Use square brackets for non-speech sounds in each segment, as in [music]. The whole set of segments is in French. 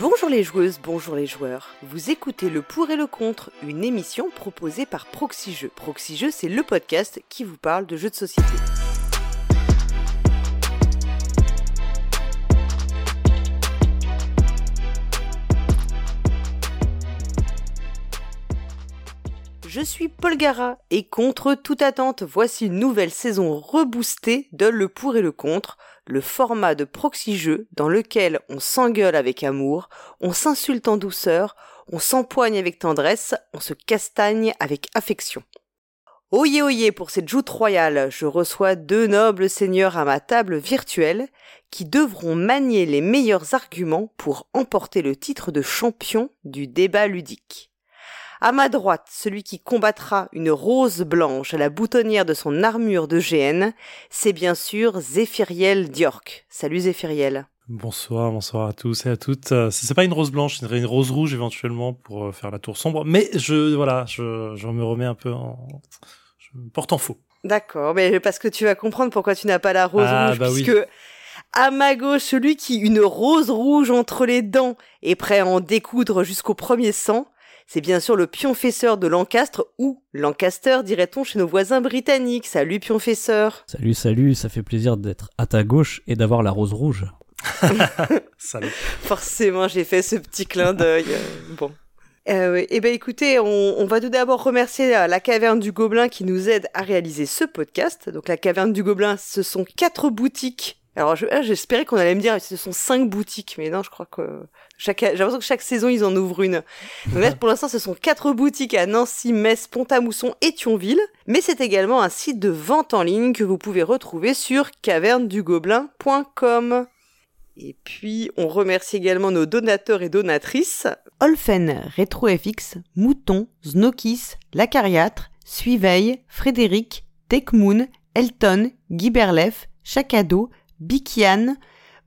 Bonjour les joueuses, bonjour les joueurs. Vous écoutez Le Pour et le Contre, une émission proposée par Proxy Jeux. C'est le podcast qui vous parle de jeux de société. Je suis Paul Gara et contre toute attente, voici une nouvelle saison reboostée de Le Pour et le Contre, le format de proxy jeu dans lequel on s'engueule avec amour, on s'insulte en douceur, on s'empoigne avec tendresse, on se castagne avec affection. Oyez oyez pour cette joute royale, je reçois deux nobles seigneurs à ma table virtuelle qui devront manier les meilleurs arguments pour emporter le titre de champion du débat ludique. À ma droite, celui qui combattra une rose blanche à la boutonnière de son armure de GN, c'est bien sûr Zéphiriel Diorc. Salut Zéphiriel. Bonsoir, bonsoir à tous et à toutes. Euh, c'est pas une rose blanche, c'est une rose rouge éventuellement pour euh, faire la tour sombre, mais je voilà, je, je me remets un peu en je me porte en faux. D'accord, mais parce que tu vas comprendre pourquoi tu n'as pas la rose Ah, rouge, bah oui. puisque à ma gauche, celui qui, une rose rouge entre les dents, est prêt à en découdre jusqu'au premier sang, c'est bien sûr le pionfesseur de Lancastre, ou Lancaster dirait-on chez nos voisins britanniques. Salut pionfesseur. Salut, salut, ça fait plaisir d'être à ta gauche et d'avoir la rose rouge. [laughs] Salut. Forcément, j'ai fait ce petit clin d'œil. euh, bon. Euh, eh ben écoutez, on, on va tout d'abord remercier euh, la Caverne du Gobelin qui nous aide à réaliser ce podcast. Donc la Caverne du Gobelin, ce sont quatre boutiques. Alors je- ah, j'espérais qu'on allait me dire ce sont cinq boutiques, mais non, je crois que chaque, j'ai l'impression que chaque saison ils en ouvrent une. Donc là, [laughs] pour l'instant, ce sont quatre boutiques à Nancy, Metz, Pont-à-Mousson et Thionville. Mais c'est également un site de vente en ligne que vous pouvez retrouver sur cavernedugobelin.com. Et puis, on remercie également nos donateurs et donatrices. Olfen, RetroFX, Mouton, Znokis, Lacariâtre, Suiveil, Frédéric, Techmoon, Elton, Guy Berlef, Chacado, Bikian,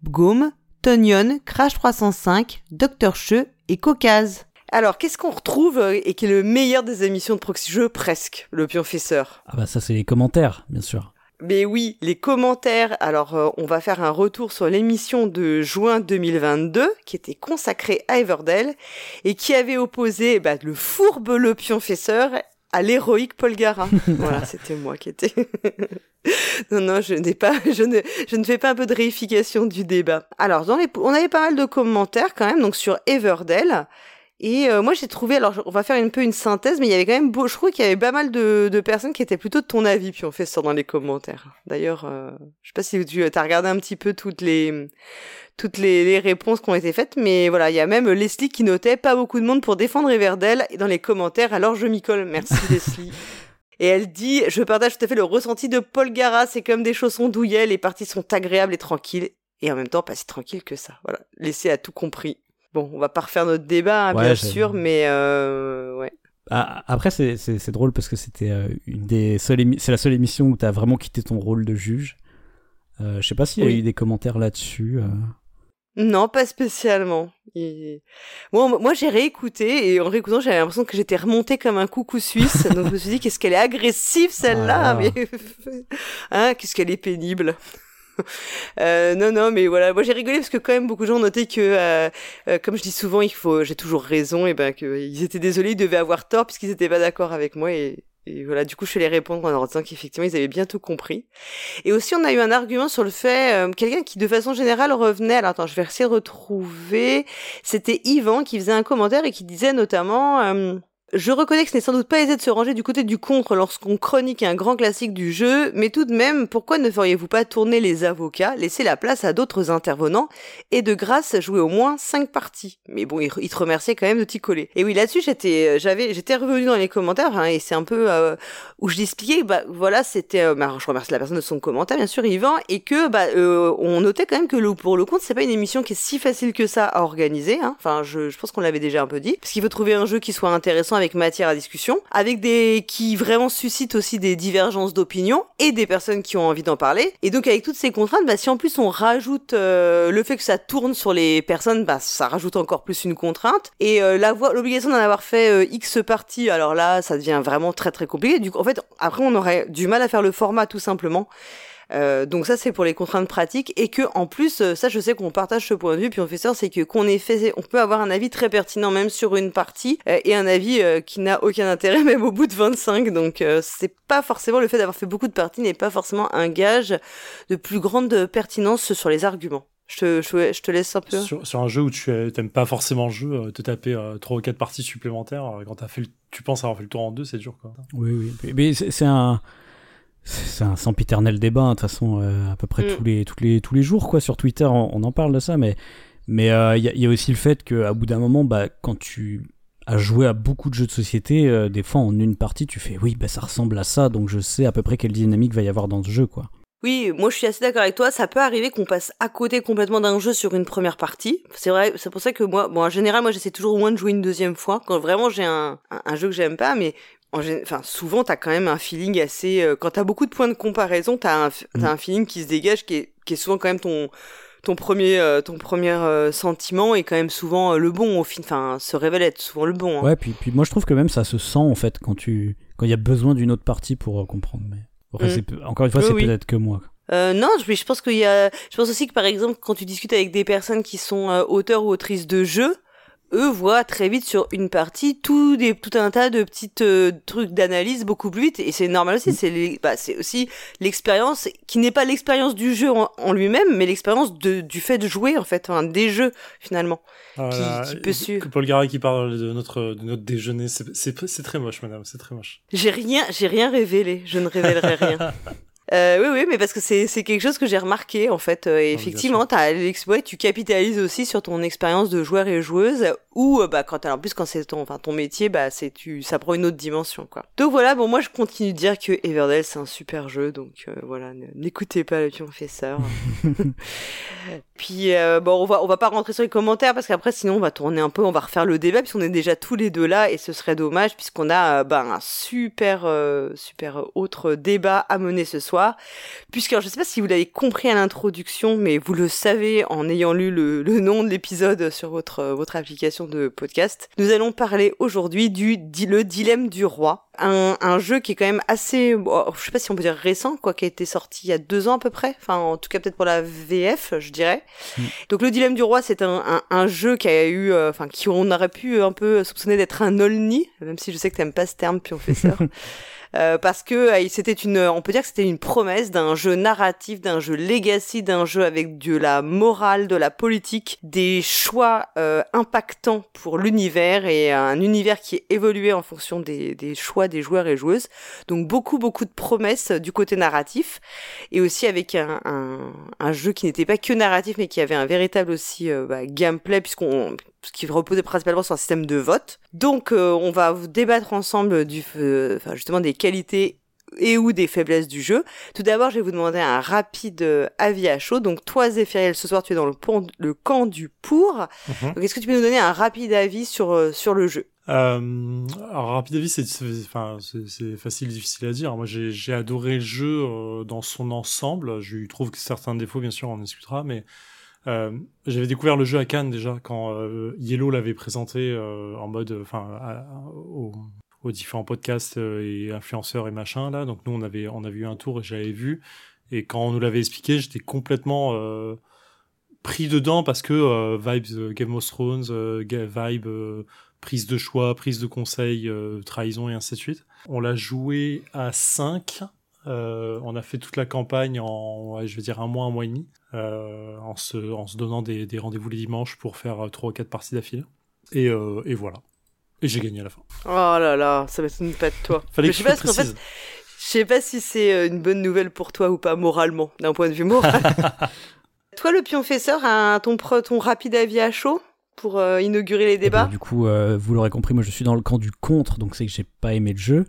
Bgaume, Tonion, Crash 305, Dr. Cheux et Caucase. Alors, qu'est-ce qu'on retrouve euh, et qui est le meilleur des émissions de Proxy? Jeux Presque, le pionfesseur. Ah bah ça c'est les commentaires, bien sûr. Mais oui, les commentaires. Alors, euh, on va faire un retour sur l'émission de juin 2022 qui était consacrée à Everdell et qui avait opposé bah, le fourbe le pionfesseur à l'héroïque Paul Gara. [laughs] voilà, c'était moi qui étais. [laughs] non, non, je n'ai pas, je ne, je ne fais pas un peu de réification du débat. Alors, dans les, on avait pas mal de commentaires quand même, donc sur Everdell. Et euh, moi j'ai trouvé, alors on va faire un peu une synthèse, mais il y avait quand même beau, je trouve qu'il y avait pas mal de, de personnes qui étaient plutôt de ton avis, puis on fait ça dans les commentaires. D'ailleurs, euh, je sais pas si tu as regardé un petit peu toutes les toutes les, les réponses qui ont été faites, mais voilà, il y a même Leslie qui notait pas beaucoup de monde pour défendre Everdell et dans les commentaires, alors je m'y colle. Merci [laughs] Leslie. Et elle dit, je partage tout à fait le ressenti de Paul Gara, c'est comme des chaussons douillets, les parties sont agréables et tranquilles, et en même temps pas si tranquilles que ça. Voilà, Leslie a tout compris. Bon, on va pas refaire notre débat, hein, Ouais, bien sûr, mais euh, ouais. Ah, après c'est drôle parce que c'était euh, une des seules c'est la seule émission où t'as vraiment quitté ton rôle de juge. Euh, je sais pas s'il y a Oui. eu des commentaires là-dessus. euh. Non, pas spécialement. Moi, moi j'ai réécouté et en réécoutant, j'avais l'impression que j'étais remontée comme un coucou suisse. donc je me suis dit, qu'est-ce qu'elle est agressive celle-là, Ah. mais [laughs] hein, qu'est-ce qu'elle est pénible. [laughs] Euh, non, non, mais voilà, moi j'ai rigolé parce que quand même beaucoup de gens notaient que, euh, euh, comme je dis souvent, il faut, j'ai toujours raison, et ben qu'ils étaient désolés, ils devaient avoir tort puisqu'ils étaient pas d'accord avec moi et, et voilà, du coup je fais les répondre en leur disant qu'effectivement ils avaient bien tout compris. Et aussi on a eu un argument sur le fait, euh, quelqu'un qui de façon générale revenait, alors attends, je vais essayer de retrouver, c'était Yvan qui faisait un commentaire et qui disait notamment... euh, je reconnais que ce n'est sans doute pas aisé de se ranger du côté du contre lorsqu'on chronique un grand classique du jeu, mais tout de même, pourquoi ne feriez-vous pas tourner les avocats, laisser la place à d'autres intervenants, et de grâce jouer au moins cinq parties? Mais bon, il, te remerciait quand même de t'y coller. Et oui, là-dessus, j'étais, j'avais, j'étais revenu dans les commentaires, hein, et c'est un peu euh, où je l'expliquais, bah voilà, c'était, euh, bah, je remercie la personne de son commentaire, bien sûr, Yvan, et que bah euh, on notait quand même que le pour le compte, c'est pas une émission qui est si facile que ça à organiser. Hein. Enfin, je, je pense qu'on l'avait déjà un peu dit, parce qu'il faut trouver un jeu qui soit intéressant avec matière à discussion, avec des qui vraiment suscite aussi des divergences d'opinion et des personnes qui ont envie d'en parler. Et donc avec toutes ces contraintes, bah, si en plus on rajoute euh, le fait que ça tourne sur les personnes, bah, ça rajoute encore plus une contrainte. Et euh, l'obligation d'en avoir fait euh, X parties, alors là, ça devient vraiment très très compliqué. Du coup, en fait, après, on aurait du mal à faire le format tout simplement. Euh, donc ça c'est pour les contraintes pratiques et que en plus euh, ça je sais qu'on partage ce point de vue puis on fait ça c'est que qu'on ait fait on peut avoir un avis très pertinent même sur une partie euh, et un avis euh, qui n'a aucun intérêt [laughs] même au bout de 25 donc euh, c'est pas forcément le fait d'avoir fait beaucoup de parties n'est pas forcément un gage de plus grande pertinence sur les arguments. Je te, je, je te laisse un peu. Sur, sur un jeu où tu t'aimes pas forcément le jeu, euh, te taper euh, trois ou quatre parties supplémentaires euh, quand as fait le, tu penses avoir fait le tour en deux, c'est dur quoi. Oui, oui. Mais- c'est un. C'est un sempiternel débat, hein, de toute façon, euh, à peu près Mm. tous, les, tous, les, tous les jours, quoi. Sur Twitter, on, on en parle de ça, mais mais euh, il y, a- il y a aussi le fait qu'à bout d'un moment, bah, quand tu as joué à beaucoup de jeux de société, euh, des fois en une partie, tu fais oui, bah, ça ressemble à ça, donc je sais à peu près quelle dynamique va y avoir dans ce jeu, quoi. Oui, moi je suis assez d'accord avec toi. Ça peut arriver qu'on passe à côté complètement d'un jeu sur une première partie. C'est vrai, c'est pour ça que moi, bon, en général, moi j'essaie toujours au moins de jouer une deuxième fois quand vraiment j'ai un, un, un jeu que j'aime pas, mais en enfin souvent t'as quand même un feeling assez. euh, quand t'as beaucoup de points de comparaison, t'as un, f- t'as Mm. un feeling qui se dégage, qui est, qui est souvent quand même ton ton premier euh, ton premier euh, sentiment est quand même souvent euh, le bon au fin enfin se révèle être souvent le bon hein. Ouais, puis, puis moi je trouve que même ça se sent en fait quand tu quand il y a besoin d'une autre partie pour comprendre. Mais après, Mm. encore une fois, c'est oui. peut-être que moi. Euh, non, je, je pense qu'il y a. Je pense aussi que par exemple, quand tu discutes avec des personnes qui sont auteurs ou autrices de jeux, eux voient très vite sur une partie tout des tout un tas de petites euh, trucs d'analyse beaucoup plus vite. Et c'est normal aussi. C'est les- bah, c'est aussi l'expérience qui n'est pas l'expérience du jeu en, en lui-même, mais l'expérience de du fait de jouer en fait, des jeux finalement. Voilà. qui peut suivre. Paul Garay qui parle de notre, de notre déjeuner, c'est- c'est c'est très moche, madame, c'est très moche. J'ai rien, j'ai rien révélé. Je ne révélerai rien. [laughs] Euh, oui, oui, mais parce que c'est c'est quelque chose que j'ai remarqué en fait. Euh, et bien effectivement, t'as l'ex- ouais, tu capitalises aussi sur ton expérience de joueur et joueuse. Ou euh, bah quand en plus quand c'est ton, enfin ton métier, bah c'est tu, ça prend une autre dimension quoi. Donc voilà, bon moi je continue de dire que Everdell c'est un super jeu, donc euh, voilà, n'écoutez pas le confesseur. [laughs] Puis euh, bon, on va on va pas rentrer sur les commentaires parce qu'après sinon on va tourner un peu, on va refaire le débat puisqu'on est déjà tous les deux là et ce serait dommage puisqu'on a euh, bah, un super super autre débat à mener ce soir. Puisque alors, je sais pas si vous l'avez compris à l'introduction, mais vous le savez en ayant lu le, le nom de l'épisode sur votre votre application de podcast. Nous allons parler aujourd'hui du le dilemme du roi. Un, un jeu qui est quand même assez, bon, je sais pas si on peut dire récent, quoi, qui a été sorti il y a deux ans à peu près. Enfin, en tout cas peut-être pour la VF, je dirais. Donc le dilemme du roi, c'est un, un, un jeu qui a eu, euh, enfin qui on aurait pu un peu soupçonner d'être un olni, même si je sais que t'aimes pas ce terme, puis on fait ça. Euh, parce que euh, c'était une, on peut dire que c'était une promesse d'un jeu narratif, d'un jeu legacy, d'un jeu avec de la morale, de la politique, des choix euh, impactants pour l'univers et un univers qui évolué en fonction des, des choix des joueurs et joueuses. Donc beaucoup beaucoup de promesses euh, du côté narratif et aussi avec un, un, jeu qui n'était pas que narratif mais qui avait un véritable aussi euh, bah, gameplay puisqu'on qui reposait principalement sur un système de vote. Donc euh, on va vous débattre ensemble du euh, enfin justement des qualités et ou des faiblesses du jeu. Tout d'abord, je vais vous demander un rapide euh, avis à chaud. Donc toi Zéphiriel, ce soir tu es dans le, pont, le camp du pour. Mhm. Donc est-ce que tu peux nous donner un rapide avis sur euh, sur le jeu? Euh, alors rapide avis, c'est c'est- enfin c'est c'est facile, difficile à dire. Moi, j'ai j'ai adoré le jeu euh, dans son ensemble. Je trouve que certains défauts, bien sûr, on en discutera, mais euh, j'avais découvert le jeu à Cannes déjà quand euh, Yellow l'avait présenté euh, en mode, enfin, aux, différents podcasts euh, et influenceurs et machin là. Donc nous, on avait on avait eu un tour et j'avais vu. Et quand on nous l'avait expliqué, j'étais complètement pris dedans parce que vibes Game of Thrones, vibe prise de choix, prise de conseil, trahison et ainsi de suite. On l'a joué à 5. Euh, on a fait toute la campagne en, je vais dire, un mois, un mois et demi, euh, en, se, en se donnant des, des rendez-vous les dimanches pour faire euh, trois ou quatre parties d'affilée. Et, euh, et voilà. Et j'ai gagné à la fin. Oh là là, ça m'étonne pas de toi. Fallait Mais que je je sais pas le parce qu'en fait, précise. je sais pas si c'est une bonne nouvelle pour toi ou pas moralement, d'un point de vue moral. [laughs] toi, le pionfesseur, un, ton, ton rapide avis à chaud pour euh, inaugurer les Eh ben, débats du coup, euh, vous l'aurez compris, moi je suis dans le camp du contre, donc c'est que j'ai pas aimé le jeu.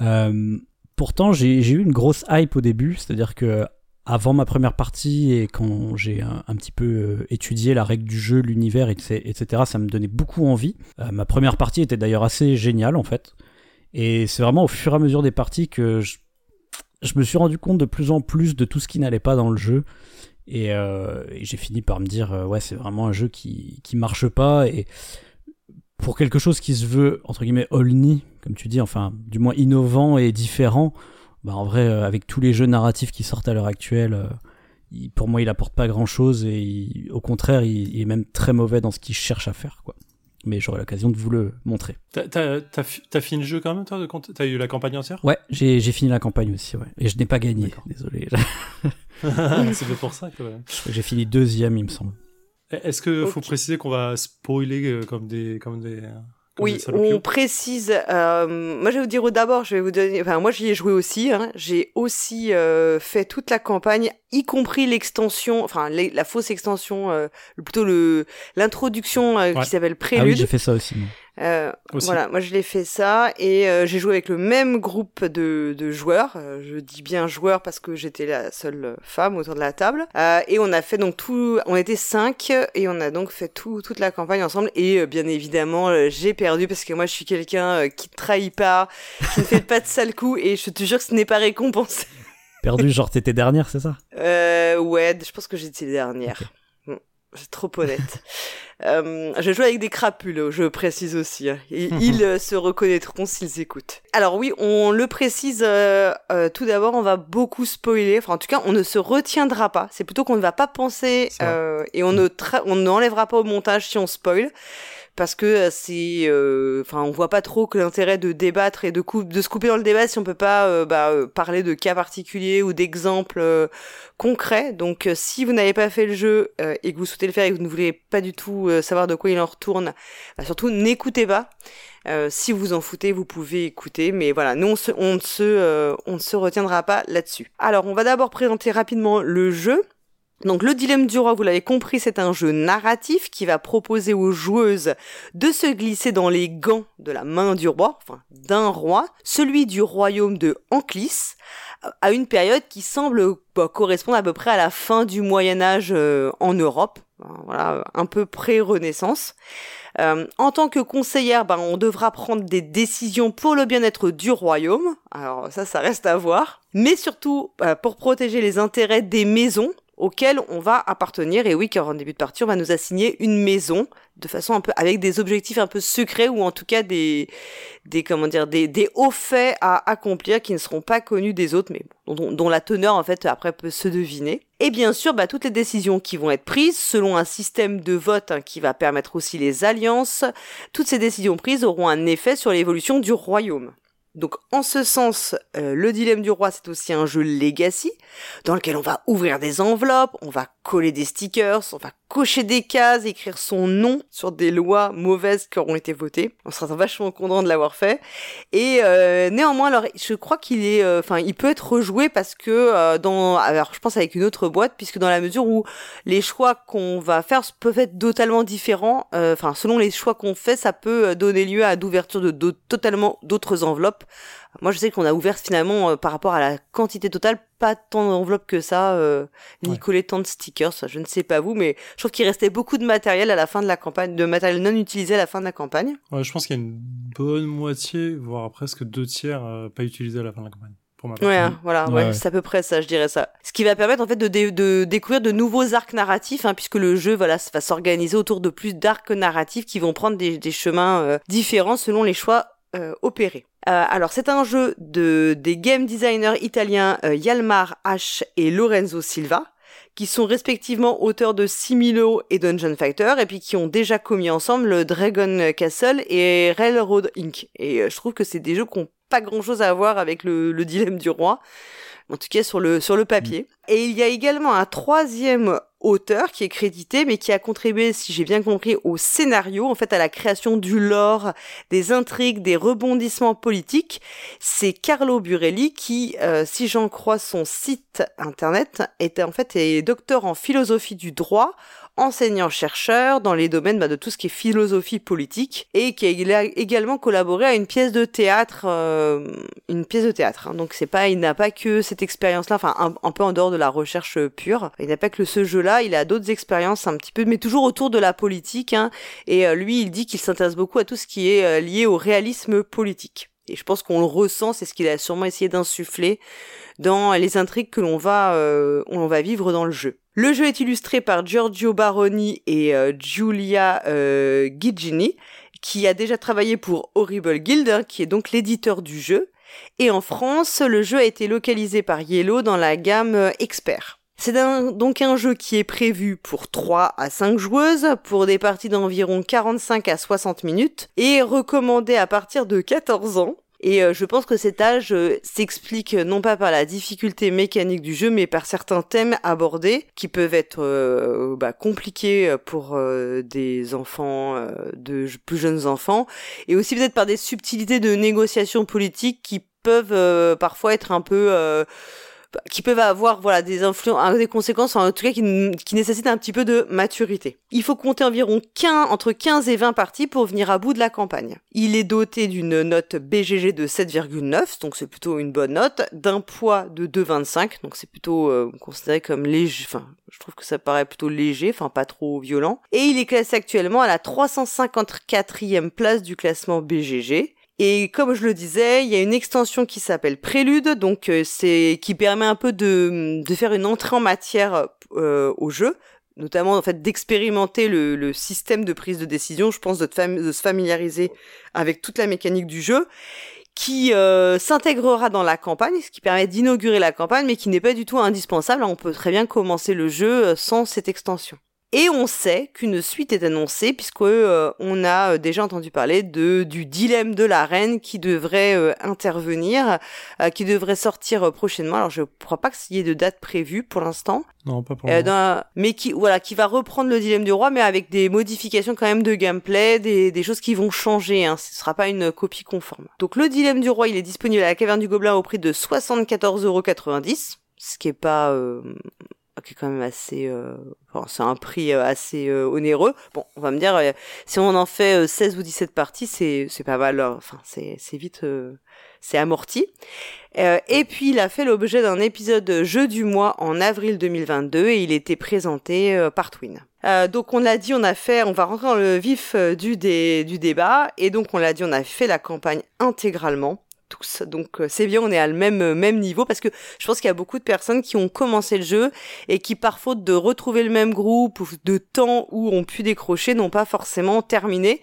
Euh, pourtant, j'ai j'ai eu une grosse hype au début, c'est-à-dire que avant ma première partie et quand j'ai un, petit peu euh, étudié la règle du jeu, l'univers, etc., ça me donnait beaucoup envie. Euh, ma première partie était d'ailleurs assez géniale en fait. Et c'est vraiment au fur et à mesure des parties que je, je me suis rendu compte de plus en plus de tout ce qui n'allait pas dans le jeu. Et, euh, j'ai fini par me dire, ouais, c'est vraiment un jeu qui, qui marche pas. Et pour quelque chose qui se veut, entre guillemets, olni, comme tu dis, enfin, du moins innovant et différent, bah, en vrai, avec tous les jeux narratifs qui sortent à l'heure actuelle, pour moi, il apporte pas grand chose et au contraire, il, est même très mauvais dans ce qu'il cherche à faire, quoi. Mais j'aurai l'occasion de vous le montrer. T'as fini le jeu quand même, toi T'as eu la campagne entière? Ouais, j'ai fini la campagne aussi, ouais. Et je n'ai pas gagné, désolé. [laughs] [laughs] C'est pour ça, que J'ai fini deuxième, il me semble. Est-ce qu'il faut préciser qu'on va spoiler euh, comme des, comme des, oui, on précise. Euh, moi, je vais vous dire d'abord, je vais vous donner. Enfin, moi, j'y ai joué aussi. Hein. J'ai aussi euh, fait toute la campagne, y compris l'extension, enfin la fausse extension, euh, plutôt le l'introduction euh, qui s'appelle Prélude. Ah oui, j'ai fait ça aussi. Euh, voilà, moi je l'ai fait ça et euh, j'ai joué avec le même groupe de, de joueurs. Euh, je dis bien joueurs parce que j'étais la seule femme autour de la table. et on a fait donc tout, on était cinq et on a donc fait tout, toute la campagne ensemble. Et bien évidemment, j'ai perdu parce que moi je suis quelqu'un qui ne trahit pas, qui ne fait pas de sale coup et je te jure que ce n'est pas récompensé. Perdu, genre t'étais dernière, c'est ça? Euh, Ouais, je pense que j'étais dernière. C'est trop honnête. [laughs] euh, je joue avec des crapules, je précise aussi. Hein. [laughs] ils euh, se reconnaîtront s'ils écoutent. Alors oui, on le précise euh, euh, tout d'abord, on va beaucoup spoiler. Enfin, en tout cas, on ne se retiendra pas. C'est plutôt qu'on ne va pas penser et on ne on n'enlèvera pas au montage si on spoil parce que euh, c'est euh, enfin on voit pas trop que l'intérêt de débattre et de de se couper dans le débat si on peut pas euh, bah, parler de cas particuliers ou d'exemples concrets donc si vous n'avez pas fait le jeu et que vous souhaitez le faire et que vous ne voulez pas du tout savoir de quoi il en retourne bah, surtout n'écoutez pas si vous en foutez, vous pouvez écouter, mais voilà, nous on, se, on, se, on ne se retiendra pas là-dessus. Alors, on va d'abord présenter rapidement le jeu. Donc le dilemme du roi, vous l'avez compris, c'est un jeu narratif qui va proposer aux joueuses de se glisser dans les gants de la main du roi, enfin d'un roi, celui du royaume de Anclis, à une période qui semble bah, correspondre à peu près à la fin du Moyen Âge euh, en Europe, voilà, un peu pré-Renaissance. Euh, en tant que conseillère, ben, on devra prendre des décisions pour le bien-être du royaume. Alors ça, ça reste à voir. Mais surtout, bah, pour protéger les intérêts des maisons, auquel on va appartenir. Et oui, car en début de partie, on va nous assigner une maison de façon un peu avec des objectifs un peu secrets ou en tout cas des des comment dire des, des hauts faits à accomplir qui ne seront pas connus des autres, mais dont, la teneur en fait après peut se deviner. Et bien sûr, bah, toutes les décisions qui vont être prises selon un système de vote hein, qui va permettre aussi les alliances, toutes ces décisions prises auront un effet sur l'évolution du royaume. Donc en ce sens, euh, le dilemme du roi, c'est aussi un jeu legacy, dans lequel on va ouvrir des enveloppes, on va coller des stickers, on va cocher des cases, écrire son nom sur des lois mauvaises qui auront été votées. On sera vachement content de l'avoir fait. Et euh, néanmoins, alors je crois qu'il est, euh, enfin, il peut être rejoué parce que dans, alors je pense avec une autre boîte, puisque dans la mesure où les choix qu'on va faire peuvent être totalement différents. Enfin, selon les choix qu'on fait, ça peut donner lieu à d'ouverture de totalement d'autres enveloppes. Moi, je sais qu'on a ouvert finalement euh, par rapport à la quantité totale, pas tant d'enveloppes que ça, euh, ni collé tant de stickers. Je ne sais pas vous, mais je trouve qu'il restait beaucoup de matériel à la fin de la campagne, de matériel non utilisé à la fin de la campagne. Ouais, je pense qu'il y a une bonne moitié, voire presque deux tiers, euh, pas utilisés à la fin de la campagne. Ouais, hein, voilà, ouais, c'est à peu près ça, je dirais ça. Ce qui va permettre en fait de, de découvrir de nouveaux arcs narratifs, hein, puisque le jeu voilà va s'organiser autour de plus d'arcs narratifs qui vont prendre des, des chemins euh, différents selon les choix euh, opérés. Euh, alors c'est un jeu de des game designers italiens euh, Yalmar H et Lorenzo Silva qui sont respectivement auteurs de Similo et Dungeon Fighter et puis qui ont déjà commis ensemble le Dragon Castle et Railroad Inc. Et euh, je trouve que c'est des jeux qui ont pas grand chose à voir avec le, le dilemme du roi en tout cas sur le, sur le papier. Mm. Et il y a également un troisième auteur qui est crédité, mais qui a contribué, si j'ai bien compris, au scénario, en fait, à la création du lore, des intrigues, des rebondissements politiques. C'est Carlo Burelli qui, euh, si j'en crois son site internet, était en fait est docteur en philosophie du droit, enseignant-chercheur dans les domaines bah, de tout ce qui est philosophie politique et qui a également collaboré à une pièce de théâtre, euh, une pièce de théâtre. Hein. Donc c'est pas, il n'a pas que cette expérience-là, enfin un, peu en dehors de la recherche pure. Il n'a pas que ce jeu-là, il a d'autres expériences un petit peu, mais toujours autour de la politique. Hein. Et euh, lui, il dit qu'il s'intéresse beaucoup à tout ce qui est euh, lié au réalisme politique. Et je pense qu'on le ressent, c'est ce qu'il a sûrement essayé d'insuffler dans les intrigues que l'on va, on va vivre dans le jeu. Le jeu est illustré par Giorgio Baroni et euh, Giulia euh, qui a déjà travaillé pour Horrible Guild, hein, qui est donc l'éditeur du jeu. Et en France, le jeu a été localisé par Yellow dans la gamme Expert. C'est donc un jeu qui est prévu pour 3 à 5 joueuses, pour des parties d'environ 45 à 60 minutes, et recommandé à partir de 14 ans. Et euh, je pense que cet âge euh, s'explique non pas par la difficulté mécanique du jeu, mais par certains thèmes abordés qui peuvent être euh, bah, compliqués pour des enfants, de plus jeunes enfants, et aussi peut-être par des subtilités de négociation politique qui peuvent parfois être un peu qui peuvent avoir voilà des influences, des conséquences en tout cas qui, nécessitent un petit peu de maturité. Il faut compter environ 15, entre 15 et 20 parties pour venir à bout de la campagne. Il est doté d'une note BGG de 7,9, donc c'est plutôt une bonne note, d'un poids de 2,25, donc c'est plutôt euh, considéré comme léger, enfin je trouve que ça paraît plutôt léger, enfin pas trop violent. Et il est classé actuellement à la 354e place du classement BGG. Et comme je le disais, il y a une extension qui s'appelle Prélude, donc euh, c'est qui permet un peu de, de faire une entrée en matière euh, au jeu, notamment en fait d'expérimenter le, le, système de prise de décision, je pense de, de, se familiariser avec toute la mécanique du jeu, qui euh, s'intégrera dans la campagne, ce qui permet d'inaugurer la campagne, mais qui n'est pas du tout indispensable. On peut très bien commencer le jeu euh, sans cette extension. Et on sait qu'une suite est annoncée puisque euh, on a euh, déjà entendu parler de du dilemme de la reine qui devrait euh, intervenir, qui devrait sortir prochainement. Alors je crois pas qu'il y ait de date prévue pour l'instant. Non, pas pour l'instant. Mais qui voilà, qui va reprendre le dilemme du roi, mais avec des modifications quand même de gameplay, des, des choses qui vont changer. Hein. Ce sera pas une copie conforme. Donc le dilemme du roi, il est disponible à la caverne du gobelin au prix de 74,90€, ce qui est pas qui est quand même assez euh, enfin, c'est un prix euh, assez euh, onéreux. Bon on va me dire si on en fait 16 ou 17 parties c'est c'est pas mal enfin c'est c'est vite c'est amorti. Et puis il a fait l'objet d'un épisode jeu du mois en avril 2022 et il était présenté par Twin. Donc on l'a dit, on a fait, on va rentrer dans le vif du, du débat, et donc on l'a dit, on a fait la campagne intégralement Donc euh, c'est bien, on est à le même euh, même niveau parce que je pense qu'il y a beaucoup de personnes qui ont commencé le jeu et qui par faute de retrouver le même groupe ou de temps où ont pu décrocher n'ont pas forcément terminé.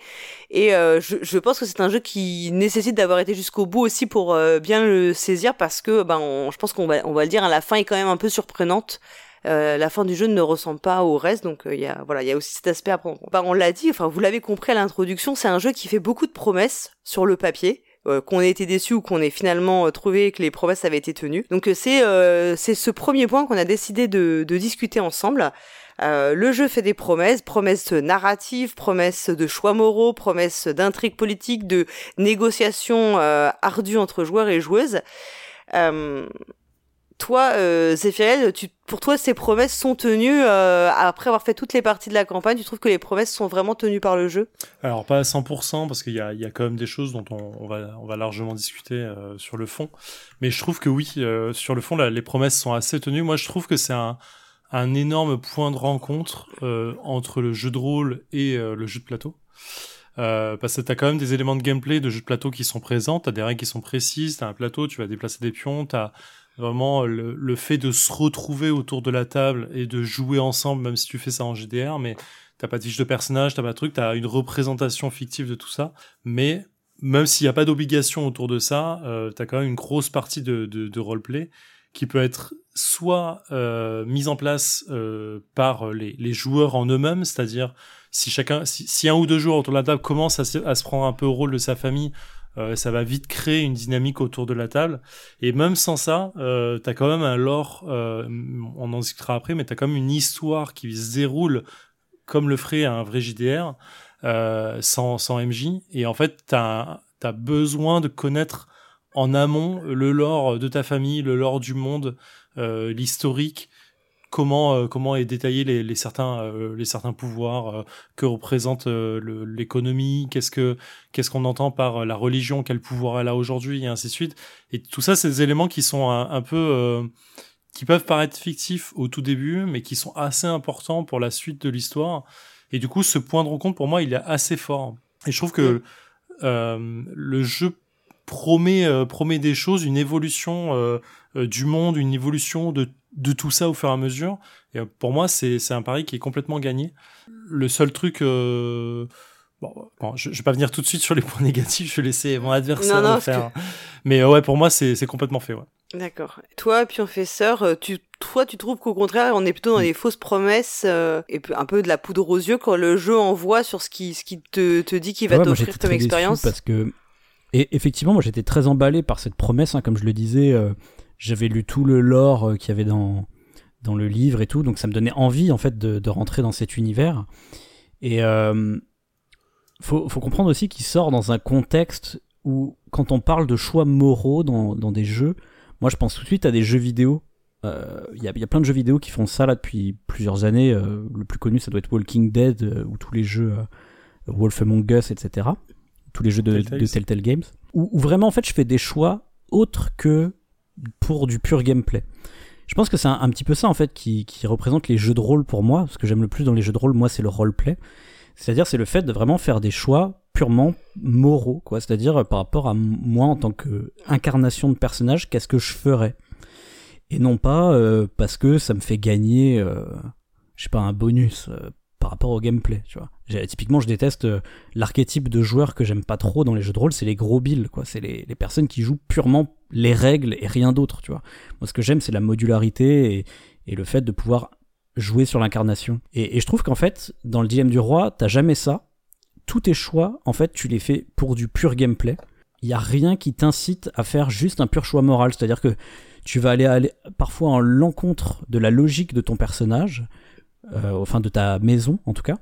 Et euh, je, pense que c'est un jeu qui nécessite d'avoir été jusqu'au bout aussi pour bien le saisir parce que ben je pense qu'on va on va le dire, hein, la fin est quand même un peu surprenante. la fin du jeu ne ressemble pas au reste, donc il y a voilà, il y a aussi cet aspect à prendre. Ben, on l'a dit, enfin vous l'avez compris à l'introduction, c'est un jeu qui fait beaucoup de promesses sur le papier. Euh, qu'on ait été déçu ou qu'on ait finalement euh, trouvé que les promesses avaient été tenues. Donc euh, c'est c'est ce premier point qu'on a décidé de, de discuter ensemble. le jeu fait des promesses, promesses narratives, promesses de choix moraux, promesses d'intrigues politiques, de négociations ardues entre joueurs et joueuses. Toi, euh, pour toi, ces promesses sont tenues euh, après avoir fait toutes les parties de la campagne. Tu trouves que les promesses sont vraiment tenues par le jeu? Alors pas à 100% parce qu'il y a, quand même des choses dont on, va, largement discuter euh, sur le fond. Mais je trouve que oui, euh, sur le fond, les promesses sont assez tenues. Moi, je trouve que c'est un, énorme point de rencontre entre le jeu de rôle et le jeu de plateau. Parce que t'as quand même des éléments de gameplay de jeu de plateau qui sont présents, t'as des règles qui sont précises, t'as un plateau, tu vas déplacer des pions, t'as Vraiment, le, le, fait de se retrouver autour de la table et de jouer ensemble, même si tu fais ça en GDR, mais t'as pas de fiche de personnage, t'as pas de truc, t'as une représentation fictive de tout ça. Mais même s'il n'y a pas d'obligation autour de ça, euh, t'as quand même une grosse partie de, de, de roleplay qui peut être soit euh, mise en place euh, par les, les, joueurs en eux-mêmes, c'est-à-dire si chacun, si, si, un ou deux joueurs autour de la table commencent à se, à se prendre un peu au rôle de sa famille euh, ça va vite créer une dynamique autour de la table. Et même sans ça, euh, t'as quand même un lore, euh, on en discutera après, mais t'as quand même une histoire qui se déroule comme le ferait un vrai JDR, euh, sans, sans MJ. Et en fait, t'as as besoin de connaître en amont le lore de ta famille, le lore du monde, euh, l'historique, comment euh, comment est détaillé les, les certains euh, les certains pouvoirs euh, que représente l'économie qu'est-ce que qu'est-ce qu'on entend par la religion quel pouvoir elle a aujourd'hui et ainsi de suite. Et tout ça c'est des éléments qui sont un, peu qui peuvent paraître fictifs au tout début mais qui sont assez importants pour la suite de l'histoire. Et du coup ce point de rencontre pour moi il est assez fort. Et je trouve que le jeu promet promet des choses une évolution du monde une évolution de de tout ça au fur et à mesure. Et euh, pour moi, c'est un pari qui est complètement gagné. Le seul truc, euh, Bon, je, je vais pas venir tout de suite sur les points [laughs] négatifs, je vais laisser mon adversaire le faire. Mais ouais, pour moi, c'est complètement fait. Ouais. D'accord. Toi, Pionfesseur, tu, toi, tu trouves qu'au contraire, on est plutôt dans des fausses promesses et un peu de la poudre aux yeux quand le jeu envoie sur ce qui, ce qui te, te dit qu'il va t'offrir comme expérience Parce que, et effectivement, moi j'étais très emballé par cette promesse, hein, comme je le disais. J'avais lu tout le lore qu'il y avait dans, dans le livre et tout, donc ça me donnait envie en fait de, de rentrer dans cet univers. Et euh, faut, faut comprendre aussi qu'il sort dans un contexte où, quand on parle de choix moraux dans, dans des jeux, moi je pense tout de suite à des jeux vidéo. Il euh, y, a, y, a, plein de jeux vidéo qui font ça là depuis plusieurs années. Euh, le plus connu, ça doit être Walking Dead euh, ou tous les jeux Wolf Among Us, etc. Tous les jeux de Telltale, de Telltale Games. Où, où, vraiment, en fait, je fais des choix autres que pour du pur gameplay. Je pense que c'est un, petit peu ça en fait qui, représente les jeux de rôle pour moi. Ce que j'aime le plus dans les jeux de rôle, moi, c'est le roleplay. C'est-à-dire, c'est le fait de vraiment faire des choix purement moraux, quoi. C'est-à-dire euh, par rapport à moi en tant que incarnation de personnage, qu'est-ce que je ferais? Et non pas euh, parce que ça me fait gagner, euh, je sais pas, un bonus par rapport au gameplay, tu vois. Typiquement, je déteste euh, l'archétype de joueur que j'aime pas trop dans les jeux de rôle, c'est les gros bills, quoi. C'est les, personnes qui jouent purement les règles et rien d'autre. Moi, ce que j'aime, c'est la modularité et, le fait de pouvoir jouer sur l'incarnation. Et, je trouve qu'en fait, dans le dilemme du roi, t'as jamais ça. Tous tes choix, en fait, tu les fais pour du pur gameplay. Il y a rien qui t'incite à faire juste un pur choix moral, c'est-à-dire que tu vas aller, parfois en l'encontre de la logique de ton personnage, enfin de ta maison en tout cas,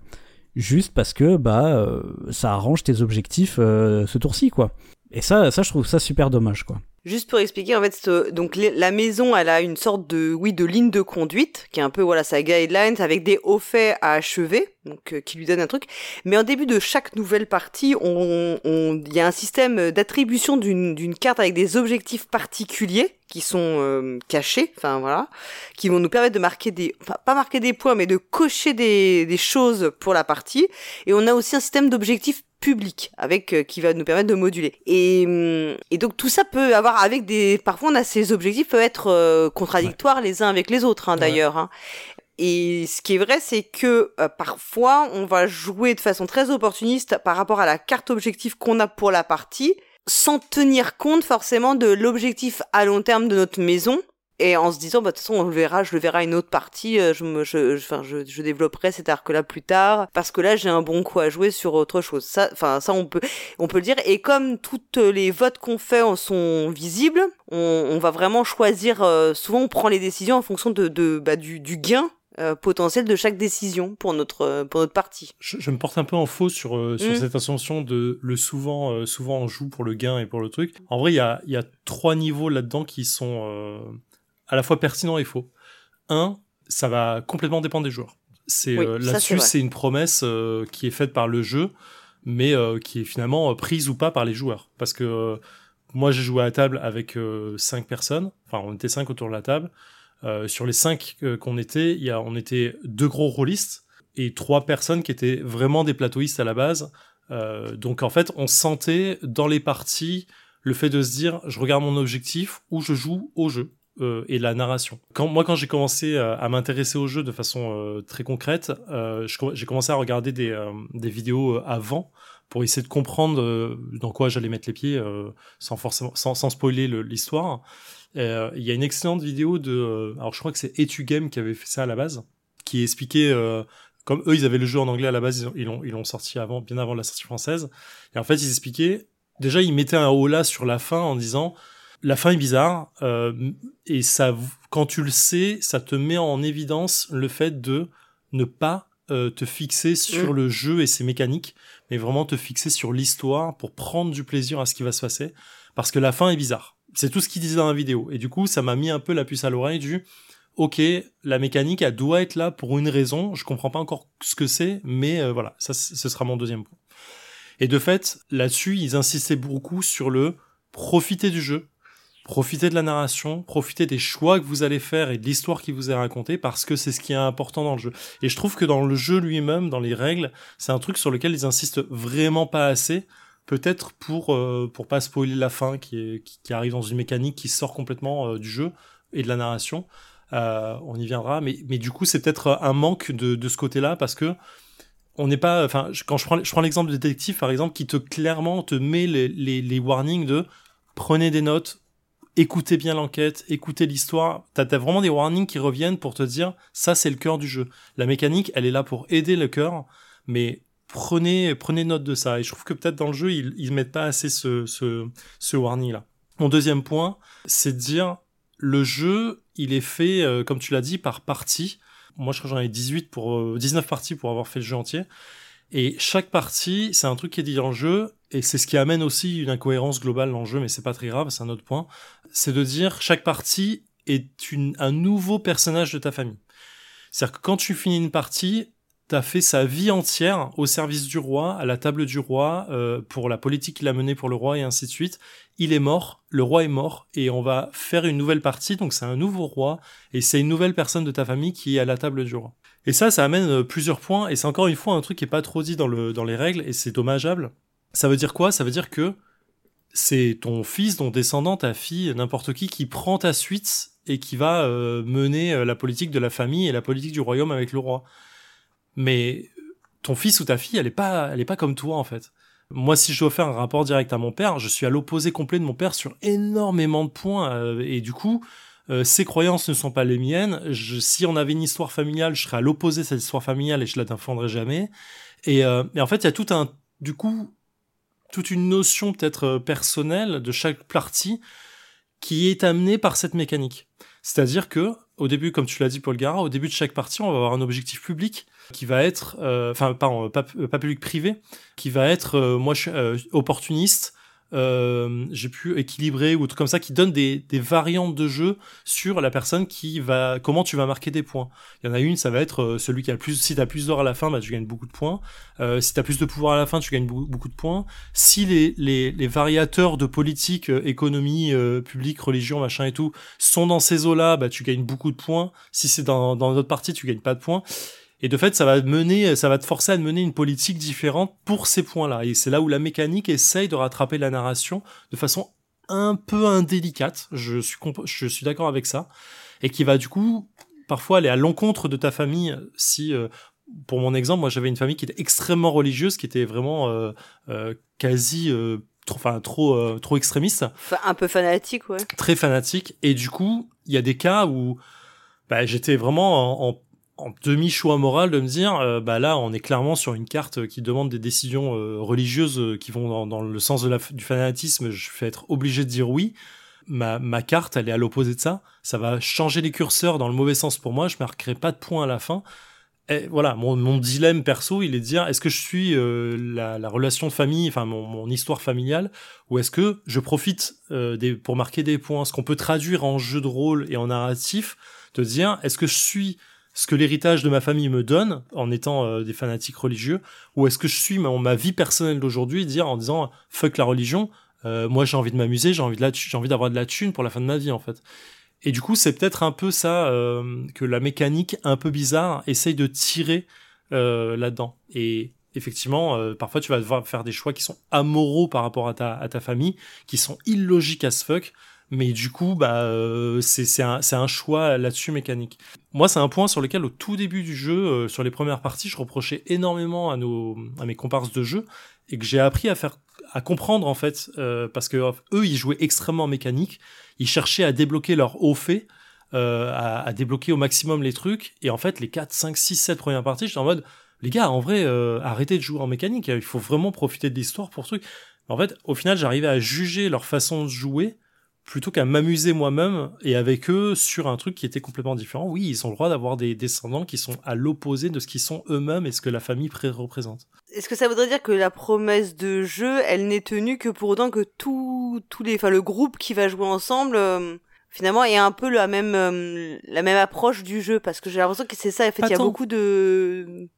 juste parce que bah euh, ça arrange tes objectifs euh, ce tour-ci quoi. Et ça, ça je trouve ça super dommage quoi. Juste pour expliquer, en fait, donc la maison, elle a une sorte de, oui, de ligne de conduite, qui est un peu, voilà, sa guidelines, avec des hauts faits à achever, donc euh, qui lui donne un truc. Mais en début de chaque nouvelle partie, on, il y a un système d'attribution d'une, d'une carte avec des objectifs particuliers qui sont euh, cachés, enfin voilà, qui vont nous permettre de marquer des, enfin pas marquer des points, mais de cocher des, des choses pour la partie. Et on a aussi un système d'objectifs public avec euh, qui va nous permettre de moduler et, et donc tout ça peut avoir avec des parfois on a ces objectifs peuvent être euh, contradictoires ouais. les uns avec les autres hein, d'ailleurs ouais. hein. et ce qui est vrai c'est que euh, parfois on va jouer de façon très opportuniste par rapport à la carte objectif qu'on a pour la partie sans tenir compte forcément de l'objectif à long terme de notre maison et en se disant bah de toute façon on le verra je le verrai une autre partie euh, je me je enfin je, je, développerai cet arc là plus tard parce que là j'ai un bon coup à jouer sur autre chose ça enfin ça on peut on peut le dire et comme toutes les votes qu'on fait en sont visibles on, on va vraiment choisir euh, souvent on prend les décisions en fonction de, de bah, du, du gain euh, potentiel de chaque décision pour notre euh, pour notre partie. Je, je, me porte un peu en faux sur euh, sur mmh. cette ascension de le souvent euh, souvent on joue pour le gain et pour le truc. En vrai, il y a il y a trois niveaux là-dedans qui sont à la fois pertinent et faux. Un, ça va complètement dépendre des joueurs. C'est oui, euh, là-dessus, c'est une promesse euh, qui est faite par le jeu, mais euh, qui est finalement prise ou pas par les joueurs. Parce que moi, j'ai joué à la table avec cinq personnes. Enfin, on était cinq autour de la table. sur les cinq qu'on était, il y a, on était deux gros rôlistes et trois personnes qui étaient vraiment des plateauistes à la base. donc en fait, on sentait dans les parties le fait de se dire, je regarde mon objectif ou je joue au jeu euh, et la narration. Quand moi, quand j'ai commencé à, à m'intéresser au jeu de façon euh, très concrète, euh, j'ai commencé à regarder des, euh, des vidéos euh, avant pour essayer de comprendre dans quoi j'allais mettre les pieds, sans forcément, sans, sans spoiler l'histoire. Il y a une excellente vidéo de, alors je crois que c'est Etu Game qui avait fait ça à la base, qui expliquait comme eux ils avaient le jeu en anglais à la base, ils l'ont ils l'ont sorti avant, bien avant la sortie française. Et en fait ils expliquaient, déjà ils mettaient un haut là sur la fin en disant la fin est bizarre euh, et ça, quand tu le sais, ça te met en évidence le fait de ne pas euh, te fixer sur mmh. le jeu et ses mécaniques, mais vraiment te fixer sur l'histoire pour prendre du plaisir à ce qui va se passer, parce que la fin est bizarre. C'est tout ce qu'il disait dans la vidéo. Et du coup, ça m'a mis un peu la puce à l'oreille du ok, la mécanique, elle doit être là pour une raison. Je comprends pas encore ce que c'est, mais euh, voilà, ça, ce sera mon deuxième point. Et de fait, là-dessus, ils insistaient beaucoup sur le profiter du jeu, profitez de la narration, profitez des choix que vous allez faire et de l'histoire qui vous est racontée parce que c'est ce qui est important dans le jeu. Et je trouve que dans le jeu lui-même, dans les règles, c'est un truc sur lequel ils insistent vraiment pas assez. Peut-être pour euh, pour pas spoiler la fin qui, est, qui, arrive dans une mécanique qui sort complètement euh, du jeu et de la narration. Euh, on y viendra, mais mais du coup c'est peut-être un manque de de ce côté-là parce que on n'est pas, enfin, quand je prends, je prends l'exemple de détective par exemple, qui te clairement te met les, les, les warnings de prenez des notes, écoutez bien l'enquête, écoutez l'histoire. T'as as vraiment des warnings qui reviennent pour te dire ça c'est le cœur du jeu. La mécanique, elle est là pour aider le cœur, mais prenez prenez note de ça. Et je trouve que peut-être dans le jeu ils mettent pas assez ce ce, warning là. Mon deuxième point, c'est de dire le jeu, il est fait euh, comme tu l'as dit par partie. Moi je crois que j'en ai 18 pour euh, 19 parties pour avoir fait le jeu entier. Et chaque partie, c'est un truc qui est dit dans le jeu, et c'est ce qui amène aussi une incohérence globale dans le jeu, mais c'est pas très grave, c'est un autre point. C'est de dire chaque partie est une, un nouveau personnage de ta famille. C'est-à-dire que quand tu finis une partie, t'as fait sa vie entière au service du roi, à la table du roi, euh, pour la politique qu'il a menée pour le roi et ainsi de suite. Il est mort, le roi est mort, et on va faire une nouvelle partie, donc c'est un nouveau roi, et c'est une nouvelle personne de ta famille qui est à la table du roi. Et ça, ça amène euh, plusieurs points, et c'est encore une fois un truc qui est pas trop dit dans, le, dans les règles, et c'est dommageable. Ça veut dire quoi? Ça veut dire que c'est ton fils, ton descendant, ta fille, n'importe qui, qui prend ta suite et qui va euh, mener euh, la politique de la famille et la politique du royaume avec le roi. Mais ton fils ou ta fille, elle est pas, elle est pas comme toi en fait. Moi, si je dois faire un rapport direct à mon père, je suis à l'opposé complet de mon père sur énormément de points, euh, et du coup, euh, ses croyances ne sont pas les miennes. Je, si on avait une histoire familiale, je serais à l'opposé de cette histoire familiale et je la défendrais jamais. Et, euh, et en fait, il y a tout un, du coup, toute une notion peut-être euh, personnelle de chaque partie qui est amenée par cette mécanique. C'est-à-dire que, au début, comme tu l'as dit Paul Gara, au début de chaque partie, on va avoir un objectif public qui va être, euh, enfin, pardon, pas, pas public privé, qui va être, euh, moi, euh, opportuniste, euh, j'ai pu équilibrer ou tout comme ça qui donne des, des variantes de jeu sur la personne qui va comment tu vas marquer des points. Il y en a une, ça va être euh, celui qui a le plus si t'as plus d'or à la fin, bah tu gagnes beaucoup de points. Euh, si t'as plus de pouvoir à la fin, tu gagnes beaucoup, beaucoup de points. Si les, les, les variateurs de politique, euh, économie, euh, publique, religion, machin et tout sont dans ces eaux-là, bah tu gagnes beaucoup de points. Si c'est dans dans d'autres parties, tu gagnes pas de points. Et de fait, ça va mener, ça va te forcer à mener une politique différente pour ces points-là. Et c'est là où la mécanique essaye de rattraper la narration de façon un peu indélicate. Je suis, je suis d'accord avec ça. Et qui va du coup parfois aller à l'encontre de ta famille si, euh, pour mon exemple, moi j'avais une famille qui était extrêmement religieuse, qui était vraiment euh, euh, quasi euh, trop, enfin trop, euh, trop extrémiste. Enfin, un peu fanatique, ouais. Très fanatique. Et du coup, il y a des cas où bah, j'étais vraiment en, en en demi-choix moral de me dire, euh, bah là, on est clairement sur une carte qui demande des décisions euh, religieuses euh, qui vont dans, le sens du fanatisme. Je vais être obligé de dire oui. Ma, ma carte, elle est à l'opposé de ça. Ça va changer les curseurs dans le mauvais sens pour moi. Je marquerai pas de points à la fin. Et voilà, mon, dilemme perso, il est de dire, est-ce que je suis la, la, relation de famille, enfin mon, histoire familiale, ou est-ce que je profite pour marquer des points? Ce qu'on peut traduire en jeu de rôle et en narratif, de dire, est-ce que je suis ce que l'héritage de ma famille me donne en étant euh, des fanatiques religieux ou est-ce que je suis ma, ma vie personnelle d'aujourd'hui dire en disant fuck la religion euh, moi j'ai envie de m'amuser j'ai envie de d'avoir de la thune pour la fin de ma vie en fait. Et du coup c'est peut-être un peu ça euh, que la mécanique un peu bizarre essaye de tirer là-dedans. Et effectivement parfois tu vas devoir faire des choix qui sont amoraux par rapport à ta à famille qui sont illogiques as fuck mais du coup bah euh, c'est un un choix là-dessus mécanique. Moi c'est un point sur lequel au tout début du jeu euh, sur les premières parties je reprochais énormément à nos à mes comparses de jeu et que j'ai appris à faire à comprendre en fait euh, parce que eux ils jouaient extrêmement mécanique. Ils cherchaient à débloquer leur haut fait euh, à, à, débloquer au maximum les trucs. Et en fait les 4 5 6 7 premières parties j'étais en mode les gars en vrai euh, arrêtez de jouer en mécanique. Il faut vraiment profiter de l'histoire pour truc. En fait au final j'arrivais à juger leur façon de jouer plutôt qu'à m'amuser moi-même et avec eux sur un truc qui était complètement différent. Oui, ils ont le droit d'avoir des descendants qui sont à l'opposé de ce qu'ils sont eux-mêmes et ce que la famille représente. Est-ce que ça voudrait dire que la promesse de jeu, elle n'est tenue que pour autant que tout, tous les, enfin le groupe qui va jouer ensemble, euh, finalement, ait un peu la même, euh, la même approche du jeu? Parce que j'ai l'impression que c'est ça. En fait, il y a beaucoup de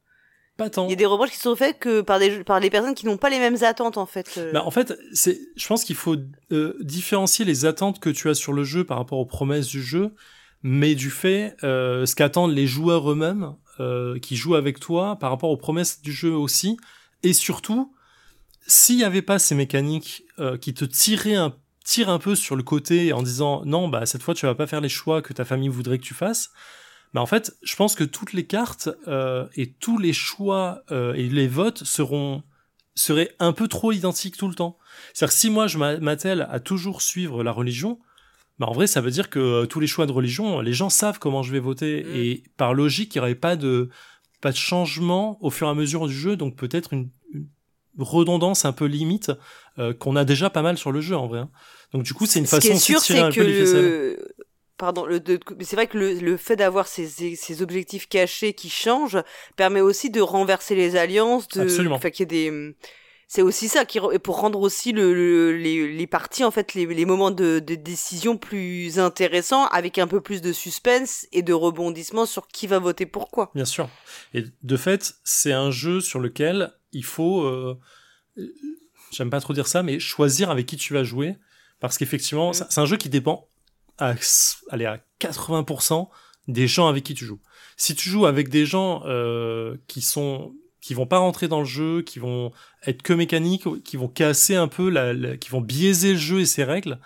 pas tant. Il y a des reproches qui sont faits que par des par les personnes qui n'ont pas les mêmes attentes en fait. Bah, en fait, c'est je pense qu'il faut euh, différencier les attentes que tu as sur le jeu par rapport aux promesses du jeu, mais du fait euh, ce qu'attendent les joueurs eux-mêmes euh, qui jouent avec toi par rapport aux promesses du jeu aussi et surtout s'il y avait pas ces mécaniques euh, qui te tiraient un tirent un peu sur le côté en disant non bah cette fois tu vas pas faire les choix que ta famille voudrait que tu fasses bah en fait, je pense que toutes les cartes euh, et tous les choix euh, et les votes seront seraient un peu trop identiques tout le temps. C'est-à-dire que si moi je m'attelle à toujours suivre la religion, bah en vrai ça veut dire que euh, tous les choix de religion, les gens savent comment je vais voter mm. et par logique il n'y aurait pas de pas de changement au fur et à mesure du jeu, donc peut-être une, redondance un peu limite euh, qu'on a déjà pas mal sur le jeu en vrai. Hein. Donc du coup c'est une façon de tirer un peu les pardon, c'est vrai que le, le fait d'avoir ces, ces, objectifs cachés qui changent permet aussi de renverser les alliances, de, Absolument. Qu'il y a des, c'est aussi ça qui pour rendre aussi le, les, les parties en fait les, les moments de, de, décision plus intéressants avec un peu plus de suspense et de rebondissement sur qui va voter pourquoi. Bien sûr. Et de fait, c'est un jeu sur lequel il faut euh, j'aime pas trop dire ça mais choisir avec qui tu vas jouer parce qu'effectivement mmh. c'est un jeu qui dépend à, allez, à 80% des gens avec qui tu joues. Si tu joues avec des gens euh, qui sont qui vont pas rentrer dans le jeu, qui vont être que mécaniques, qui vont casser un peu, la, qui vont biaiser le jeu et ses règles,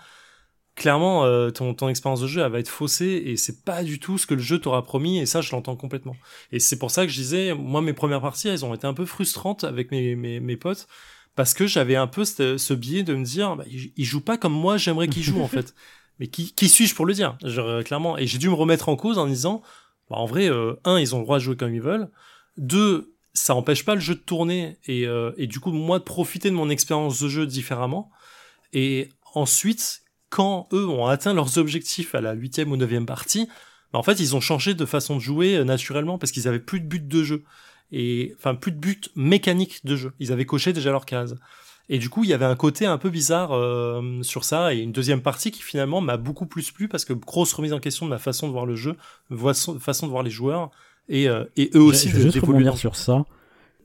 clairement euh, ton, ton expérience de jeu elle va être faussée et c'est pas du tout ce que le jeu t'aura promis et ça je l'entends complètement. Et c'est pour ça que je disais, moi mes premières parties elles ont été un peu frustrantes avec mes, mes, mes potes parce que j'avais un peu ce, ce biais de me dire, bah, ils, jouent pas comme moi j'aimerais qu'ils jouent en [laughs] fait. Mais qui, suis-je pour le dire? Genre, Clairement. Et j'ai dû me remettre en cause en disant, bah, en vrai, euh, un, ils ont le droit de jouer comme ils veulent. Deux, ça empêche pas le jeu de tourner et, euh, et du coup, moi, de profiter de mon expérience de jeu différemment. Et ensuite, quand eux ont atteint leurs objectifs à la huitième ou neuvième partie, bah, en fait, ils ont changé de façon de jouer euh, naturellement parce qu'ils avaient plus de but de jeu et enfin plus de but mécanique de jeu. Ils avaient coché déjà leur case. Et du coup, il y avait un côté un peu bizarre euh, sur ça, et une deuxième partie qui finalement m'a beaucoup plus plu parce que grosse remise en question de ma façon de voir le jeu, façon de voir les joueurs, et, euh, et eux aussi. Je vais juste rebondir sur ça.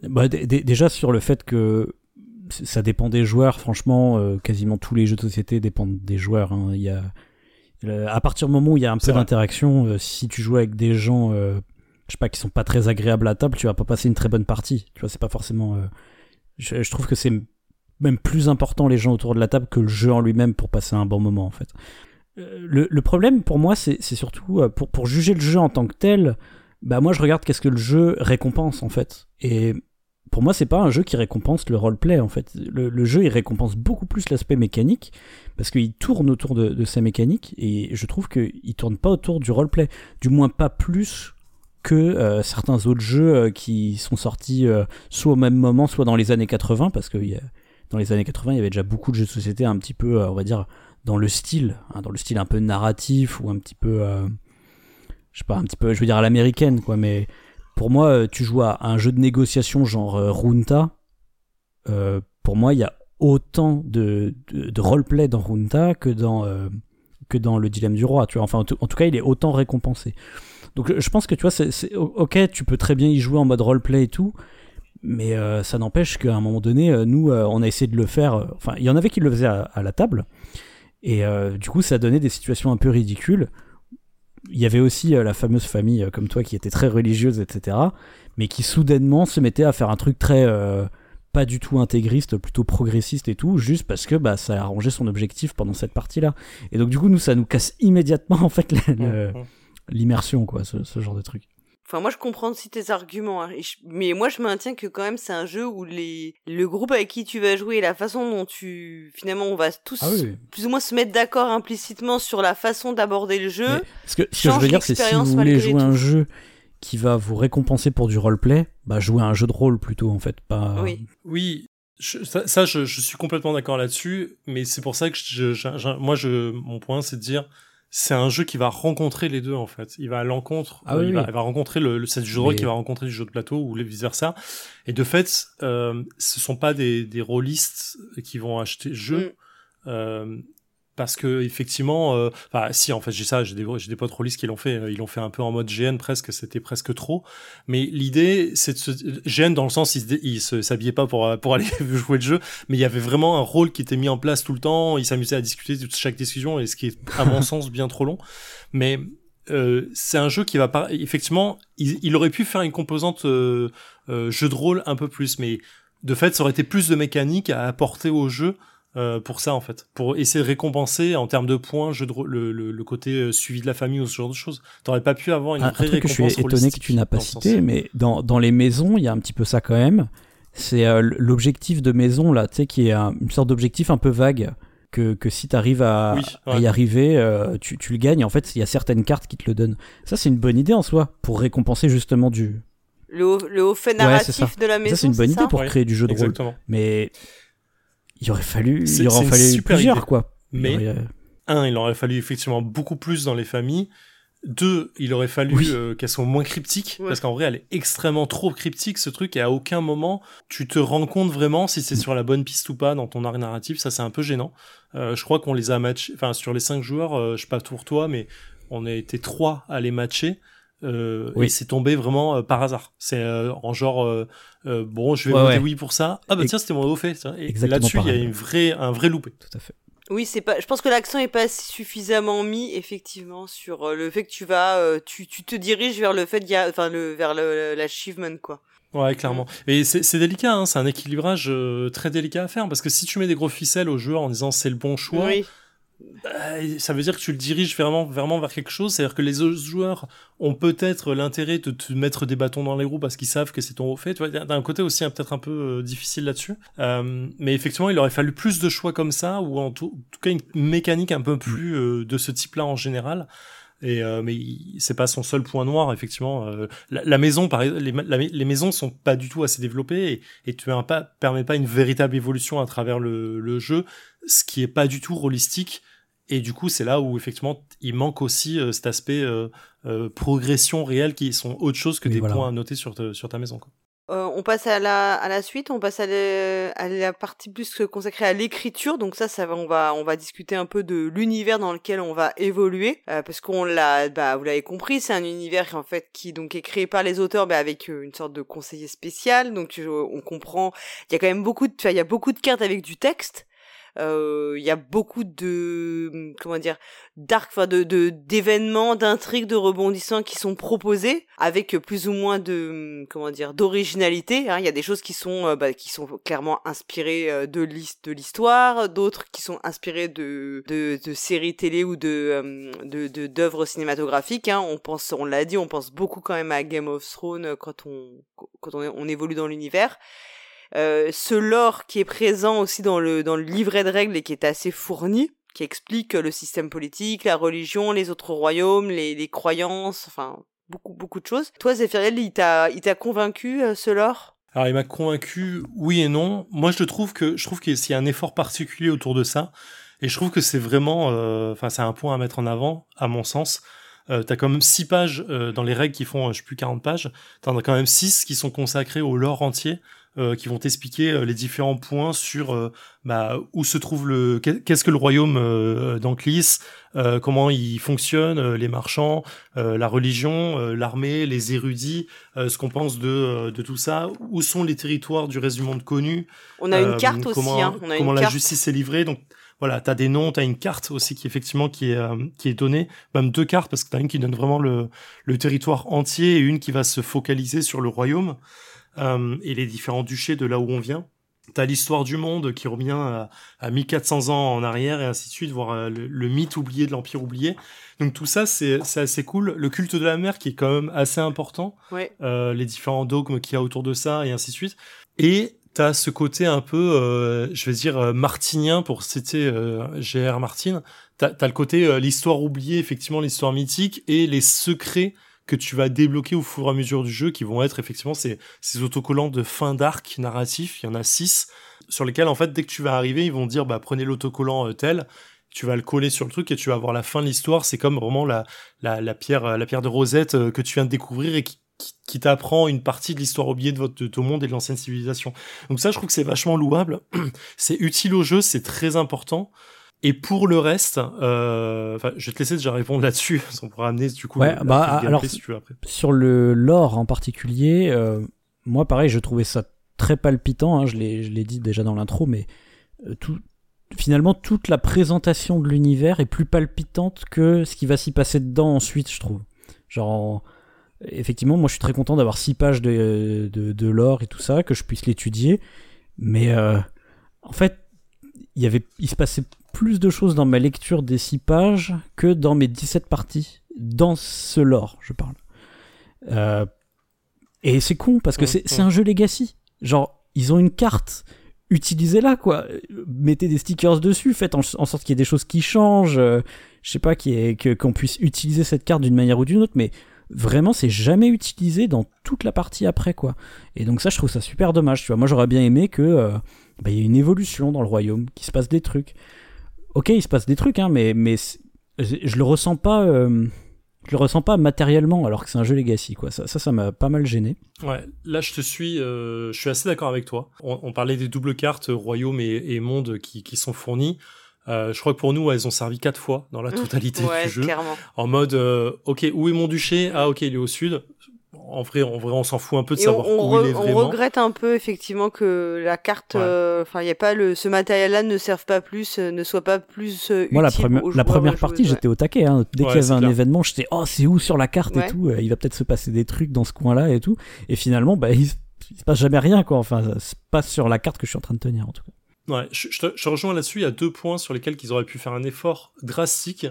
Bah, déjà sur le fait que ça dépend des joueurs. Franchement, euh, quasiment tous les jeux de société dépendent des joueurs. Hein. Il y a, à partir du moment où il y a un peu d'interaction, si tu joues avec des gens, je sais pas, qui sont pas très agréables à table, tu vas pas passer une très bonne partie. Tu vois, c'est pas forcément. je, trouve que c'est même plus important les gens autour de la table que le jeu en lui-même pour passer un bon moment en fait. Euh, le, problème pour moi c'est surtout euh, pour, juger le jeu en tant que tel, bah moi je regarde qu'est-ce que le jeu récompense en fait. Et pour moi c'est pas un jeu qui récompense le roleplay en fait. Le, jeu il récompense beaucoup plus l'aspect mécanique parce qu'il tourne autour de, sa mécanique et je trouve qu'il tourne pas autour du roleplay. Du moins pas plus que euh, certains autres jeux qui sont sortis soit au même moment, soit dans les années 80, parce qu'il dans les années 80, il y avait déjà beaucoup de jeux de société un petit peu, euh, on va dire, dans le style, hein, dans le style un peu narratif ou un petit peu, euh, je sais pas, un petit peu, je veux dire à l'américaine, quoi. Mais pour moi, euh, tu joues à un jeu de négociation genre Runta. pour moi, il y a autant de, roleplay dans Runta que dans, que dans le dilemme du roi. Tu vois, enfin, en, tout cas, il est autant récompensé. Donc, je pense que tu vois, ok, tu peux très bien y jouer en mode roleplay et tout, mais euh, ça n'empêche qu'à un moment donné, euh, nous, euh, on a essayé de le faire. Enfin, il y en avait qui le faisaient à, la table. Et du coup, ça donnait des situations un peu ridicules. Il y avait aussi la fameuse famille comme toi qui était très religieuse, etc. Mais qui soudainement se mettait à faire un truc très pas du tout intégriste, plutôt progressiste et tout, juste parce que bah, ça a arrangé son objectif pendant cette partie-là. Et donc du coup, nous, ça nous casse immédiatement en fait l'immersion, quoi, ce, ce, genre de truc. Enfin, moi, je comprends aussi tes arguments, hein, mais moi, je maintiens que quand même, c'est un jeu où les le groupe avec qui tu vas jouer et la façon dont tu finalement, on va tous ah plus ou moins se mettre d'accord implicitement sur la façon d'aborder le jeu. ce que, ce que je veux dire, c'est si vous voulez jouer un jeu qui va vous récompenser pour du roleplay, bah jouez à un jeu de rôle plutôt en fait, pas. Oui. Oui. ça, je, je, suis complètement d'accord là-dessus, mais c'est pour ça que je, moi, je, mon point, c'est de dire, c'est un jeu qui va rencontrer les deux en fait. Il va à l'encontre, ah euh, il, Va, rencontrer le, le set du jeu de rôle qui va rencontrer du jeu de plateau ou vice versa. Et de fait, euh, ce sont pas des, des rôlistes qui vont acheter le jeu. Mm. Euh, parce que effectivement euh, enfin si en fait j'ai ça j'ai des j'ai des potes rôlistes qui l'ont fait euh, ils l'ont fait un peu en mode GN presque c'était presque trop. Mais l'idée c'est de se GN dans le sens ils il se s'habillaient pas pour pour [laughs] aller jouer le jeu mais il y avait vraiment un rôle qui était mis en place tout le temps ils s'amusaient à discuter de chaque discussion et ce qui est à mon [laughs] sens bien trop long. Mais euh, c'est un jeu qui va pas effectivement il, il, aurait pu faire une composante euh, euh, jeu de rôle un peu plus mais de fait ça aurait été plus de mécanique à apporter au jeu euh, pour ça en fait, pour essayer de récompenser en termes de points jeu de le, le, le, côté euh, suivi de la famille ou ce genre de choses. T'aurais pas pu avoir une un, vraie un truc que je suis étonné que tu n'as pas cité, mais dans, dans les maisons, il y a un petit peu ça quand même. C'est euh, l'objectif de maison là, tu sais, qui est un, une sorte d'objectif un peu vague. Que, que si tu arrives à, oui, ouais. à, y arriver, euh, tu, tu, le gagnes. En fait, il y a certaines cartes qui te le donnent. Ça, c'est une bonne idée en soi, pour récompenser justement du. Le haut, le haut fait narratif ouais, de la maison. Ça, c'est une bonne idée pour ouais, créer du jeu de exactement. rôle. Mais il aurait fallu, il aurait fallu plusieurs, idée. quoi. Mais, aurait... un, il aurait fallu effectivement beaucoup plus dans les familles. Deux, il aurait fallu oui. euh, qu'elle soit moins cryptique, Ouais. parce qu'en vrai, elle est extrêmement trop cryptique, ce truc, et à aucun moment, tu te rends compte vraiment si c'est sur la bonne piste ou pas dans ton arc narratif, ça c'est un peu gênant. Euh, je crois qu'on les a matchés, enfin, sur les cinq joueurs, euh, je sais pas pour toi, mais on a été trois à les matcher. Euh, Oui. et c'est tombé vraiment euh, par hasard. C'est euh, en genre euh, euh, bon, je vais Ouais, voter ouais. oui pour ça. Ah bah Et- tiens, c'était mon haut fait. ça. Et là-dessus, il y a une vraie, un vrai loupé. Tout à fait. Oui, c'est pas. Je pense que l'accent est pas suffisamment mis effectivement sur euh, le fait que tu vas, euh, tu, tu te diriges vers le fait a- enfin le vers le l'achievement quoi. Ouais, clairement. Et c'est c'est délicat, hein, c'est un équilibrage euh, très délicat à faire parce que si tu mets des gros ficelles au joueur en disant c'est le bon choix, Oui. Bah, ça veut dire que tu le diriges vraiment, vraiment vers quelque chose. C'est-à-dire que les autres joueurs ont peut-être l'intérêt de te mettre des bâtons dans les roues parce qu'ils savent que c'est ton haut fait. Tu vois, il y a un côté aussi hein, peut-être un peu euh, difficile là-dessus. Euh, mais effectivement, il aurait fallu plus de choix comme ça ou en tout, en tout cas une mécanique un peu plus euh, de ce type-là en général. Et euh, mais c'est pas son seul point noir effectivement. Euh, la, la maison, par exemple, les, la- les maisons sont pas du tout assez développées et, et tu as pas permet pas une véritable évolution à travers le, le jeu, ce qui est pas du tout holistique. Et du coup, c'est là où effectivement il manque aussi euh, cet aspect euh, euh, progression réelle qui sont autre chose que Oui, des voilà. points à noter sur, te- sur ta maison. Quoi. Euh, on passe à la à la suite, on passe à, le- à la partie plus consacrée à l'écriture. Donc ça, ça on va on va discuter un peu de l'univers dans lequel on va évoluer, euh, parce qu'on l'a, bah vous l'avez compris, c'est un univers en fait qui donc est créé par les auteurs, bah, avec une sorte de conseiller spécial. Donc on comprend, il y a quand même beaucoup de, il y a beaucoup de cartes avec du texte. Il y a beaucoup de comment dire d'arcs, enfin de de- d'événements, d'intrigues, de rebondissements qui sont proposés avec plus ou moins de comment dire d'originalité. hein. Il y a des choses qui sont bah, qui sont clairement inspirées de l'his- de l'histoire, d'autres qui sont inspirées de, de de séries télé ou de de d'œuvres cinématographiques. Hein. On pense, on l'a dit, on pense beaucoup quand même à Game of Thrones quand on quand on évolue dans l'univers. Euh, ce lore qui est présent aussi dans le livret de règles et qui est assez fourni, qui explique le système politique, la religion, les autres royaumes, les, croyances, enfin beaucoup beaucoup de choses. Toi, Zéphiriel, il t'a il t'a convaincu euh, ce lore? Alors il m'a convaincu, oui et non. Moi je trouve que je trouve qu'il y a un effort particulier autour de ça, et je trouve que c'est vraiment, euh, enfin c'est un point à mettre en avant à mon sens. T'as quand même six pages dans les règles qui font, euh, je sais plus 40 pages. T'en as quand même six qui sont consacrés au lore entier, euh, qui vont t'expliquer euh, les différents points sur euh, bah, où se trouve le, qu'est-ce que le royaume euh, d'Anclis, euh, comment il fonctionne, euh, les marchands, euh, la religion, euh, l'armée, les érudits, euh, ce qu'on pense de, de tout ça, où sont les territoires du reste du monde connu, On a une carte aussi, comment, hein. On a comment une la carte. justice est livrée. Donc voilà, t'as des noms, t'as une carte aussi qui effectivement qui est euh, qui est donnée, même deux cartes parce que t'as une qui donne vraiment le le territoire entier et une qui va se focaliser sur le royaume euh, et les différents duchés de là où on vient. T'as l'histoire du monde qui revient à, à 1400 ans en arrière et ainsi de suite, voir euh, le, le mythe oublié de l'empire oublié. Donc tout ça c'est assez cool. Le culte de la mer qui est quand même assez important Ouais. euh, les différents dogmes qu'il y a autour de ça et ainsi de suite. Et t'as ce côté un peu, euh, je vais dire, euh, martinien pour citer G.R. Martin. T'as as le côté l'histoire oubliée, effectivement, l'histoire mythique et les secrets que tu vas débloquer au fur et à mesure du jeu qui vont être effectivement ces, ces autocollants de fin d'arc narratif. Il y en a six sur lesquels, en fait, dès que tu vas arriver, ils vont dire, bah, prenez l'autocollant euh, tel tu vas le coller sur le truc et tu vas voir la fin de l'histoire. C'est comme vraiment la, la, pierre, euh, la pierre de Rosette euh, que tu viens de découvrir et qui, qui, qui t'apprend une partie de l'histoire oubliée de votre de ton monde et de l'ancienne civilisation. Donc ça, je trouve que c'est vachement louable. [clears throat] c'est utile au jeu, c'est très important. Et pour le reste, euh, je vais te laisser déjà répondre là-dessus. [laughs] On pourra amener du coup. Ouais, bah, alors, si tu veux, après. Sur le lore en particulier, euh, moi pareil, je trouvais ça très palpitant. hein, je l'ai je l'ai dit déjà dans l'intro, mais euh, tout, finalement toute la présentation de l'univers est plus palpitante que ce qui va s'y passer dedans ensuite, je trouve. Genre, en- effectivement, moi je suis très content d'avoir six pages de, de, de lore et tout ça, que je puisse l'étudier. Mais euh, en fait, il y avait, il se passait plus de choses dans ma lecture des 6 pages que dans mes 17 parties, dans ce lore, je parle. Euh, et c'est con, parce que c'est un jeu Legacy. Genre, ils ont une carte, utilisez-la, quoi. Mettez des stickers dessus, faites en, en sorte qu'il y ait des choses qui changent, euh, je sais pas, qu'on puisse utiliser cette carte d'une manière ou d'une autre, mais vraiment, c'est jamais utilisé dans toute la partie après, quoi. Et donc ça, je trouve ça super dommage, tu vois. Moi, j'aurais bien aimé que euh, bah, il y ait une évolution dans le royaume, qu'il se passe des trucs. Ok, il se passe des trucs, hein, mais, mais je le ressens pas... euh, je le ressens pas matériellement alors que c'est un jeu Legacy quoi. Ça ça ça m'a pas mal gêné. Ouais, là je te suis, euh, je suis assez d'accord avec toi. On, on parlait des doubles cartes euh, royaume et, et monde qui, qui sont fournies. Euh, je crois que pour nous, elles ont servi quatre fois dans la Mmh, totalité ouais, du jeu. clairement. En mode, euh, ok, où est mon duché? Ah, ok, il est au sud. En vrai, en vrai, on s'en fout un peu de Et on, savoir on où re- il est on vraiment. regrette un peu effectivement que la carte, Ouais. euh, enfin, il y a pas le, ce matériel-là ne serve pas plus, euh, ne soit pas plus euh, Moi la utile première aux la joueurs, première aux partie j'étais au taquet. Hein. Dès Ouais, qu'il y avait un clair. événement j'étais oh c'est où sur la carte Ouais. et tout. Euh, Il va peut-être se passer des trucs dans ce coin-là et tout. Et finalement bah il, se- il se passe jamais rien quoi. Enfin ça se passe sur la carte que je suis en train de tenir en tout cas. Ouais, je, je te, je te rejoins là-dessus. Il y a deux points sur lesquels ils auraient pu faire un effort drastique.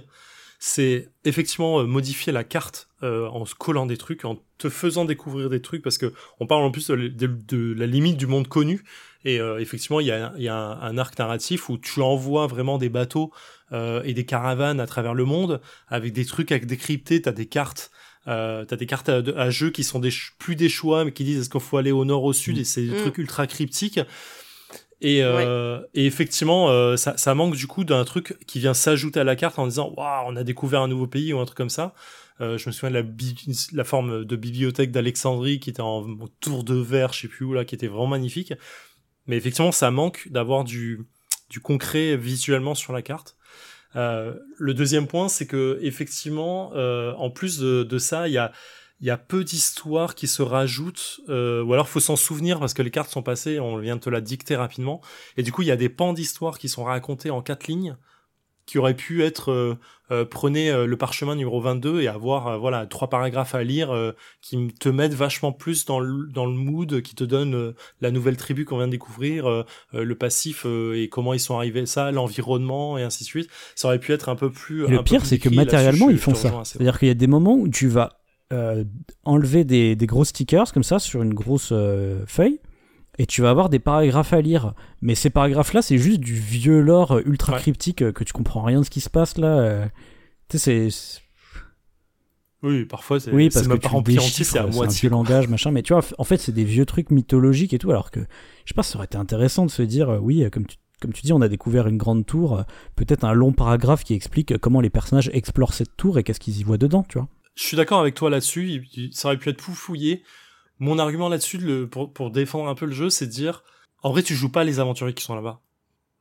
C'est effectivement euh, modifier la carte euh, en se collant des trucs, en te faisant découvrir des trucs, parce que on parle en plus de, de- de la limite du monde connu. Et euh, effectivement, il y a, il y a un, un arc narratif où tu envoies vraiment des bateaux euh, et des caravanes à travers le monde avec des trucs à décrypter. T'as des cartes. Euh, t'as des cartes à, à jeu qui sont des, plus des choix, mais qui disent est-ce qu'il faut aller au nord, au sud, et c'est des Mm. trucs ultra cryptiques. Et, euh, et effectivement, euh, ça, ça manque du coup d'un truc qui vient s'ajouter à la carte en disant waouh, on a découvert un nouveau pays ou un truc comme ça. Euh, je me souviens de la, la forme de bibliothèque d'Alexandrie qui était en, en tour de verre, je sais plus où là, qui était vraiment magnifique. Mais effectivement, ça manque d'avoir du, du concret visuellement sur la carte. Euh, le deuxième point, c'est que effectivement, euh, en plus de, de ça, il y a il y a peu d'histoires qui se rajoutent, euh, ou alors faut s'en souvenir parce que les cartes sont passées, on vient de te la dicter rapidement, et du coup il y a des pans d'histoires qui sont racontés en quatre lignes, qui auraient pu être euh, euh, prenez euh, le parchemin numéro 22 et avoir euh, voilà trois paragraphes à lire euh, qui te mettent vachement plus dans le, dans le mood, qui te donnent la nouvelle tribu qu'on vient de découvrir, le passif euh, et comment ils sont arrivés ça, l'environnement et ainsi de suite. Ça aurait pu être un peu plus. Et le pire c'est que matériellement ils font ça. C'est-à-dire qu'il y a des moments où tu vas euh, enlever des, des gros stickers comme ça sur une grosse euh, feuille et tu vas avoir des paragraphes à lire. Mais ces paragraphes-là, c'est juste du vieux lore euh, ultra cryptique que tu comprends rien de ce qui se passe là. Tu sais, c'est. Oui, parfois c'est Oui, parce que même tu déchiffres, c'est à un vieux langage, machin. Mais tu vois, en fait, c'est des vieux trucs mythologiques et tout. Alors que, je sais pas, ça aurait été intéressant de se dire, oui, comme tu, comme tu dis, on a découvert une grande tour, peut-être un long paragraphe qui explique comment les personnages explorent cette tour et qu'est-ce qu'ils y voient dedans, tu vois. Je suis d'accord avec toi là-dessus. Ça aurait pu être fouillé. Mon argument là-dessus, le- pour, pour défendre un peu le jeu, c'est de dire, en vrai, tu joues pas les aventuriers qui sont là-bas.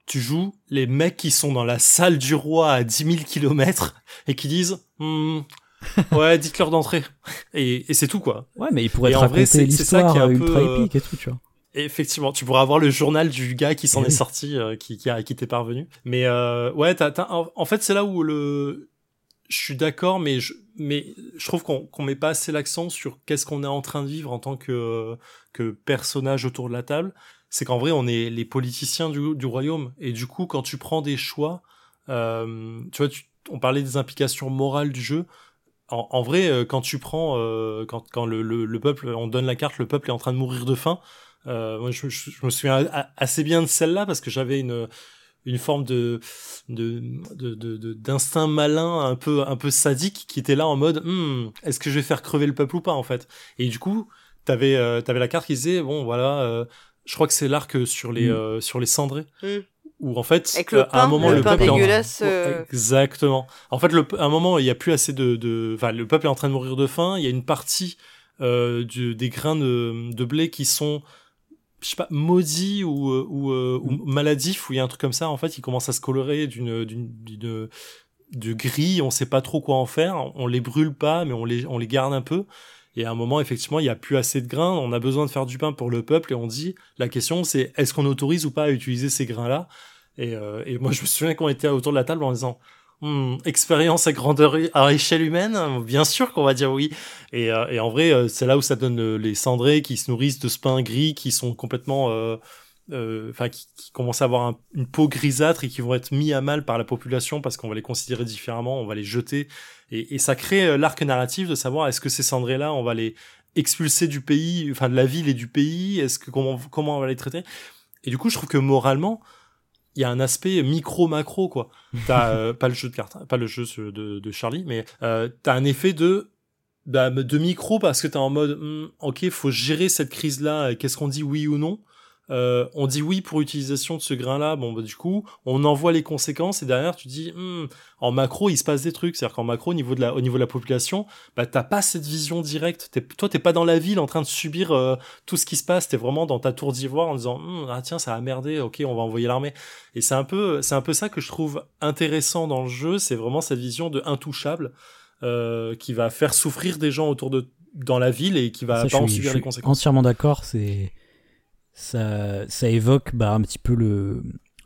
Tu joues les mecs qui sont dans la salle du roi à 10 000 kilomètres et qui disent, Hmm, [laughs] ouais, dites-leur d'entrer. Et, et c'est tout, quoi. Ouais, mais il pourrait Et te raconter c'est- c'est ça l'histoire qui est un peu, ultra euh, épique et tout, tu vois. Effectivement, tu pourras avoir le journal du gars qui s'en Eh est sorti, euh, qui, qui, a, qui t'est parvenu. Mais euh, ouais, en, en fait, c'est là où le, je suis d'accord, mais je, mais je trouve qu'on qu'on met pas assez l'accent sur qu'est-ce qu'on est en train de vivre en tant que que personnage autour de la table. C'est qu'en vrai, on est les politiciens du, du royaume, et du coup, quand tu prends des choix, euh, tu vois, tu, on parlait des implications morales du jeu. En, en vrai, euh, quand tu prends, euh, quand, quand le, le, le peuple, on donne la carte, le peuple est en train de mourir de faim. Euh, moi, je, je- je me souviens assez bien de celle-là parce que j'avais une une forme de de de- de- de- d'instinct malin un peu un peu sadique qui était là en mode Hmm, est-ce que je vais faire crever le peuple ou pas en fait? Et du coup t'avais euh, t'avais la carte qui disait bon voilà euh, je crois que c'est l'arc sur les Mm. euh, sur les cendrés Mm. où en fait Avec le euh, à un pain, moment le le, pain peuple est en- dégueulasse, Ouais, euh. exactement en fait le, à un moment il y a plus assez de de enfin le peuple est en train de mourir de faim il y a une partie euh, du, des grains de, de blé qui sont je sais pas maudits ou euh, ou, euh, ou maladifs ou il y a un truc comme ça en fait ils commencent à se colorer d'une d'une d'une de gris on sait pas trop quoi en faire on les brûle pas mais on les on les garde un peu. Et à un moment effectivement il y a plus assez de grains on a besoin de faire du pain pour le peuple et on dit la question c'est est-ce qu'on autorise ou pas à utiliser ces grains là et, euh, et moi je me souviens qu'on était autour de la table en disant Hmm, expérience à grandeur à échelle humaine bien sûr qu'on va dire oui. Et, euh, et en vrai euh, c'est là où ça donne euh, les cendrés qui se nourrissent de ce pain gris qui sont complètement euh, enfin qui, qui, commencent à avoir une peau grisâtre et qui vont être mis à mal par la population parce qu'on va les considérer différemment, on va les jeter. Et, et ça crée l'arc narratif de savoir est-ce que ces cendrés là on va les expulser du pays, enfin de la ville et du pays, est-ce que comment comment on va les traiter? Et du coup je trouve que moralement il y a un aspect micro macro quoi. T'as [laughs] euh, pas le jeu de cartes, pas le jeu de, de Charlie, mais euh, t'as un effet de bah, de micro parce que t'es en mode hmm, ok faut gérer cette crise là. Qu'est-ce qu'on dit oui ou non euh, on dit oui pour l'utilisation de ce grain-là, bon bah du coup, on envoie les conséquences et derrière tu dis hmm, en macro il se passe des trucs, c'est-à-dire qu'en macro au niveau de la au niveau de la population, bah t'as pas cette vision directe. T'es, toi t'es pas dans la ville en train de subir euh, tout ce qui se passe, t'es vraiment dans ta tour d'ivoire en disant hmm, ah tiens ça a merdé, ok on va envoyer l'armée. Et c'est un peu c'est un peu ça que je trouve intéressant dans le jeu, c'est vraiment cette vision de intouchable euh, qui va faire souffrir des gens autour de dans la ville et qui va pas en subir les conséquences. Entièrement d'accord, c'est ça, ça évoque bah, un petit peu le,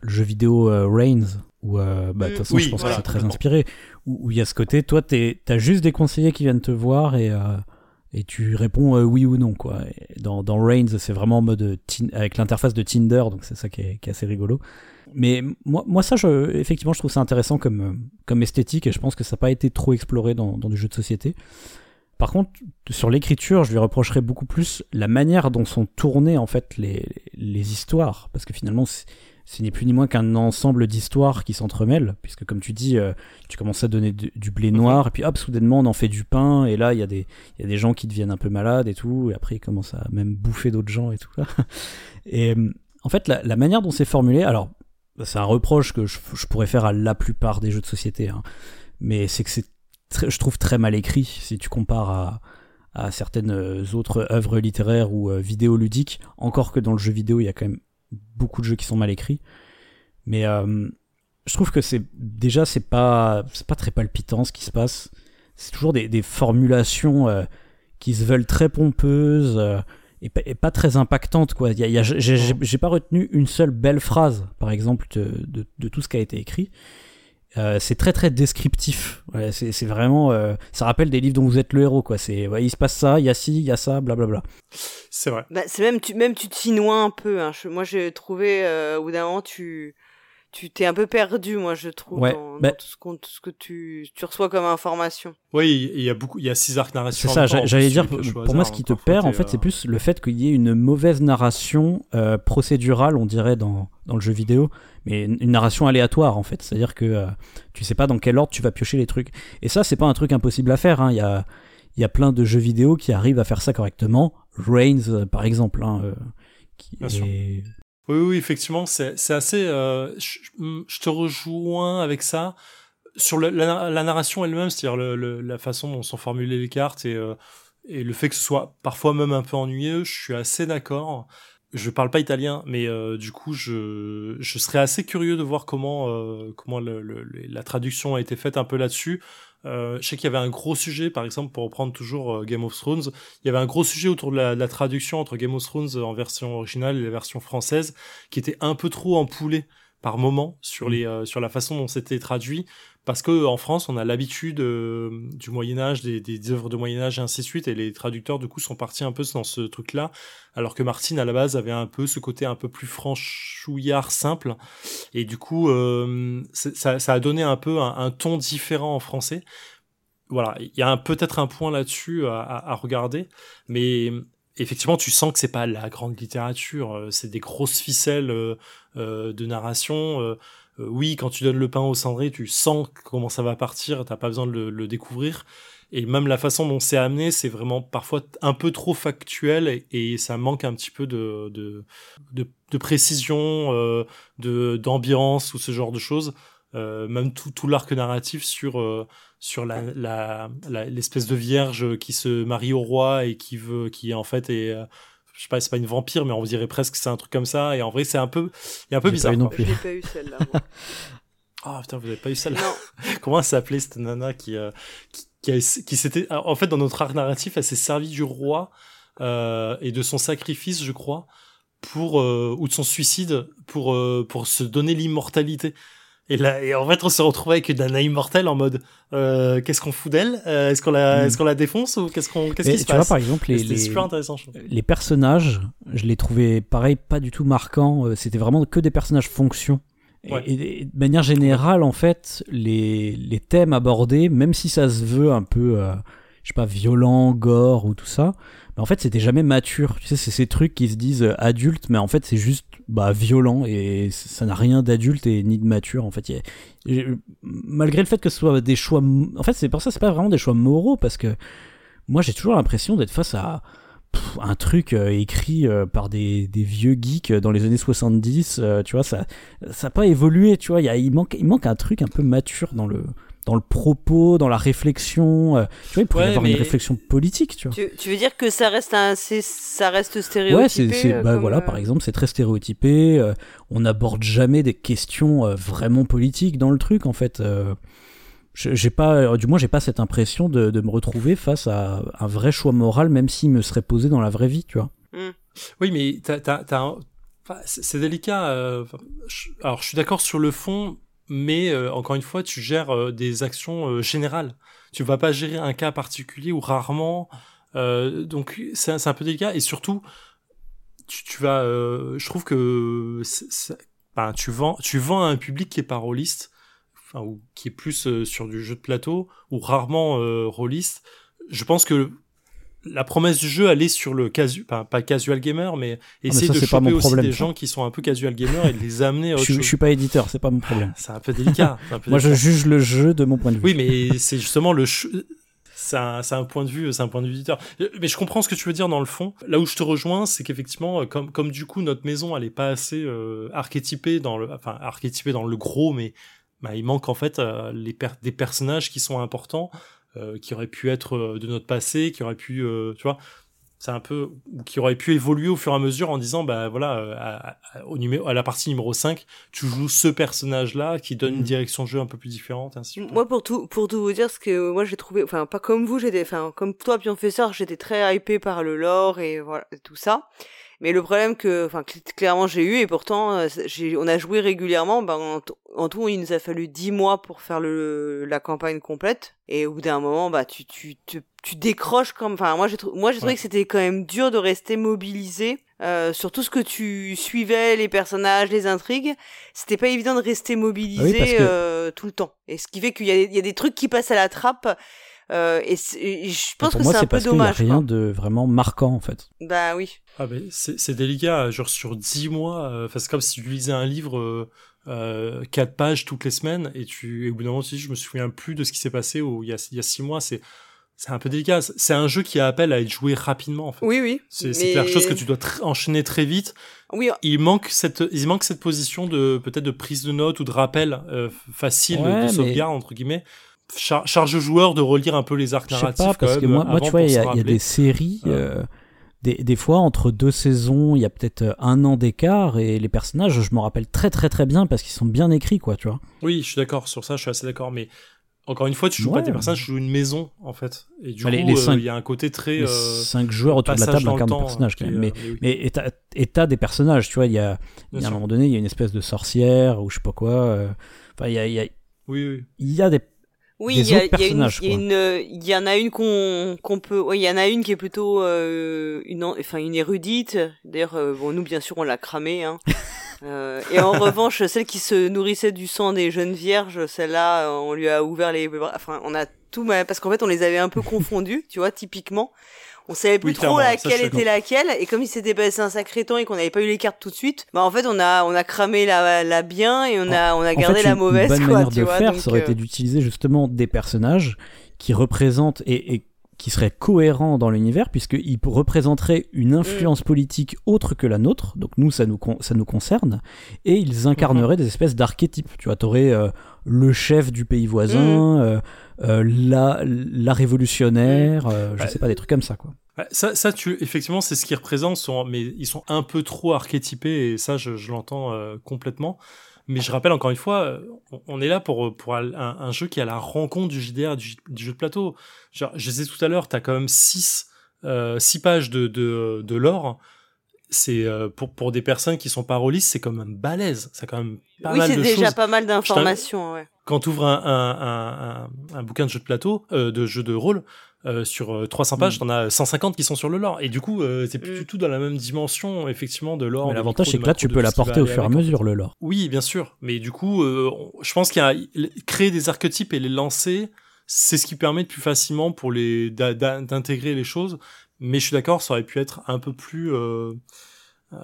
jeu vidéo euh, Reigns, où euh, bah, de toute façon, je pense que c'est très inspiré, où il y a ce côté, toi, t'as juste des conseillers qui viennent te voir et, euh, et tu réponds oui ou non. Quoi. dans, dans Reigns, c'est vraiment en mode avec l'interface de Tinder, donc c'est ça qui est, qui est, assez rigolo. Mais moi, moi ça, je, effectivement, je trouve ça intéressant comme, comme esthétique et je pense que ça n'a pas été trop exploré dans, dans du jeu de société. Par contre, sur l'écriture, je lui reprocherais beaucoup plus la manière dont sont tournées en fait les, les histoires, parce que finalement, ce n'est plus ni moins qu'un ensemble d'histoires qui s'entremêlent, puisque comme tu dis, euh, tu commences à donner du, blé mhm. noir, et puis hop, soudainement, on en fait du pain, et là, il y, a des, y a des gens qui deviennent un peu malades et tout, et après, ils commencent à même bouffer d'autres gens et tout. [laughs] et en fait, la, la manière dont c'est formulé, alors, c'est un reproche que je, je, pourrais faire à la plupart des jeux de société, hein, mais c'est que c'est je trouve très mal écrit si tu compares à, certaines euh, autres œuvres littéraires ou euh, vidéoludiques. Encore que dans le jeu vidéo, il y a quand même beaucoup de jeux qui sont mal écrits. Mais euh, je trouve que c'est déjà c'est pas c'est pas très palpitant ce qui se passe. C'est toujours des, formulations qui se veulent très pompeuses et, pas très impactantes quoi. J'ai pas retenu une seule belle phrase par exemple de tout ce qui a été écrit. Euh, c'est très très descriptif. c'est vraiment, euh, ça rappelle des livres dont vous êtes le héros, quoi. C'est, il se passe ça, il y a ci, il y a ça, blablabla. C'est vrai. Bah, c'est même, tu, même tu te chinois un peu. Hein. moi, j'ai trouvé euh, au bout d'un moment, tu, tu t'es un peu perdu, moi, je trouve, dans, bah tout, ce ce, que tu, tu reçois comme information. Oui, il y a beaucoup, il y a six arcs narration. C'est ça, j'allais dire, pour moi, ce qui te perd, en fait, c'est plus le fait qu'il y ait une mauvaise narration euh, procédurale, on dirait, dans, dans le jeu vidéo, mais une, narration aléatoire, en fait. C'est-à-dire que euh, tu sais pas dans quel ordre tu vas piocher les trucs. Et ça, c'est pas un truc impossible à faire, hein. Il y a, il y a plein de jeux vidéo qui arrivent à faire ça correctement. Reigns, euh, par exemple, hein, qui est oui, oui, effectivement, c'est assez. Euh, je, te rejoins avec ça sur la, narration elle-même, c'est-à-dire le, la façon dont sont formulées les cartes et, euh, et le fait que ce soit parfois même un peu ennuyeux. Je suis assez d'accord. Je parle pas italien, mais euh, du coup, je, je serais assez curieux de voir comment euh, comment le, la traduction a été faite un peu là-dessus. Euh, je sais qu'il y avait un gros sujet, par exemple, pour reprendre toujours euh, Game of Thrones, il y avait un gros sujet autour de la, traduction entre Game of Thrones en version originale et la version française, qui était un peu trop empoulé par moment sur les euh, sur la façon dont c'était traduit parce que en France on a l'habitude du Moyen Âge des, des œuvres de Moyen Âge et ainsi de suite et les traducteurs du coup sont partis un peu dans ce truc là alors que Martine à la base avait un peu ce côté un peu plus franchouillard simple et du coup ça, ça, a donné un peu un, ton différent en français voilà il y a peut-être un point là-dessus à, à, regarder mais effectivement, tu sens que c'est pas la grande littérature, c'est des grosses ficelles euh, de narration. Euh, euh, oui, quand tu donnes le pain au cendré, tu sens comment ça va partir, t'as pas besoin de le, découvrir. Et même la façon dont c'est amené, c'est vraiment parfois un peu trop factuel et, ça manque un petit peu de, de, de, précision, de d'ambiance ou ce genre de choses. même tout, tout l'arc narratif sur sur la l'espèce de vierge qui se marie au roi et qui veut qui en fait est je sais pas, c'est pas une vampire, mais on dirait presque que c'est un truc comme ça. Et en vrai, c'est un peu, il un peu bizarre. Pas non plus. J'ai pas eu celle-là. [laughs] Ah oh, putain, vous avez pas eu celle-là [laughs] Comment elle s'appelait cette nana qui, euh, qui, qui, s'était, en fait, dans notre arc narratif, elle s'est servie du roi euh, et de son sacrifice, je crois, pour euh, ou de son suicide pour euh, pour se donner l'immortalité. Et là, et en fait, on s'est retrouvé avec Dana Immortel en mode, euh, qu'est-ce qu'on fout d'elle? Euh, Est-ce qu'on la, Mm. est-ce qu'on la défonce ou qu'est-ce qu'on, qu'est-ce qui se tu vois, passe? par exemple, les, les, super intéressant. je les personnages, je les trouvais pareil, pas du tout marquants. Euh, C'était vraiment que des personnages fonction. Et- Ouais. Et, et de manière générale, en fait, les, les thèmes abordés, même si ça se veut un peu, euh, je sais pas, violent, gore ou tout ça, mais en fait, c'était jamais mature. Tu sais, c'est ces trucs qui se disent euh, adultes, mais en fait, c'est juste bah, violent et ça n'a rien d'adulte et ni de mature. En fait, malgré le fait que ce soit des choix, en fait, c'est pour ça, c'est pas vraiment des choix moraux parce que moi, j'ai toujours l'impression d'être face à un truc euh, écrit euh, par des, vieux geeks dans les années 70, euh, tu vois, ça ça a pas évolué, tu vois, il, manque, il manque un truc un peu mature dans le, dans le propos, dans la réflexion, euh, tu vois, il pourrait y Ouais, avoir mais- une réflexion politique, tu vois. Tu, tu veux dire que ça reste un, ça reste Ouais, stéréotypé c'est, c'est- euh, bah voilà, euh, par exemple, c'est très stéréotypé. euh, on n'aborde jamais des questions euh, vraiment politiques dans le truc, en fait. euh, j'ai pas, euh, du moins, j'ai pas cette impression de, de me retrouver face à un vrai choix moral, même s'il me serait posé dans la vraie vie, tu vois. Oui, mais t'as, t'as, t'as un- enfin, c'est c'est délicat. euh, alors, je suis d'accord sur le fond, mais euh, encore une fois, tu gères euh, des actions euh, générales. Tu vas pas gérer un cas particulier ou rarement. euh, donc, c'est un, peu délicat. Et surtout, tu, tu vas. euh, je trouve que ben, tu vends, tu vends à un public qui est pas rôliste, enfin, ou qui est plus euh, sur du jeu de plateau, ou rarement rôliste. Je pense que la promesse du jeu, elle est sur le casu, pas, pas casual gamer, mais essayer ça, de pas choper mon aussi problème, des ça. gens qui sont un peu casual gamer et de les amener à Je, autre suis- je chose. suis pas éditeur, c'est pas mon problème. C'est un peu délicat. c'est un [laughs] peu Moi, je juge le jeu de mon point de vue. Oui, mais c'est justement le. C'est un, un point de vue, c'est un point de vue éditeur. Mais je comprends ce que tu veux dire dans le fond. Là où je te rejoins, c'est qu'effectivement, euh, comme, comme du coup notre maison, elle est pas assez euh, archétypée dans le, enfin archétypée dans le gros, mais bah, il manque en fait euh, les per- des personnages qui sont importants, euh, qui auraient pu être euh, de notre passé, qui auraient pu, euh, tu vois, c'est un peu ou qui auraient pu évoluer au fur et à mesure en disant bah voilà à, à- au numéro à la partie numéro 5 tu joues ce personnage là qui donne une Mhm. direction de jeu un peu plus différente ainsi. Moi, pour tout, pour tout vous dire, ce que moi j'ai trouvé, enfin, pas comme vous, j'étais, enfin, comme toi, Pionfesseur, j'étais très hypé par le lore et voilà, tout ça. Mais le problème que, enfin, cl- clairement j'ai eu, et pourtant, euh, on a joué régulièrement, ben, en, tout, il nous a fallu dix mois pour faire le, la campagne complète. Et au bout d'un moment, bah, tu, tu, tu, tu décroches comme, enfin, moi j'ai, moi j'ai trouvé Ouais. que c'était quand même dur de rester mobilisé. Euh, sur tout ce que tu suivais, les personnages, les intrigues, c'était pas évident de rester mobilisé Ah que- euh, tout le temps. Et ce qui fait qu'il y, y a des trucs qui passent à la trappe. Euh, et, je pense que c'est un peu parce qu'il y a dommage. rien quoi. de vraiment marquant, en fait. Bah oui. Ah ben c'est c'est délicat, genre sur 10 mois, euh, enfin, c'est comme si tu lisais un livre euh, euh, 4 pages toutes les semaines et tu et au bout d'un moment tu dis je me souviens plus de ce qui s'est passé au, il y a il y a 6 mois, c'est c'est un peu délicat, c'est un jeu qui appelle à être joué rapidement en fait. Oui, oui. C'est c'est Mais- quelque chose que tu dois tr- enchaîner très vite. Oui, Il manque cette il manque cette position de peut-être de prise de notes ou de rappel euh, facile Ouais, de mais- sauvegarde entre guillemets. Char- charge au joueur de relire un peu les arcs Je sais narratifs pas, quand parce que même, moi, moi tu vois, il y, a- y des séries, euh, des, des fois, entre deux saisons, il y a peut-être euh, un an d'écart, et les personnages, je m'en rappelle très très très bien parce qu'ils sont bien écrits, quoi, tu vois. Oui, je suis d'accord sur ça, je suis assez d'accord, mais encore une fois, tu joues Ouais. pas tes personnages, tu joues une maison en fait, et du Bah, coup, il y a un côté très Les euh, cinq joueurs autour de la table incarnent des personnages, quand même. Mais, euh, mais oui. mais t'as- des personnages, tu vois, il y a, y a un moment donné, il y a une espèce de sorcière, ou je sais pas quoi. euh, Enfin, il y a, y a, Oui, oui. il y a des oui, il y, en a une qu'on qu'on peut, ouais, il y en a une qui est plutôt euh, une, en- enfin une érudite. D'ailleurs, euh, bon, nous bien sûr on l'a cramée. Hein. [laughs] Euh, et en revanche, celle qui se nourrissait du sang des jeunes vierges, celle-là, on lui a ouvert les bras. Enfin, on a tout, parce qu'en fait, on les avait un peu confondus, tu vois, typiquement. On savait plus Oui, trop laquelle était laquelle, et comme il s'était passé un sacré temps et qu'on n'avait pas eu les cartes tout de suite, bah en fait on a on a cramé la, la bien et on a on a En gardé fait, la mauvaise Une bonne quoi, manière tu de vois. faire, donc, ça aurait euh, été d'utiliser justement des personnages qui représentent et, et qui seraient cohérents dans l'univers, puisqu'ils représenteraient une influence Mm. politique autre que la nôtre, donc nous, ça nous, con- ça nous concerne, et ils incarneraient des espèces d'archétypes. Tu vois, t'aurais euh, le chef du pays voisin, Mm. euh, la, la révolutionnaire, euh, je Ouais. sais pas, des trucs comme ça, quoi. Ça, ça, tu, effectivement, c'est ce qu'ils représentent, sont, mais ils sont un peu trop archétypés, et ça, je, je l'entends euh, complètement. Mais je rappelle encore une fois, euh, on, on est là pour, pour un, un jeu qui est à la rencontre du JDR, du, du jeu de plateau. Genre, je disais tout à l'heure, t'as quand même six, euh, six pages de, de, de lore. C'est euh, pour pour des personnes qui sont pas rôlistes, c'est quand même balèze. Ça quand même pas oui, mal c'est de déjà choses. pas mal d'informations. Ouais. Quand tu ouvres un, un, un, un, un bouquin de jeu de plateau, euh, de jeu de rôle, euh, sur euh, 300 pages, Mm. t'en as 150 qui sont sur le lore. Et du coup, euh, c'est plus Mm. du tout dans la même dimension, effectivement, de lore. L'avantage, c'est que là, tu peux l'apporter au fur et à mesure, le lore. oui, bien sûr. Mais du coup, euh, on- je pense qu'il y a créer des archétypes et les lancer, c'est ce qui permet de plus facilement pour les d'intégrer les choses. Mais je suis d'accord, ça aurait pu être un peu plus euh, euh,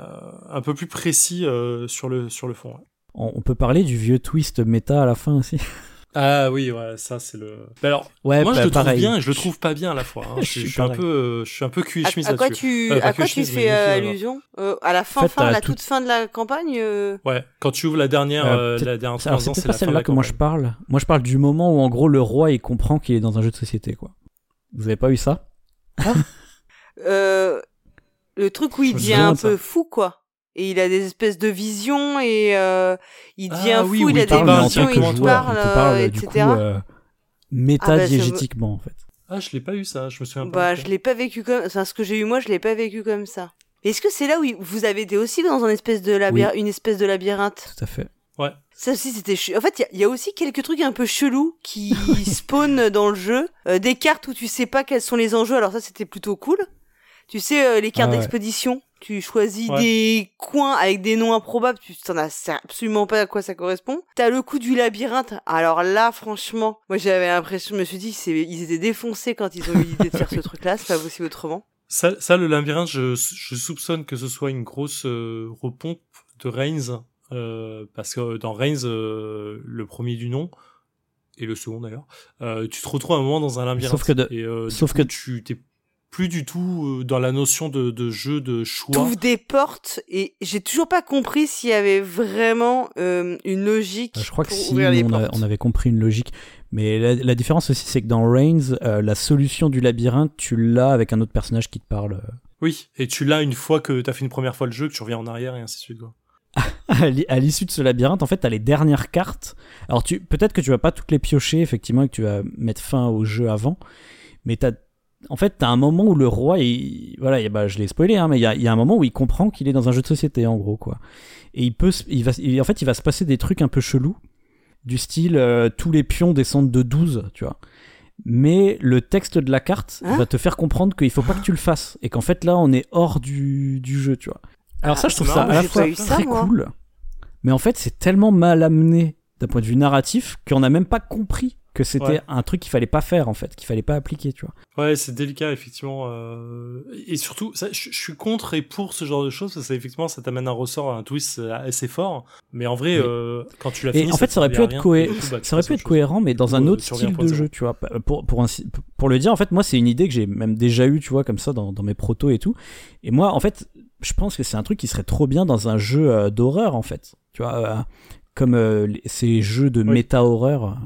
un peu plus précis euh, sur le sur le fond. ouais. On, on peut parler du vieux twist méta à la fin aussi? [laughs] Ah oui, ouais, ça c'est le. Mais alors, Ouais, moi je bah, le trouve pareil. bien et je le trouve pas bien à la fois. hein. [laughs] Je suis je suis un peu, euh, je suis un peu cul et À, chemise à quoi là-dessus. tu, Euh, à quoi tu fais euh, allusion? Euh, À la fin, En fait, fin, la tout- toute fin de la campagne euh, Ouais, quand tu ouvres la dernière, la dernière Alors, c'est pas celle-là que moi je parle. Moi, je parle du moment où, en gros, le roi, il comprend qu'il est dans un jeu de société, quoi. Vous avez pas eu ça? [laughs] euh, Le truc où il devient un peu fou, quoi. Et il a des espèces de visions et euh, il devient Ah oui, fou, il il a des parle, visions, il joueur, parle, il parle, euh, du etc. coup, euh, Ah bah, méta-diégétiquement, en fait. Ah, je l'ai pas eu ça, je me souviens pas. Bah, je l'ai pas vécu comme, enfin, ce que j'ai eu moi, je l'ai pas vécu comme ça. Est-ce que c'est là où vous avez été aussi dans un espèce de labyr- une espèce de labyrinthe? Tout à fait. Ça aussi, c'était ch- En fait, il y a- il y, a aussi quelques trucs un peu chelous qui [laughs] spawnent dans le jeu. Euh, des cartes où tu sais pas quels sont les enjeux. Alors ça, c'était plutôt cool. Tu sais, euh, les cartes Ah ouais. d'expédition. Tu choisis Ouais. des coins avec des noms improbables. Tu t'en as absolument pas à quoi ça correspond. T'as le coup du labyrinthe. Alors là, franchement, moi j'avais l'impression, je me suis dit, c'est, ils étaient défoncés quand ils ont eu l'idée de faire ce [laughs] truc-là. C'est pas possible autrement. Ça, ça, le labyrinthe, je, je soupçonne que ce soit une grosse euh, repompe de Reigns, euh, parce que dans Reigns, euh, le premier du nom, et le second d'ailleurs, euh, tu te retrouves à un moment dans un labyrinthe. Sauf que de- et, euh, sauf coup, que- tu t'es plus du tout euh, dans la notion de, de jeu de choix. T'ouvres des portes et j'ai toujours pas compris s'il y avait vraiment euh, une logique Euh, Je crois que pour si, ouvrir les on, a- portes. on avait compris une logique. Mais la, la différence aussi, c'est que dans Reigns, euh, la solution du labyrinthe, tu l'as avec un autre personnage qui te parle. Oui, et tu l'as une fois que t'as fait une première fois le jeu, que tu reviens en arrière et ainsi de suite. quoi. [laughs] à l'i- à l'issue de ce labyrinthe, en fait, t'as les dernières cartes. Alors, tu, peut-être que tu vas pas toutes les piocher, effectivement, et que tu vas mettre fin au jeu avant. Mais t'as, en fait, t'as un moment où le roi, il, voilà, il- bah, je l'ai spoilé, hein, mais il y a, il y a un moment où il comprend qu'il est dans un jeu de société, en gros, quoi. Et il peut, il va, il- en fait, il va se passer des trucs un peu chelous, du style, euh, tous les pions descendent de 12, tu vois. Mais le texte de la carte Hein va te faire comprendre qu'il faut pas que tu le fasses. Et qu'en fait, là, on est hors du, du jeu, tu vois. Alors Ah, ça, je trouve c'est ça à la fois très moi. cool, mais en fait, c'est tellement mal amené d'un point de vue narratif qu'on n'a même pas compris que c'était Ouais. un truc qu'il fallait pas faire, en fait, qu'il fallait pas appliquer, tu vois. Ouais, c'est délicat, effectivement. euh, Et surtout, ça, je, je suis contre et pour ce genre de choses, parce que effectivement, ça t'amène un ressort, un twist euh, assez fort. Mais en vrai, euh, quand tu l'as fini, en fait, ça aurait pu te être, cohé- coup, bah, ça aurait pu être cohérent, mais dans un autre style de jeu, tu vois. Pour, pour, pour le dire, en fait, moi, c'est une idée que j'ai même déjà eue, tu vois, comme ça, dans, dans mes protos et tout. Et moi, en fait, je pense que c'est un truc qui serait trop bien dans un jeu d'horreur, en fait. Tu vois, comme euh, ces jeux de Oui. méta-horreur.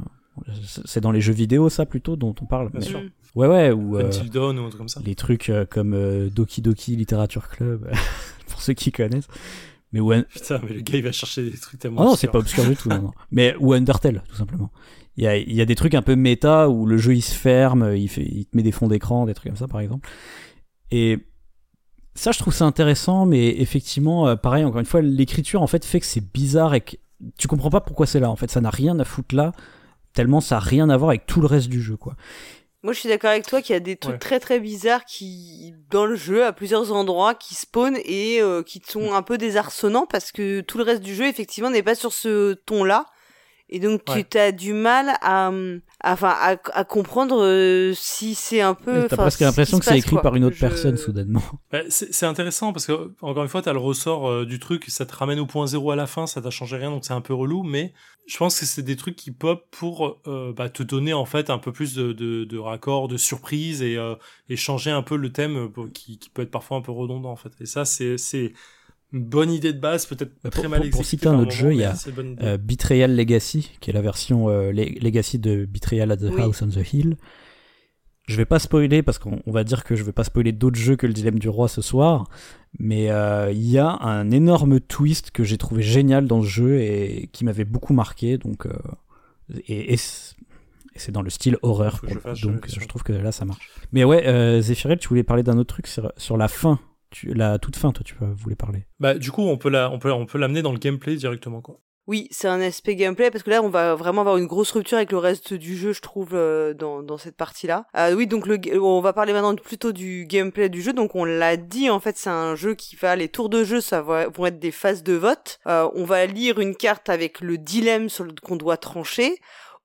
C'est dans les jeux vidéo, ça, plutôt, dont on parle. Bien mais- sûr. Ouais, ouais, ou... euh, Until Dawn ou un truc comme ça. les trucs euh, comme euh, Doki Doki Literature Club, [laughs] pour ceux qui connaissent. Mais ou, un- Putain, mais le gars, il va chercher des trucs tellement. Oh non, c'est pas obscur du tout. non, [laughs] non. Mais ou Undertale, tout simplement. Il y a, il y a des trucs un peu méta où le jeu il se ferme, il, fait, il te met des fonds d'écran, des trucs comme ça par exemple. Et ça, je trouve ça intéressant, mais effectivement, euh, pareil, encore une fois, l'écriture en fait fait que c'est bizarre et que tu comprends pas pourquoi c'est là. En fait, ça n'a rien à foutre là, tellement ça a rien à voir avec tout le reste du jeu, quoi. Moi, je suis d'accord avec toi qu'il y a des trucs Ouais. très très bizarres qui, dans le jeu, à plusieurs endroits, qui spawnent et euh, qui sont un peu désarçonnants parce que tout le reste du jeu, effectivement, n'est pas sur ce ton-là. Et donc, Ouais. tu as du mal à, hum, à- enfin, à, à comprendre euh, si c'est un peu. T'as presque l'impression que c'est écrit quoi. par une autre Je- personne soudainement. [laughs] Bah, c'est intéressant parce que, encore une fois, t'as le ressort euh, du truc, ça te ramène au point zéro à la fin, ça t'a changé rien, donc c'est un peu relou, mais je pense que c'est des trucs qui pop pour euh, bah, te donner en fait un peu plus de, de, de raccords, de surprises et, euh, et changer un peu le thème pour- qui, qui peut être parfois un peu redondant en fait. Et ça, c'est une bonne idée de base, peut-être Bah, très pour- mal pour- pour exécutée citer un autre jeu, il y a. Euh, Betrayal Legacy, qui est la version euh, le- Legacy de Betrayal at the Oui. House on the Hill. Je vais pas spoiler parce qu'on on va dire que je vais pas spoiler d'autres jeux que le Dilemme du Roi ce soir, mais euh, il y a un énorme twist que j'ai trouvé génial dans ce jeu et qui m'avait beaucoup marqué. Donc, euh, et, et c'est dans le style horreur, je donc je trouve que là ça marche. Mais ouais, euh, Zephyriel, tu voulais parler d'un autre truc sur, sur la fin. Tu, la toute fin, toi, tu voulais parler. Bah, du coup, on peut la, on peut, on peut l'amener dans le gameplay directement, quoi. Oui, c'est un aspect gameplay parce que là, on va vraiment avoir une grosse rupture avec le reste du jeu, je trouve, euh, dans, dans cette partie-là. Euh, oui, donc le, on va parler maintenant plutôt du gameplay du jeu. Donc on l'a dit, en fait, c'est un jeu qui va les tours de jeu, ça va, vont être des phases de vote. Euh, on va lire une carte avec le dilemme sur qu'on doit trancher.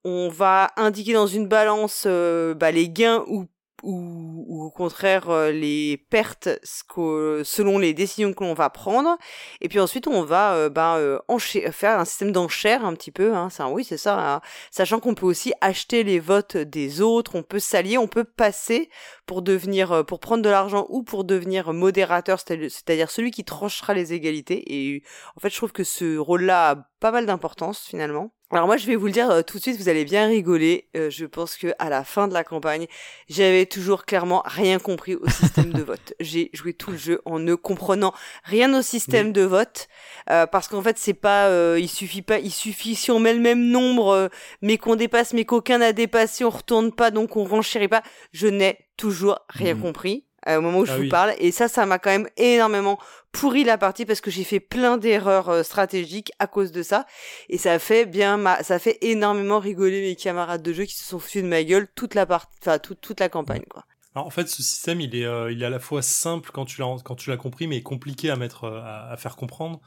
On va indiquer dans une balance euh, bah, les gains ou ou, ou, au contraire euh, les pertes selon les décisions que l'on va prendre. Et puis ensuite on va euh, euh, faire un système d'enchères un petit peu hein, oui c'est ça hein. sachant qu'on peut aussi acheter les votes des autres on peut s'allier on peut passer pour devenir euh, pour prendre de l'argent ou pour devenir modérateur c'est-à-dire celui qui tranchera les égalités. Et en fait je trouve que ce rôle là a pas mal d'importance finalement alors moi je vais vous le dire euh, tout de suite, vous allez bien rigoler. Euh, je pense que à la fin de la campagne, j'avais toujours clairement rien compris au système de [laughs] vote. J'ai joué tout le jeu en ne comprenant rien au système de vote euh, parce qu'en fait c'est pas, il suffit pas, il suffit si on met le même nombre mais qu'on dépasse mais qu'aucun n'a dépassé, on retourne pas donc on renchérit pas. Je n'ai toujours rien mmh. compris. Au moment où je ah vous parle. Et ça ça m'a quand même énormément pourri la partie parce que j'ai fait plein d'erreurs euh, stratégiques à cause de ça. Et ça fait bien ma... ça fait énormément rigoler mes camarades de jeu qui se sont foutus de ma gueule toute la partie enfin toute, toute la campagne quoi. Alors en fait ce système il est euh, il est à la fois simple quand tu l'as quand tu l'as compris mais compliqué à mettre euh, à, faire comprendre.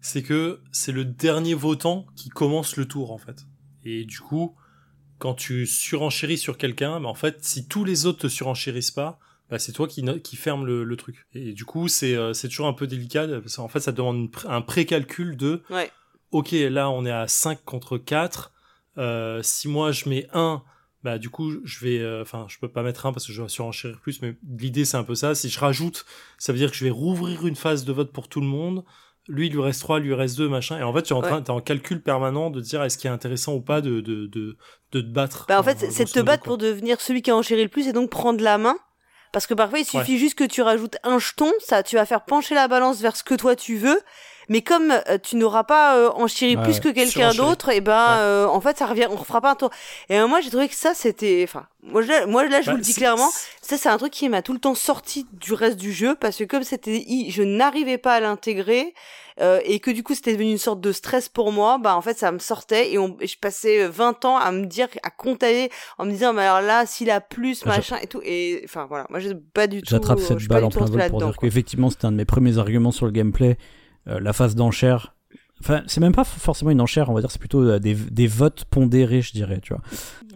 C'est que c'est le dernier votant qui commence le tour en fait. Et du coup quand tu surenchéris sur quelqu'un mais en fait si tous les autres te surenchérissent pas bah, c'est toi qui, qui ferme le, le, truc. Et du coup, c'est euh, toujours un peu délicat. Parce qu'en fait, ça demande un précalcul de. Ouais. Ok, là, on est à 5 contre 4. Euh, si moi, je mets 1, bah, du coup, je vais. Euh, enfin, je peux pas mettre 1 parce que je vais surenchérir plus. Mais l'idée, c'est un peu ça. Si je rajoute, ça veut dire que je vais rouvrir une phase de vote pour tout le monde. Lui, il lui reste 3, lui reste 2, machin. Et en fait, tu es en train, en calcul permanent de dire est-ce qu'il est intéressant ou pas de, de, de, de te battre. Bah, en fait, c'est de te battre pour devenir celui qui a enchéri le plus et donc prendre la main parce que parfois, il suffit juste que tu rajoutes un jeton, ça, tu vas faire pencher la balance vers ce que toi tu veux. Mais comme euh, tu n'auras pas euh, enchéri plus que quelqu'un d'autre, et eh ben, euh, en fait, ça revient, on refera pas un tour. Et moi, j'ai trouvé que ça, c'était, enfin, moi, là, moi, là, je vous bah, le dis clairement, ça, c'est un truc qui m'a tout le temps sorti du reste du jeu parce que comme c'était, je n'arrivais pas à l'intégrer. Euh, et que du coup c'était devenu une sorte de stress pour moi, bah en fait ça me sortait et, on, je passais 20 euh, ans à me dire, à compter, en me disant, mais alors là, s'il a plus, machin et tout. Et enfin voilà, moi j'ai pas du tout. J'attrape cette balle en plein vol pour dire qu'effectivement c'était un de mes premiers arguments sur le gameplay. Euh, la phase d'enchère, Enfin, c'est même pas forcément une enchère, on va dire, c'est plutôt des, des, votes pondérés, je dirais, tu vois.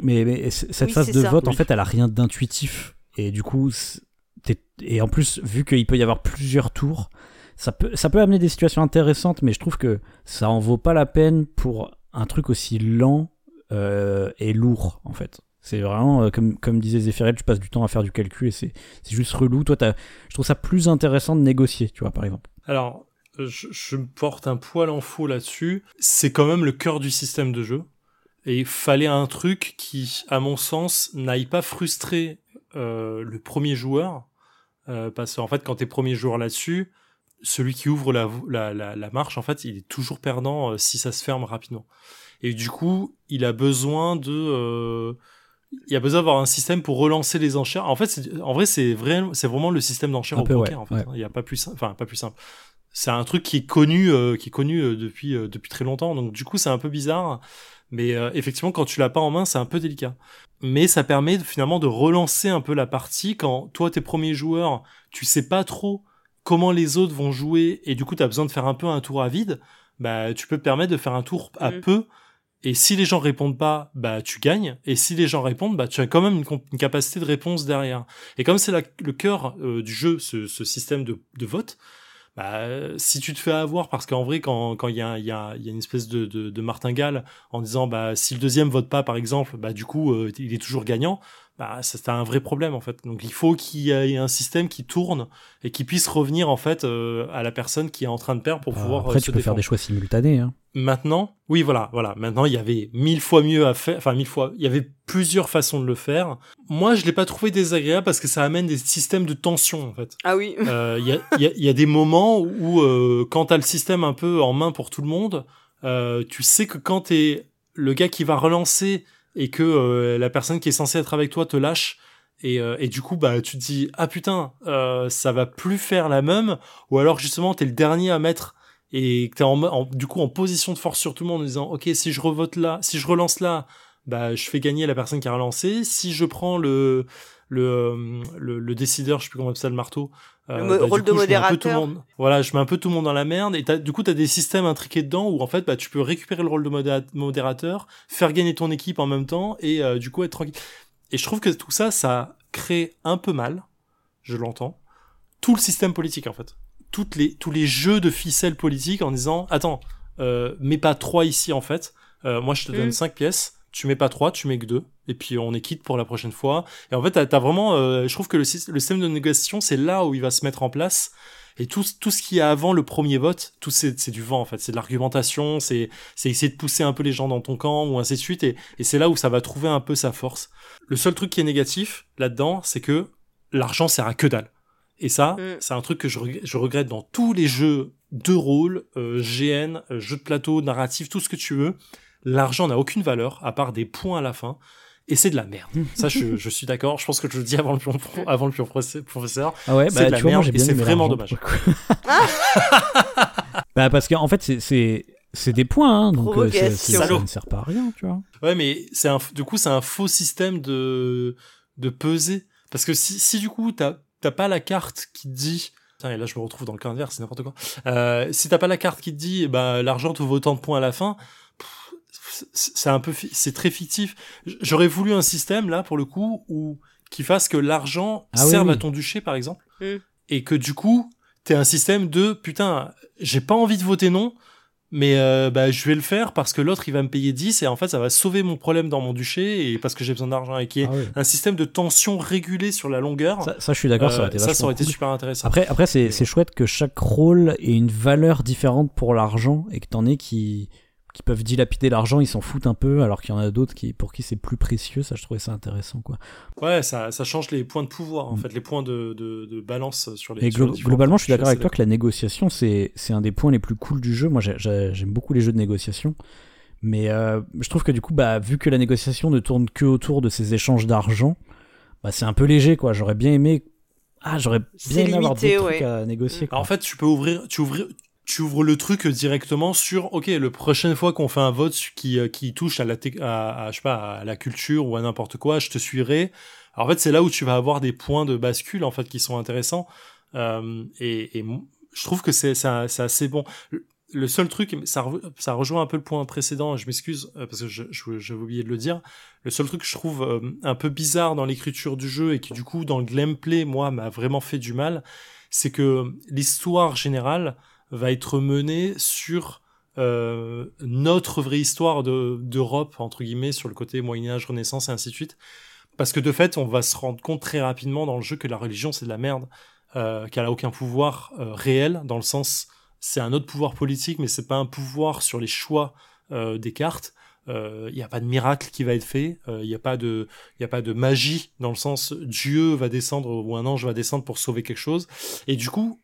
Mais, mais cette phase de vote, en fait, elle a rien d'intuitif. Et du coup, et en plus, vu qu'il peut y avoir plusieurs tours, ça peut, ça peut amener des situations intéressantes, mais je trouve que ça en vaut pas la peine pour un truc aussi lent euh, et lourd, en fait. C'est vraiment, euh, comme, comme disait Zéphirel, tu passes du temps à faire du calcul et c'est juste relou. Toi, je trouve ça plus intéressant de négocier, tu vois, par exemple. Alors, je, je me porte un poil en faux là-dessus. C'est quand même le cœur du système de jeu. Et il fallait un truc qui, à mon sens, n'aille pas frustrer euh, le premier joueur. Euh, parce qu'en fait, quand t'es premier joueur là-dessus, celui qui ouvre la, la, la, marche, en fait, il est toujours perdant euh, si ça se ferme rapidement. Et du coup, il a besoin de, euh, il a besoin d'avoir un système pour relancer les enchères. En fait, en vrai, c'est vrai, c'est vraiment le système d'enchères au poker. en fait, il y a pas plus, enfin pas plus simple. C'est un truc qui est connu, euh, qui est connu depuis depuis très longtemps. Donc du coup, c'est un peu bizarre. Mais effectivement, quand tu l'as pas en main, c'est un peu délicat. Mais ça permet finalement de relancer un peu la partie quand toi, tes premiers joueurs, tu sais pas trop comment les autres vont jouer et du coup tu as besoin de faire un peu un tour à vide, bah tu peux te permettre de faire un tour à mm. peu et si les gens répondent pas, bah tu gagnes et si les gens répondent, bah tu as quand même une, capacité de réponse derrière. Et comme c'est le cœur euh, du jeu ce, ce système de, de vote, bah, si tu te fais avoir, parce qu'en vrai, quand il y, a, y, a, une espèce de martingale en disant bah si le deuxième vote pas, par exemple, bah du coup euh, il est toujours gagnant, bah c'est un vrai problème en fait. Donc il faut qu'il y ait un système qui tourne et qui puisse revenir en fait euh, à la personne qui est en train de perdre pour bah, pouvoir. Après, euh, tu peux faire des choix simultanés. Hein. Maintenant, oui, voilà, voilà. Maintenant, il y avait mille fois mieux à faire. Enfin, mille fois. Il y avait plusieurs façons de le faire. Moi, je l'ai pas trouvé désagréable parce que ça amène des systèmes de tension en fait. Ah oui. Euh, il y, a, y, a, y, a, des moments où, euh, quand t'as le système un peu en main pour tout le monde, tu sais que quand t'es le gars qui va relancer et que euh, la personne qui est censée être avec toi te lâche Et, euh, et du coup, bah, tu te dis, ah putain, euh, ça va plus faire la même, ou alors justement, t'es le dernier à mettre, et t'es en, du coup en position de force sur tout le monde en disant, ok, si je revote là, si je relance là, bah, je fais gagner la personne qui a relancé. Si je prends le, le, le, le décideur, je sais plus comment on appelle ça, le marteau. Euh, le bah, rôle de modérateur. Monde, voilà, je mets un peu tout le monde dans la merde. Et as, du coup, tu as des systèmes intriqués dedans où en fait, bah, tu peux récupérer le rôle de modérateur, faire gagner ton équipe en même temps et euh, du coup être tranquille. Et je trouve que tout ça, ça crée un peu mal, je l'entends, tout le système politique en fait. Toutes les, tous les jeux de ficelles politiques en disant, attends, euh, mets pas trois ici en fait. Euh, moi, je te donne mm. cinq pièces tu mets pas trois, tu mets que deux, et puis on est quitte pour la prochaine fois. Et en fait, t'as as vraiment, euh, je trouve que le, le, système de négociation, c'est là où il va se mettre en place. Et tout, tout ce qui est avant le premier vote, tout c'est du vent en fait, c'est de l'argumentation, c'est essayer de pousser un peu les gens dans ton camp ou ainsi de suite. Et, et c'est là où ça va trouver un peu sa force. Le seul truc qui est négatif là-dedans, c'est que l'argent sert à que dalle. Et ça, mm. c'est un truc que je, je, regrette dans tous les jeux de rôle, euh, GN, euh, jeux de plateau, narratif, tout ce que tu veux l'argent n'a aucune valeur à part des points à la fin et c'est de la merde. [laughs] Ça, je, je suis d'accord. Je pense que je le dis avant le pion, avant le pion professeur. Ah ouais, c'est bah, de la merde et c'est vraiment dommage. [laughs] bah parce qu'en fait, c'est c'est des points, hein, donc euh, ça ne sert pas à rien, tu vois. Ouais, mais c'est un, du coup, c'est un faux système de de peser. Parce que si, si du coup t'as t'as pas la carte qui dit et là je me retrouve dans le cas inverse, c'est n'importe quoi. Euh, si t'as pas la carte qui te dit, bah l'argent te vaut autant de points à la fin, c'est un peu, c'est très fictif. J'aurais voulu un système là pour le coup où qui fasse que l'argent ah serve à ton duché par exemple, mm. et que du coup t'es un système de putain, j'ai pas envie de voter non, mais euh, bah, je vais le faire parce que l'autre il va me payer 10 et en fait ça va sauver mon problème dans mon duché et parce que j'ai besoin d'argent et qui est ah un système de tension régulé sur la longueur. Ça, je suis d'accord, ça aurait été, ça, ça aurait été super intéressant. Après, après c'est chouette que chaque rôle ait une valeur différente pour l'argent et que t'en aies qui qui peuvent dilapider l'argent, ils s'en foutent un peu, alors qu'il y en a d'autres qui, pour qui c'est plus précieux. Ça, je trouvais ça intéressant, quoi. Ouais, ça, ça change les points de pouvoir, en mm. fait, les points de, de, de, balance sur les. Et globalement, je suis d'accord avec toi que la négociation, c'est, un des points les plus cool du jeu. Moi, j'aime beaucoup les jeux de négociation. Mais euh, je trouve que du coup, bah, vu que la négociation ne tourne que autour de ces échanges d'argent, bah, c'est un peu léger, quoi. J'aurais bien aimé ah, j'aurais bien aimé avoir d'autres trucs à négocier. En fait, tu peux ouvrir, tu ouvrir, tu ouvres le truc directement sur ok le prochaine fois qu'on fait un vote qui euh, qui touche à la à, je sais pas à la culture ou à n'importe quoi je te suivrai. En fait c'est là où tu vas avoir des points de bascule en fait qui sont intéressants. Euh, et, et, je trouve que c'est c'est assez bon. Le seul truc ça ça rejoint un peu le point précédent je m'excuse euh, parce que je j'avais oublié de le dire. Le seul truc que je trouve euh, un peu bizarre dans l'écriture du jeu et qui du coup dans le gameplay moi m'a vraiment fait du mal c'est que l'histoire générale va être mené sur euh, notre vraie histoire de d'Europe entre guillemets sur le côté Moyen Âge, Renaissance et ainsi de suite. Parce que de fait, on va se rendre compte très rapidement dans le jeu que la religion c'est de la merde, euh, qu'elle a aucun pouvoir euh, réel dans le sens c'est un autre pouvoir politique, mais c'est pas un pouvoir sur les choix euh, des cartes. Il euh, n'y a pas de miracle qui va être fait. Il n'y a pas de, il a pas de magie dans le sens Dieu va descendre ou un ange va descendre pour sauver quelque chose. Et du coup,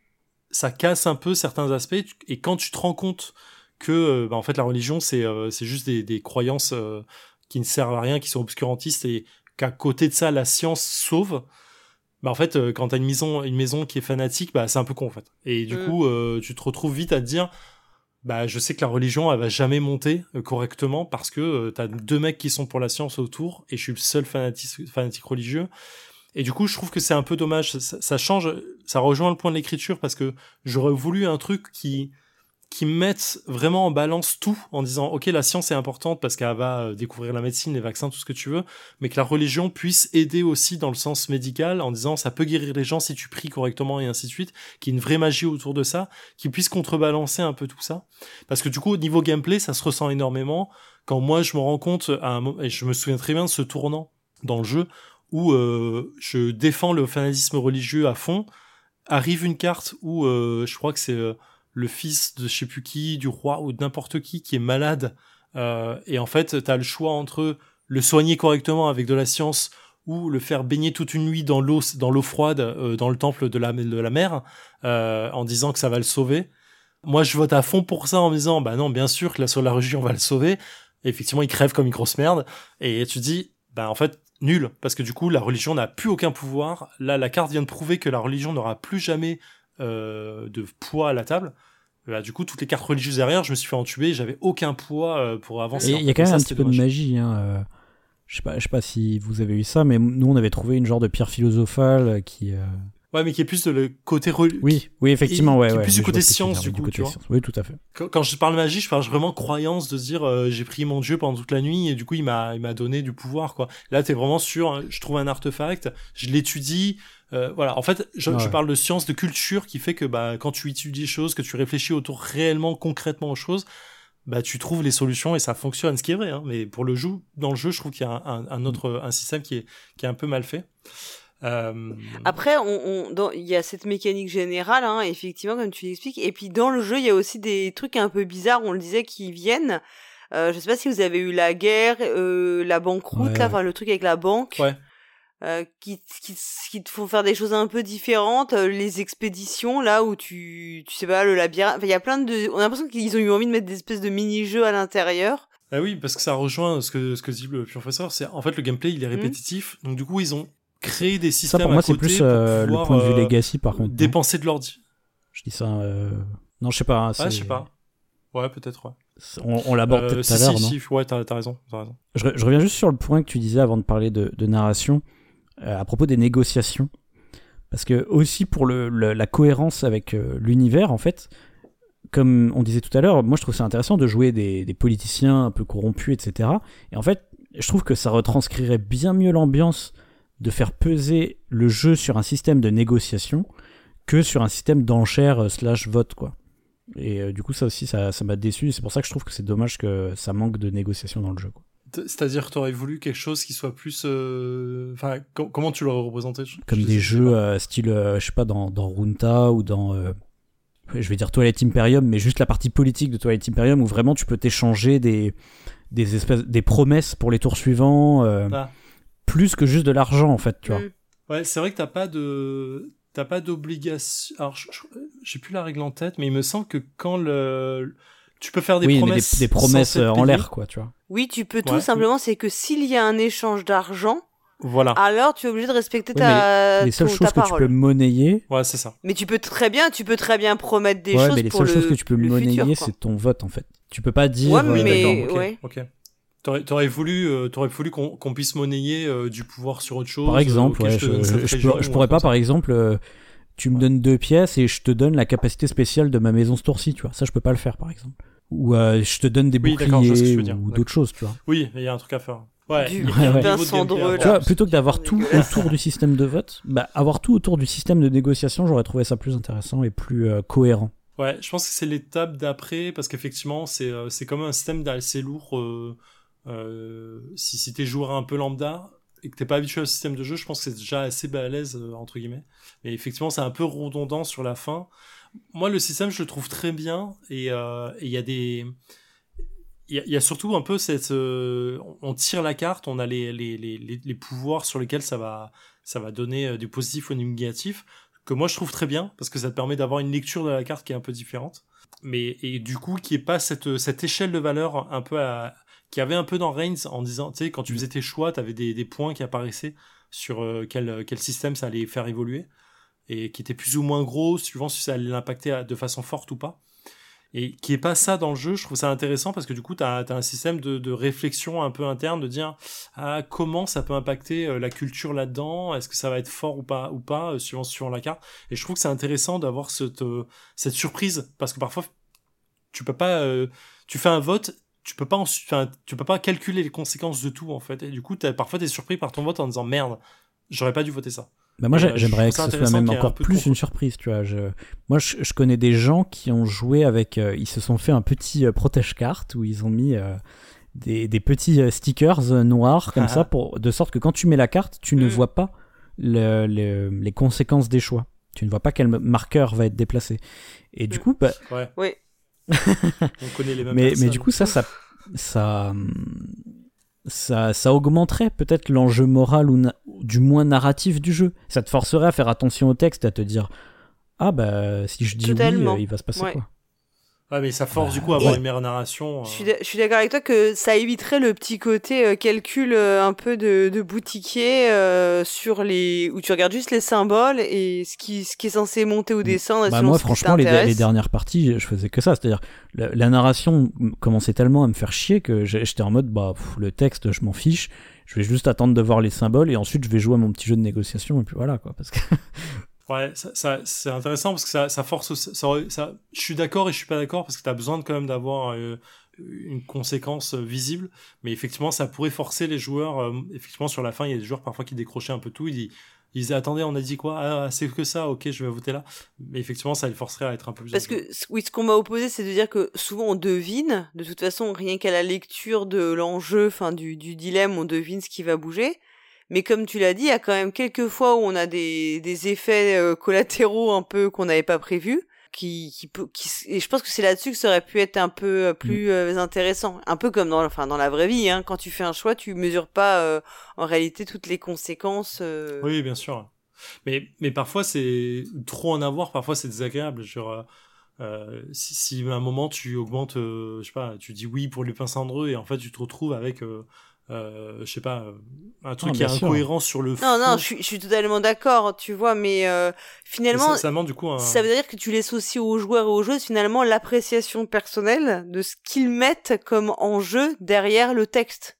ça casse un peu certains aspects. Et quand tu te rends compte que, euh, bah, en fait, la religion, c'est euh, c'est juste des, des croyances euh, qui ne servent à rien, qui sont obscurantistes, et qu'à côté de ça, la science sauve. Bah en fait, quand t'as une maison, une maison qui est fanatique, bah c'est un peu con en fait. Et du mm. coup, tu te retrouves vite à te dire, bah je sais que la religion elle va jamais monter correctement parce que t'as deux mecs qui sont pour la science autour et je suis le seul fanatique, fanatique religieux et du coup, je trouve que c'est un peu dommage. Ça, change, ça rejoint le point de l'écriture parce que j'aurais voulu un truc qui qui mette vraiment en balance tout en disant ok la science est importante parce qu'elle va euh, découvrir la médecine les vaccins tout ce que tu veux mais que la religion puisse aider aussi dans le sens médical en disant ça peut guérir les gens si tu pries correctement et ainsi de suite qu'il y ait une vraie magie autour de ça qui puisse contrebalancer un peu tout ça parce que du coup au niveau gameplay ça se ressent énormément quand moi je me rends compte à un et je me souviens très bien de ce tournant dans le jeu où euh, je défends le fanatisme religieux à fond, arrive une carte où euh, je crois que c'est euh, le fils de je sais plus qui, du roi ou n'importe qui qui est malade, et en fait t'as le choix entre le soigner correctement avec de la science ou le faire baigner toute une nuit dans l'eau dans l'eau froide dans le temple de la de la mer en disant que ça va le sauver. Moi je vote à fond pour ça en disant bah non bien sûr que la, la religion va le sauver. effectivement il crève comme une grosse merde et tu dis bah en fait nul parce que du coup la religion n'a plus aucun pouvoir. Là, la carte vient de prouver que la religion n'aura plus jamais euh, de poids à la table. Bah, du coup, toutes les cartes religieuses derrière, je me suis fait entuber, j'avais aucun poids euh, pour avancer. Il y a quand même un petit peu de magie. Hein, euh, je sais pas, je sais pas si vous avez eu ça, mais nous on avait trouvé une genre de pierre philosophale qui. Ouais, mais qui est plus de le côté religieux. Oui, oui, effectivement, ouais, ouais. plus du côté science, du coup, tu vois. Oui, tout à fait. Quand, je parle magie, je parle vraiment croyance de se dire, euh, j'ai pris mon dieu pendant toute la nuit et du coup, il m'a, il m'a donné du pouvoir, quoi. Là, t'es vraiment sur, je trouve un artefact, je l'étudie, euh, voilà. En fait, je, je, parle de science, de culture qui fait que, bah, quand tu étudies les choses, que tu réfléchis autour réellement, concrètement aux choses, bah, tu trouves les solutions et ça fonctionne, ce qui est vrai, hein. Mais pour le jeu, dans le jeu, je trouve qu'il y a un, un, autre, un système qui est, qui est un peu mal fait. Euh... Après, on, il y a cette mécanique générale, hein, effectivement, comme tu l'expliques. Et puis dans le jeu, il y a aussi des trucs un peu bizarres, on le disait, qui viennent. Euh, je sais pas si vous avez eu la guerre, euh, la banqueroute, là, enfin le truc avec la banque. Ouais. Euh, qui, qui, qui, te font faire des choses un peu différentes, euh, les expéditions là où tu tu sais pas le labyrinthe, il y a plein de on a l'impression qu'ils ont eu envie de mettre des espèces de mini-jeux à l'intérieur. Ah oui, parce que ça rejoint ce que ce que dit le professeur, c'est en fait le gameplay, il est mmh. répétitif. Donc du coup, ils ont créer des systèmes ça, pour moi, c'est plus euh, le point de vue euh, legacy, par contre. Dépenser de l'ordi. Je dis ça. Euh... Non, je sais pas. Hein, ah, je sais pas. Ouais, peut-être, ouais. On, on l'aborde peut-être tout à l'heure, non si, Ouais, t'as as raison. As raison. Je, je, reviens juste sur le point que tu disais avant de parler de, de narration, euh, à propos des négociations. Parce que, aussi, pour le, la cohérence avec l'univers, en fait, comme on disait tout à l'heure, moi je trouve ça intéressant de jouer des, des, politiciens un peu corrompus, etc. Et en fait, je trouve que ça retranscrirait bien mieux l'ambiance de faire peser le jeu sur un système de négociation que sur un système d'enchères euh, slash vote quoi. Et euh, du coup ça aussi ça m'a déçu c'est pour ça que je trouve que c'est dommage que ça manque de négociation dans le jeu. C'est-à-dire que tu aurais voulu quelque chose qui soit plus... Euh, enfin, comment tu l'aurais représenté Comme des jeux style, je sais pas, dans, dans Runta ou dans... je vais dire Toilette Imperium, mais juste la partie politique de Toilette Imperium où vraiment tu peux t'échanger des, des espèces des promesses pour les tours suivants. Ah plus que juste de l'argent en fait, tu vois. Mm. Ouais, c'est vrai que t'as pas de t'as pas d'obligation. Alors, j'ai plus la règle en tête, mais il me semble que quand le tu peux faire des promesses, des, promesses en l'air, quoi, tu vois. Oui, tu peux tout simplement. C'est que s'il y a un échange d'argent, voilà. Alors, tu es obligé de respecter ta. Les seules choses que tu peux monnayer. Ouais, c'est ça. Mais tu peux très bien, tu peux très bien promettre des choses. mais les seules choses que tu peux monnayer, c'est ton vote en fait. Tu peux pas dire. Ouais, mais euh, ouais. ok. T'aurais, voulu, euh, t'aurais voulu qu'on, puisse monnayer euh, du pouvoir sur autre chose. Par exemple, ouais, je, pourrais pas, par exemple, euh, tu me donnes deux pièces et je te donne la capacité spéciale de ma maison ce tour-ci, tu vois. Ça, je peux pas le faire, par exemple. Ou je te donne des boucliers ou d'autres choses, tu vois. Oui, il y a un truc à faire. Ouais, du, tu vois, plutôt que d'avoir tout [laughs] autour du système de vote, bah, avoir tout autour du système de négociation, j'aurais trouvé ça plus intéressant et plus cohérent. Ouais, je pense que c'est l'étape d'après, parce qu'effectivement, c'est, c'est comme un système assez lourd euh, si, si t'es joueur un peu lambda et que t'es pas habitué au système de jeu, je pense que c'est déjà assez balèze, euh, entre guillemets. Mais effectivement, c'est un peu redondant sur la fin. Moi, le système, je le trouve très bien et euh, il y a des... Il y, a surtout un peu cette... on tire la carte, on a les, les, les, les, pouvoirs sur lesquels ça va, ça va donner du positif ou du négatif, que moi je trouve très bien, parce que ça te permet d'avoir une lecture de la carte qui est un peu différente mais et du coup qui est pas cette cette échelle de valeur un peu à, qui avait un peu dans Reigns en disant, tu sais, quand tu mm. faisais tes choix, tu avais des, des, points qui apparaissaient sur euh, quel, quel système ça allait faire évoluer, et qui étaient plus ou moins gros, suivant si ça allait l'impacter de façon forte ou pas. Et qui est pas ça dans le jeu, je trouve ça intéressant parce que du coup, tu as, as, un système de, de, réflexion un peu interne, de dire ah, comment ça peut impacter euh, la culture là-dedans, est-ce que ça va être fort ou pas, ou pas euh, suivant, suivant la carte? Et je trouve que c'est intéressant d'avoir cette, cette surprise parce que parfois, tu peux pas. tu fais un vote tu peux pas enfin, tu peux pas calculer les conséquences de tout en fait. Et du coup as, parfois t'es surpris par ton vote en disant merde j'aurais pas dû voter ça. Bah moi euh, j'aimerais que ce soit même encore plus une surprise tu vois. Je... moi je, je, connais des gens qui ont joué avec euh, ils se sont fait un petit euh, protège carte où ils ont mis des, des, petits stickers noirs comme ça pour de sorte que quand tu mets la carte tu ne mm. vois pas le, les conséquences des choix. Tu ne vois pas quel marqueur va être déplacé. Et du mm. coup bah, ouais. oui on connaît les mêmes mais, mais du coup, ça, ça, ça, ça, ça augmenterait peut-être l'enjeu moral ou du moins narratif du jeu. Ça te forcerait à faire attention au texte, à te dire ah bah si je dis oui, euh, il va se passer quoi? Ouais, mais ça force du coup à avoir une meilleure narration. Je suis, d'accord avec toi que ça éviterait le petit côté euh, calcul euh, un peu de, de boutiquier euh, sur les où tu regardes juste les symboles et ce qui ce qui est censé monter ou descendre. Bah moi, franchement, les, les, dernières parties, je faisais que ça. C'est-à-dire la, narration commençait tellement à me faire chier que j'étais en mode bah le texte, je m'en fiche. Je vais juste attendre de voir les symboles et ensuite je vais jouer à mon petit jeu de négociation et puis voilà quoi. Parce que Ouais, ça, ça c'est intéressant parce que ça, ça force. Ça, ça, je suis d'accord et je suis pas d'accord parce que tu as besoin quand même d'avoir euh, une conséquence euh, visible. Mais effectivement, ça pourrait forcer les joueurs. Euh, effectivement, sur la fin, il y a des joueurs parfois qui décrochaient un peu tout. Ils, ils disaient attendez, on a dit quoi? Ah, c'est que ça. Ok, je vais voter là. Mais effectivement, ça les forcerait à être un peu plus. Parce que oui, ce qu'on m'a opposé, c'est de dire que souvent on devine. De toute façon, rien qu'à la lecture de l'enjeu, enfin du, du dilemme, on devine ce qui va bouger. Mais comme tu l'as dit, il y a quand même quelques fois où on a des, des effets euh, collatéraux un peu qu'on n'avait pas prévus. Qui, qui peut, qui, et je pense que c'est là-dessus que ça aurait pu être un peu euh, plus mm. euh, intéressant. Un peu comme dans, enfin, dans la vraie vie, hein. Quand tu fais un choix, tu mesures pas, en réalité, toutes les conséquences. Oui, bien sûr. Mais, mais parfois, c'est trop en avoir, parfois, c'est désagréable. Genre, si, si, à un moment tu augmentes, je sais pas, tu dis oui pour Lupin Cendreux et en fait tu te retrouves avec euh, je sais pas, euh, un truc qui est incohérent sur le fond. Non, non, je suis, totalement d'accord, tu vois, mais euh, finalement, ça, ça, du coup ça veut dire que tu laisses aussi aux joueurs et aux joueuses finalement l'appréciation personnelle de ce qu'ils mettent comme enjeu derrière le texte.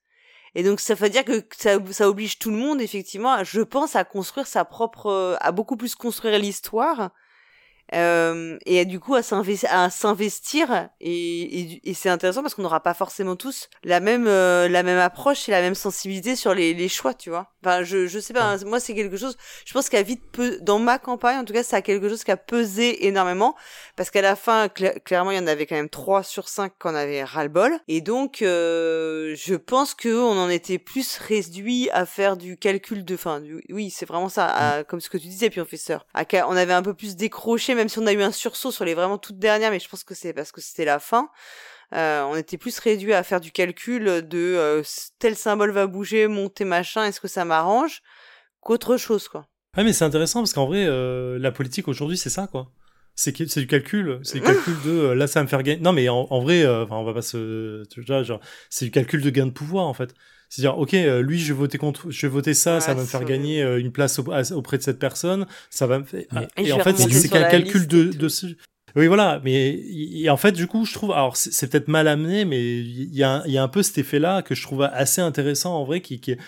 Et donc ça veut dire que ça, ça oblige tout le monde, effectivement, je pense, à construire sa propre, à beaucoup plus construire l'histoire euh, et du coup à s'investir et, et, c'est intéressant parce qu'on n'aura pas forcément tous la même euh, la même approche et la même sensibilité sur les, les choix tu vois. Enfin je je sais pas hein, moi c'est quelque chose je pense qu'à vite dans ma campagne en tout cas c'est quelque chose qui a pesé énormément parce qu'à la fin clairement il y en avait quand même 3 sur 5 qu'on avait ras le bol et donc euh, je pense que on en était plus réduit à faire du calcul de fin oui c'est vraiment ça mm. comme ce que tu disais professeur à, on avait un peu plus décroché même si on a eu un sursaut sur les vraiment toutes dernières, mais je pense que c'est parce que c'était la fin. Euh, on était plus réduit à faire du calcul de euh, tel symbole va bouger, monter machin, est-ce que ça m'arrange, qu'autre chose quoi. Ah mais c'est intéressant parce qu'en vrai euh, la politique aujourd'hui c'est ça quoi. C'est du calcul, c'est du [laughs] calcul de là ça va me faire gagner. Non mais en, vrai, enfin on va pas se, c'est du calcul de gain de pouvoir en fait. C'est-à-dire, ok, euh, lui, je vais voter contre, je vais voter ça, ça va me faire gagner euh, une place auprès de cette personne, ça va me faire... et, en fait, c'est qu'un calcul de, de ce... Oui, voilà, mais en fait, du coup, je trouve, alors c'est peut-être mal amené, mais il y, a, y a un peu cet effet-là que je trouve assez intéressant en vrai, qui, qui est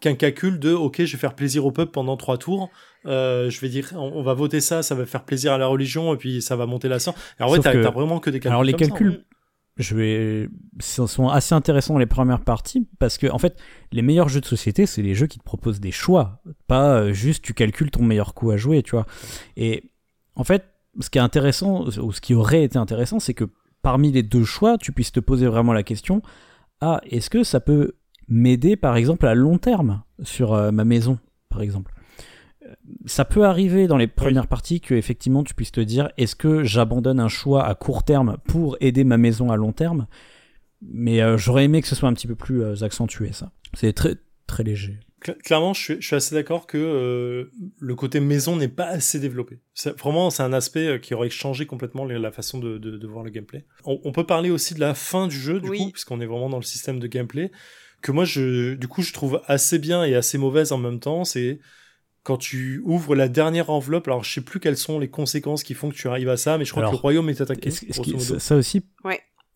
qu'un calcul de, ok, je vais faire plaisir au peuple pendant trois tours, euh, je vais dire, on, va voter ça, ça va faire plaisir à la religion, et puis ça va monter la sang. Alors, ouais, t'as vraiment que des calculs. Alors, les calculs, je vais sont assez intéressants les premières parties parce que en fait les meilleurs jeux de société c'est les jeux qui te proposent des choix pas euh, juste tu calcules ton meilleur coup à jouer tu vois. Et en fait ce qui est intéressant ou ce qui aurait été intéressant c'est que parmi les deux choix tu puisses te poser vraiment la question ah est-ce que ça peut m'aider par exemple à long terme sur euh, ma maison par exemple? Ça peut arriver dans les premières parties que effectivement tu puisses te dire est-ce que j'abandonne un choix à court terme pour aider ma maison à long terme? Mais euh, j'aurais aimé que ce soit un petit peu plus euh, accentué ça. C'est très très léger. Clairement je suis, assez d'accord que euh, le côté maison n'est pas assez développé. Vraiment c'est un aspect qui aurait changé complètement la façon de, voir le gameplay. On, peut parler aussi de la fin du jeu du coup puisqu'on est vraiment dans le système de gameplay que moi je du coup je trouve assez bien et assez mauvaise en même temps. C'est quand tu ouvres la dernière enveloppe, alors je sais plus quelles sont les conséquences qui font que tu arrives à ça, mais je crois que le royaume est attaqué. ça aussi,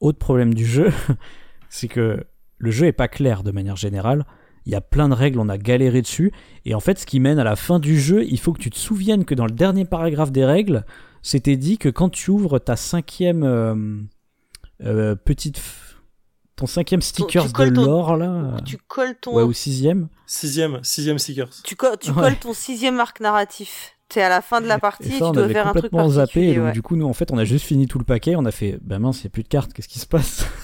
autre problème du jeu, [laughs] c'est que le jeu est pas clair de manière générale. Il y a plein de règles, on a galéré dessus, et en fait, ce qui mène à la fin du jeu, il faut que tu te souviennes que dans le dernier paragraphe des règles, c'était dit que quand tu ouvres ta cinquième euh, euh, petite ton cinquième stickers de l'or là tu colles ton ouais ou sixième. Sixième sixième stickers. Tu, tu colles ton sixième arc narratif. T'es à la fin de la partie et, tu dois faire un truc zappé et donc, du coup nous en fait on a juste fini tout le paquet on a fait ben mince il y a plus de cartes qu'est-ce qui se passe? [laughs]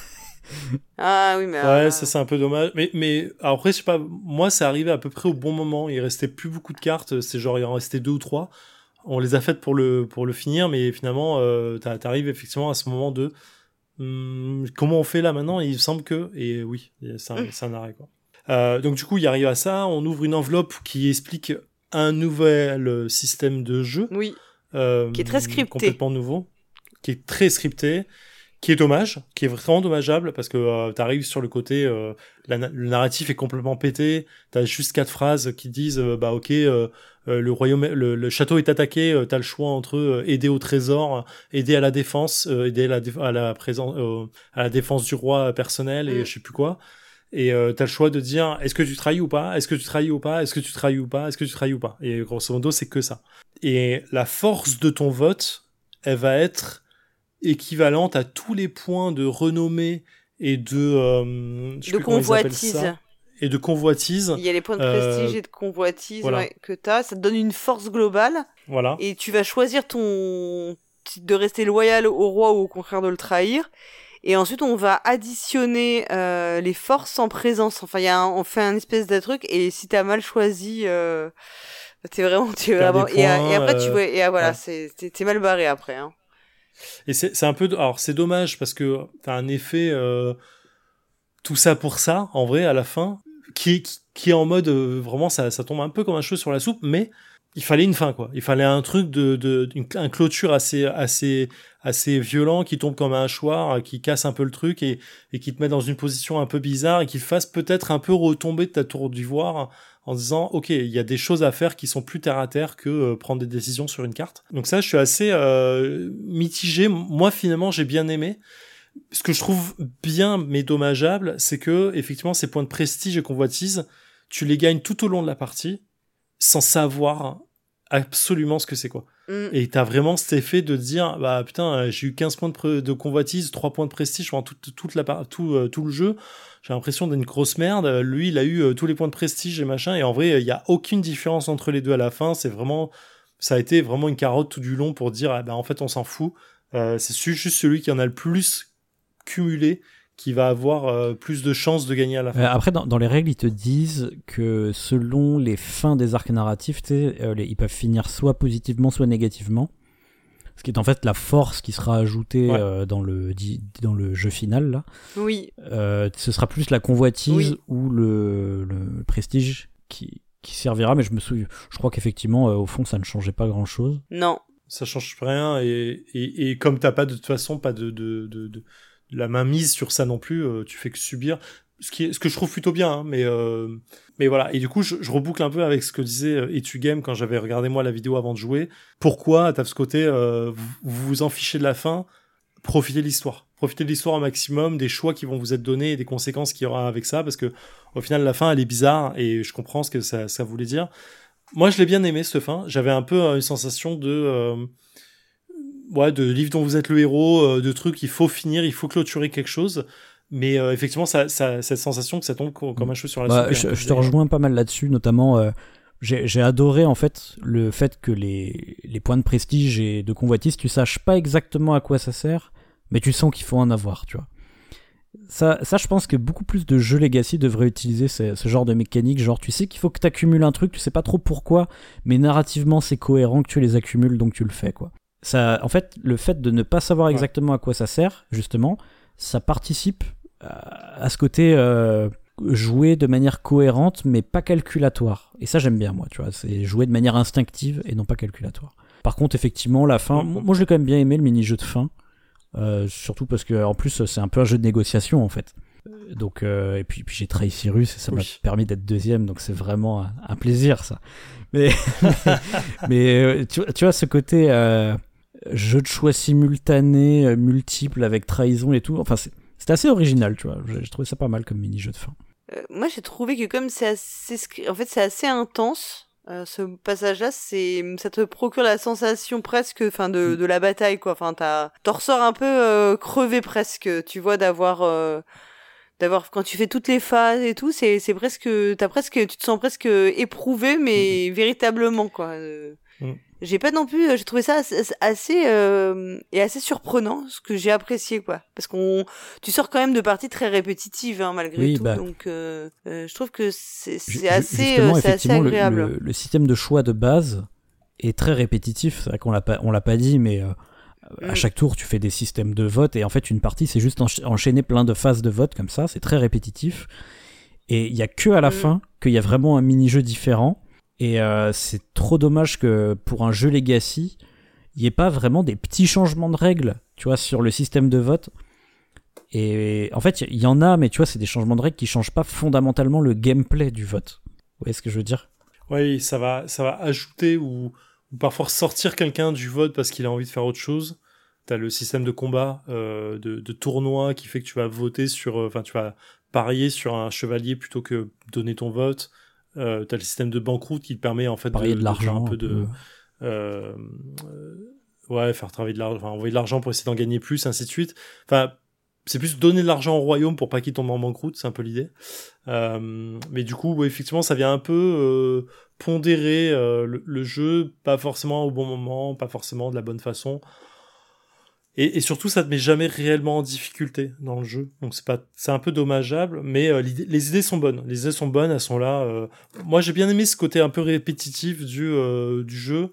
Ah oui mais ouais euh, ça c'est un peu dommage mais mais après je sais pas moi c'est arrivé à peu près au bon moment il restait plus beaucoup de cartes c'est genre il en restait deux ou trois. On les a faites pour le pour le finir mais finalement euh, t'arrives effectivement à ce moment de Hum, comment on fait là maintenant? Il semble que, et oui, c'est un, arrêt quoi. Euh, donc du coup, il arrive à ça, on ouvre une enveloppe qui explique un nouvel système de jeu. Oui. Euh, qui est très scripté. Complètement nouveau, qui est très scripté, qui est dommage, qui est vraiment dommageable parce que euh, tu arrives sur le côté, euh, le narratif est complètement pété. T'as juste quatre phrases qui disent, euh, bah ok, euh, le royaume, le, château est attaqué. T'as le choix entre aider au trésor, aider à la défense, aider à la, à la présence, à la défense du roi personnel et mm. je sais plus quoi. Et euh, t'as le choix de dire est-ce que tu trahis ou pas? Est-ce que tu trahis ou pas? Est-ce que tu trahis ou pas? Est-ce que tu trahis ou pas? Et grosso modo, c'est que ça. Et la force de ton vote, elle va être équivalente à tous les points de renommée et de euh, de convoitise et de convoitise. Il y a les points de prestige euh, et de convoitise que tu as. Ça te donne une force globale. Voilà. Et tu vas choisir ton de rester loyal au roi ou au contraire de le trahir. Et ensuite, on va additionner euh, les forces en présence. Enfin, y a on fait un espèce de truc. Et si t'as mal choisi, euh, t'es vraiment, tu vraiment... et, après, tu vois, et voilà, c'est, t'es mal barré après. Hein. Et c'est un peu, alors c'est dommage parce que t'as un effet euh, tout ça pour ça en vrai à la fin qui qui, est en mode euh, vraiment ça ça tombe un peu comme un cheveu sur la soupe mais il fallait une fin quoi. Il fallait un truc de de une, un clôture assez assez assez violent qui tombe comme un hachoir qui casse un peu le truc et et qui te met dans une position un peu bizarre et qui fasse peut-être un peu retomber de ta tour d'ivoire en disant ok il y a des choses à faire qui sont plus terre à terre que euh, prendre des décisions sur une carte. Donc ça je suis assez euh, mitigé. Moi finalement j'ai bien aimé ce que je trouve bien mais dommageable c'est que effectivement ces points de prestige et convoitise tu les gagnes tout au long de la partie sans savoir absolument ce que c'est quoi mm. et t'as vraiment cet effet de dire bah putain j'ai eu 15 points de, de convoitise 3 points de prestige pendant toute, toute la tout, euh, tout le jeu j'ai l'impression d'être une grosse merde. Lui, il a eu euh, tous les points de prestige et machin. Et en vrai, il n'y a aucune différence entre les deux à la fin. C'est vraiment, ça a été vraiment une carotte tout du long pour dire, ah ben, en fait, on s'en fout. Euh, c'est juste celui qui en a le plus cumulé qui va avoir euh, plus de chances de gagner à la fin. après, dans, les règles, ils te disent que selon les fins des arcs narratifs, ils peuvent finir soit positivement, soit négativement ce qui est en fait la force qui sera ajoutée euh, dans, le, dans le jeu final. Là. Oui. Euh, ce sera plus la convoitise ou le, le, prestige qui, qui servira, mais je me souviens, je crois qu'effectivement, euh, au fond, ça ne changeait pas grand-chose. Non. Ça change rien, et, et, et comme t'as pas de toute façon pas de, de, de, de la main mise sur ça non plus, tu fais que subir. Ce qui est, ce que je trouve plutôt bien hein, mais euh, mais voilà. Et du coup je, je, reboucle un peu avec ce que disait euh, Etu Game quand j'avais regardé moi la vidéo avant de jouer. Pourquoi t'as ce côté euh, vous, vous en fichez de la fin? Profitez de l'histoire. Profitez de l'histoire au maximum des choix qui vont vous être donnés et des conséquences qu'il y aura avec ça parce que au final la fin elle est bizarre et je comprends ce que ça, ça voulait dire. Moi je l'ai bien aimé cette fin. J'avais un peu une sensation de ouais de livre dont vous êtes le héros de trucs il faut finir il faut clôturer quelque chose mais euh, effectivement, ça, ça, cette sensation que ça tombe comme un cheveu sur la bah, soupe. Je, te rejoins pas mal là-dessus, notamment. Euh, j'ai adoré en fait le fait que les, les points de prestige et de convoitise, tu saches pas exactement à quoi ça sert, mais tu sens qu'il faut en avoir, tu vois. Ça, ça, je pense que beaucoup plus de jeux Legacy devraient utiliser ce, ce genre de mécanique. Genre, tu sais qu'il faut que tu accumules un truc, tu sais pas trop pourquoi, mais narrativement c'est cohérent que tu les accumules, donc tu le fais, quoi. Ça, en fait, le fait de ne pas savoir exactement à quoi ça sert, justement, ça participe à ce côté euh, jouer de manière cohérente mais pas calculatoire. Et ça j'aime bien moi, tu vois, c'est jouer de manière instinctive et non pas calculatoire. Par contre effectivement la fin, moi je l'ai quand même bien aimé le mini-jeu de fin, euh, surtout parce que en plus c'est un peu un jeu de négociation en fait. Donc euh, et puis, puis j'ai trahi Cyrus et ça m'a permis d'être deuxième donc c'est vraiment un, plaisir ça. Mais [laughs] mais, tu, tu, vois ce côté jeu de choix simultané multiple avec trahison et tout, enfin c'est assez original, tu vois. J'ai trouvé ça pas mal comme mini-jeu de fin. Euh, moi, j'ai trouvé que comme c'est assez, en fait, c'est assez intense. Euh, ce passage-là, c'est, ça te procure la sensation presque, enfin, de, mm. de la bataille, quoi. Enfin, t'en ressors un peu euh, crevé presque, tu vois, d'avoir, d'avoir quand tu fais toutes les phases et tout, c'est, c'est presque, t'as presque, tu te sens presque éprouvé, mais mm. véritablement, quoi. Mm j'ai pas non plus j'ai trouvé ça assez euh, et assez surprenant ce que j'ai apprécié quoi parce qu'on tu sors quand même de parties très répétitives hein, malgré tout bah, donc euh, euh, je trouve que c'est assez c'est assez agréable le, système de choix de base est très répétitif c'est vrai qu'on l'a pas on l'a pas dit mais à mm. chaque tour tu fais des systèmes de vote et en fait une partie c'est juste enchaîner plein de phases de vote comme ça c'est très répétitif et il y a que à la mm. fin qu'il y a vraiment un mini jeu différent et euh, c'est trop dommage que pour un jeu Legacy, il n'y ait pas vraiment des petits changements de règles, tu vois, sur le système de vote. Et en fait, il y, en a, mais tu vois, c'est des changements de règles qui changent pas fondamentalement le gameplay du vote. Vous voyez ce que je veux dire? Oui, ça va, ça va ajouter ou, parfois sortir quelqu'un du vote parce qu'il a envie de faire autre chose. T'as le système de combat, euh, de, de, tournoi qui fait que tu vas voter sur, euh, enfin, tu vas parier sur un chevalier plutôt que donner ton vote. Euh, t'as le système de banqueroute qui te permet en fait de, de l'argent, un peu de, euh, ouais, faire travailler de l'argent, enfin, envoyer de l'argent pour essayer d'en gagner plus, ainsi de suite. Enfin, c'est plus donner de l'argent au royaume pour pas qu'il tombe en banqueroute, c'est un peu l'idée. Euh, mais du coup, effectivement, ça vient un peu euh, pondérer euh, le, jeu, pas forcément au bon moment, pas forcément de la bonne façon. Et, et, surtout, ça te met jamais réellement en difficulté dans le jeu. Donc c'est pas, c'est un peu dommageable, mais euh, les idées sont bonnes. Les idées sont bonnes, elles sont là. Euh. Moi, j'ai bien aimé ce côté un peu répétitif du euh, du jeu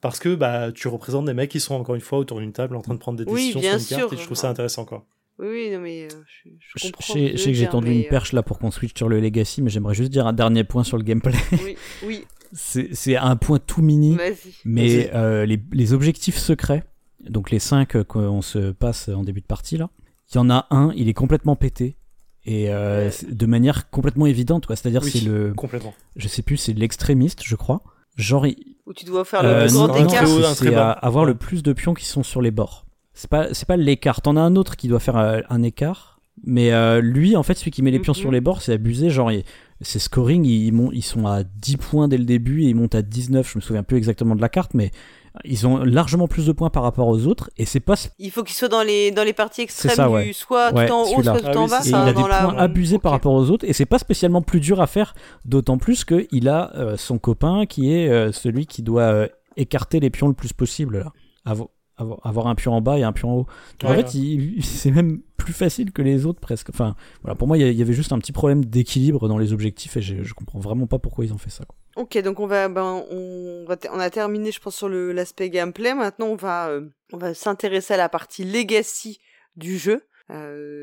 parce que bah tu représentes des mecs qui sont encore une fois autour d'une table en train de prendre des décisions sur une carte et je trouve ça intéressant quoi. Oui, oui, non, mais je, je comprends. Je, sais que j'ai tendu une perche là pour qu'on switch sur le Legacy, mais j'aimerais juste dire un dernier point sur le gameplay. Oui, oui. [laughs] c'est un point tout mini, mais les, les objectifs secrets donc les 5 qu'on se passe en début de partie là, il y en a un, il est complètement pété et euh, de manière complètement évidente quoi. C'est-à-dire c'est le complètement. Je sais plus, c'est l'extrémiste, je crois. Genre où tu dois faire le euh, grand écart. C'est avoir le plus de pions qui sont sur les bords. C'est pas c'est pas l'écart. T'en as un autre qui doit faire euh, un écart, mais lui en fait celui qui met les pions sur mhm. les bords, c'est abusé. Genre ses scoring, ils, ils, sont à 10 points dès le début et ils montent à 19. Je me souviens plus exactement de la carte, mais ils ont largement plus de points par rapport aux autres et c'est pas. Il faut qu'ils soient dans les dans les parties extrêmes du soit tout en haut soit tout en bas. il a des points abusés par rapport aux autres et c'est pas spécialement plus dur à faire, d'autant plus que il a euh, son copain qui est euh, celui qui doit euh, écarter les pions le plus possible là. Avoir, un pion en bas et un pion en haut. en fait, [laughs] c'est même plus facile que les autres presque. Enfin, voilà, pour moi, il y, avait juste un petit problème d'équilibre dans les objectifs et je, je comprends vraiment pas pourquoi ils ont fait ça. Quoi. Ok, donc on va, ben, on, va on a terminé, je pense, sur l'aspect gameplay. Maintenant, on va, euh, on va s'intéresser à la partie legacy du jeu.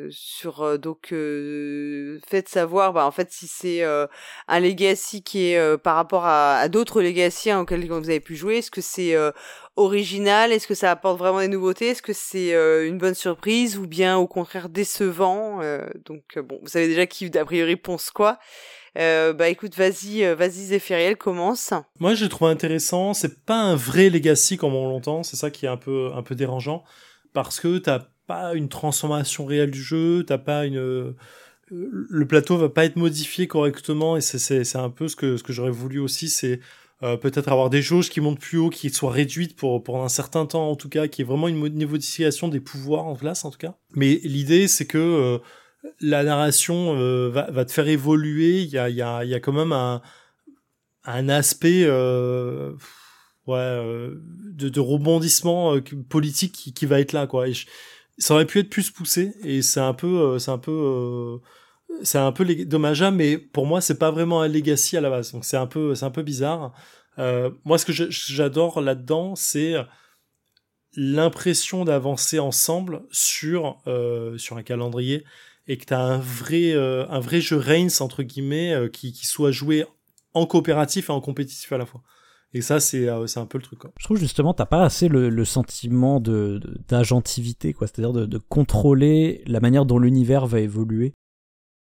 Sur euh, donc euh, faites savoir bah, en fait si c'est un legacy qui est par rapport à, à d'autres legacy hein, auxquels vous avez pu jouer est-ce que c'est original? Est-ce que ça apporte vraiment des nouveautés? Est-ce que c'est une bonne surprise ou bien au contraire décevant? Donc bon vous savez déjà qui a priori pense quoi euh, bah écoute, vas-y, vas-y Zéphiriel, commence. Moi, j'ai trouvé intéressant. C'est pas un vrai legacy comme on l'entend. C'est ça qui est un peu, un peu dérangeant parce que t'as pas une transformation réelle du jeu. T'as pas une euh, le plateau va pas être modifié correctement et c'est un peu ce que ce que j'aurais voulu aussi c'est euh, peut-être avoir des jauges qui montent plus haut qui soient réduites pour pour un certain temps en tout cas qui est vraiment une modification des pouvoirs en place en tout cas mais l'idée c'est que la narration euh, va, va, te faire évoluer. Il y a, y, a, y a quand même un, un aspect euh, ouais, euh, de, de, rebondissement politique qui, qui, va être là. Quoi. Ça aurait pu être plus poussé et c'est un peu... c'est un peu c'est un peu dommageable, mais pour moi, c'est pas vraiment un legacy à la base. Donc c'est un peu, c'est un peu bizarre. Euh, moi, ce que j'adore là-dedans, c'est l'impression d'avancer ensemble sur euh, sur un calendrier et que tu as un vrai, euh, un vrai jeu Reigns, entre guillemets, euh, qui, qui soit joué en coopératif et en compétitif à la fois. Et ça, c'est euh, c'est un peu le truc. Quoi. Je trouve justement, t'as pas assez le, sentiment de d'agentivité, quoi. C'est-à-dire de, contrôler la manière dont l'univers va évoluer.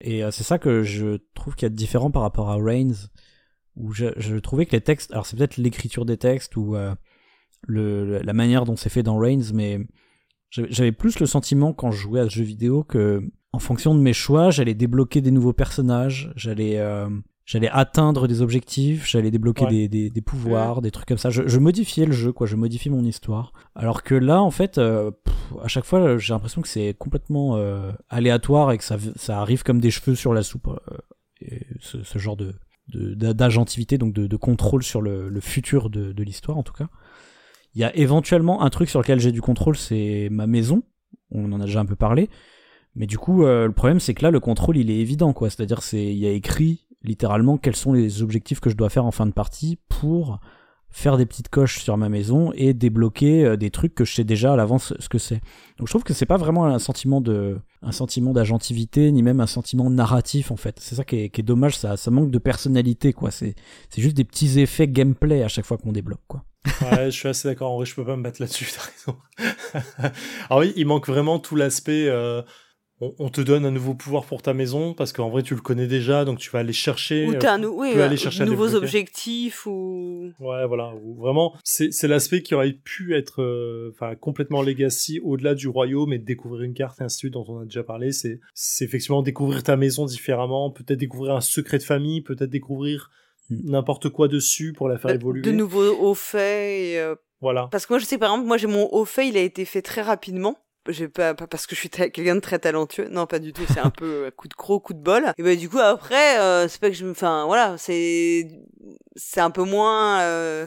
Et c'est ça que je trouve qu'il y a de différent par rapport à Reigns, où je, trouvais que les textes, alors c'est peut-être l'écriture des textes ou le, la manière dont c'est fait dans Reigns, mais j'avais plus le sentiment quand je jouais à ce jeu vidéo que en fonction de mes choix, j'allais débloquer des nouveaux personnages, j'allais euh, j'allais atteindre des objectifs, j'allais débloquer des, des, des, pouvoirs, des trucs comme ça. Je, je, modifiais le jeu, quoi. Je modifiais mon histoire. Alors que là, en fait, euh, à chaque fois, j'ai l'impression que c'est complètement euh, aléatoire et que ça, ça arrive comme des cheveux sur la soupe. Et ce, ce, genre de d'agentivité, donc de, de, contrôle sur le, le futur de, de l'histoire, en tout cas. Il y a éventuellement un truc sur lequel j'ai du contrôle, c'est ma maison. On en a déjà un peu parlé. Mais du coup, euh, le problème, c'est que là, le contrôle, il est évident, quoi. C'est-à-dire, c'est, il y a écrit littéralement quels sont les objectifs que je dois faire en fin de partie pour faire des petites coches sur ma maison et débloquer euh, des trucs que je sais déjà à l'avance ce que c'est. Donc je trouve que c'est pas vraiment un sentiment de un sentiment d'agentivité ni même un sentiment narratif en fait. C'est ça qui est, dommage, ça ça manque de personnalité quoi. C'est c'est juste des petits effets gameplay à chaque fois qu'on débloque quoi. ouais, je suis assez d'accord. En vrai, je peux pas me battre là-dessus. [laughs] T'as raison. Alors oui, il manque vraiment tout l'aspect. Euh on, te donne un nouveau pouvoir pour ta maison parce qu'en vrai tu le connais déjà donc tu vas aller chercher ou euh, t'as un, oui, peux euh, aller chercher à nouveaux objectifs ou Ouais, voilà. Ou Vraiment, c'est c'est l'aspect qui aurait pu être euh, enfin complètement legacy au-delà du royaume et de découvrir une carte et ainsi de suite dont on a déjà parlé. C'est c'est effectivement découvrir ta maison différemment, peut-être découvrir un secret de famille, peut-être découvrir Mm. n'importe quoi dessus pour la faire évoluer. de nouveaux hauts faits et, euh, Voilà. parce que moi je sais par exemple moi j'ai mon haut fait il a été fait très rapidement j'ai pas, pas parce que je suis quelqu'un de très talentueux non pas du tout c'est un peu euh, coup de croc coup de bol et ben du coup après euh, c'est pas que je me enfin voilà c'est c'est un peu moins euh,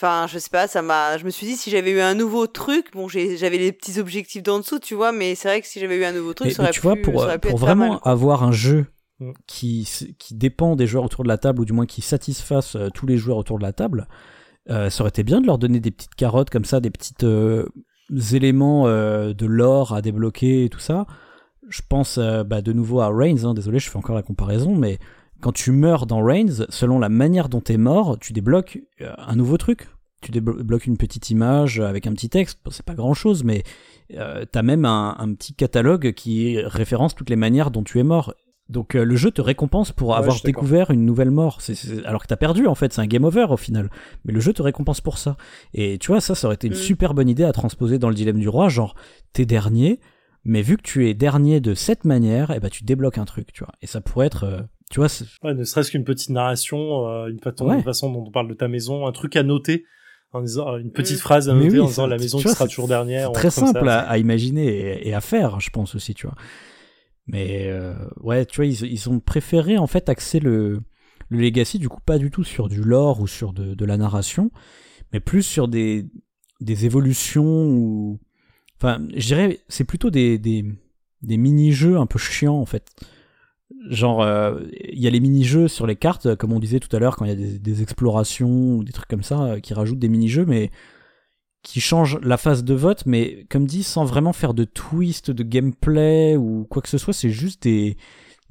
Enfin, je sais pas, ça m'a. Je me suis dit si j'avais eu un nouveau truc, bon, j'ai- j'avais les petits objectifs d'en dessous, tu vois, mais c'est vrai que si j'avais eu un nouveau truc, Mais, ça mais aurait tu vois, pu- pour, ça pu pour pas vraiment mal, avoir un jeu Mm. qui, qui dépend des joueurs autour de la table, ou du moins qui satisfasse tous les joueurs autour de la table, euh, ça aurait été bien de leur donner des petites carottes comme ça, des petites euh, éléments euh, de lore à débloquer et tout ça. Je pense euh, bah, de nouveau à Reigns, hein, désolé, je fais encore la comparaison, mais quand tu meurs dans Reigns, selon la manière dont t'es mort, tu débloques euh, un nouveau truc. Tu débloques une petite image avec un petit texte, c'est pas grand chose, mais t'as même un petit catalogue qui référence toutes les manières dont tu es mort. Donc euh, le jeu te récompense pour avoir découvert une nouvelle mort. C'est- c'est- alors que t'as perdu en fait, c'est un game over au final. Mais le jeu te récompense pour ça. Et tu vois, ça, ça aurait été une Mm. super bonne idée à transposer dans le dilemme du roi, genre t'es dernier, mais vu que tu es dernier de cette manière, et ben tu débloques un truc, tu vois. Et ça pourrait être, euh, tu vois, Ouais, ne serait-ce qu'une petite narration, euh, une, façon, Ouais. une façon dont on parle de ta maison, un truc à noter, en disant une petite Mm. phrase à noter oui, en disant la maison tu qui vois, sera toujours dernière. très ça. simple à, à imaginer et, et à faire, je pense aussi, tu vois. Mais euh, ouais, tu vois, ils, ils ont préféré en fait axer le, le Legacy, du coup, pas du tout sur du lore ou sur de, de la narration, mais plus sur des, des évolutions ou. Enfin, je dirais, c'est plutôt des, des, des mini-jeux un peu chiants en fait. Genre, euh, il y a les mini-jeux sur les cartes, comme on disait tout à l'heure, quand il y a des, des explorations ou des trucs comme ça, euh, qui rajoutent des mini-jeux, mais qui changent la phase de vote, mais comme dit, sans vraiment faire de twist, de gameplay ou quoi que ce soit, c'est juste des,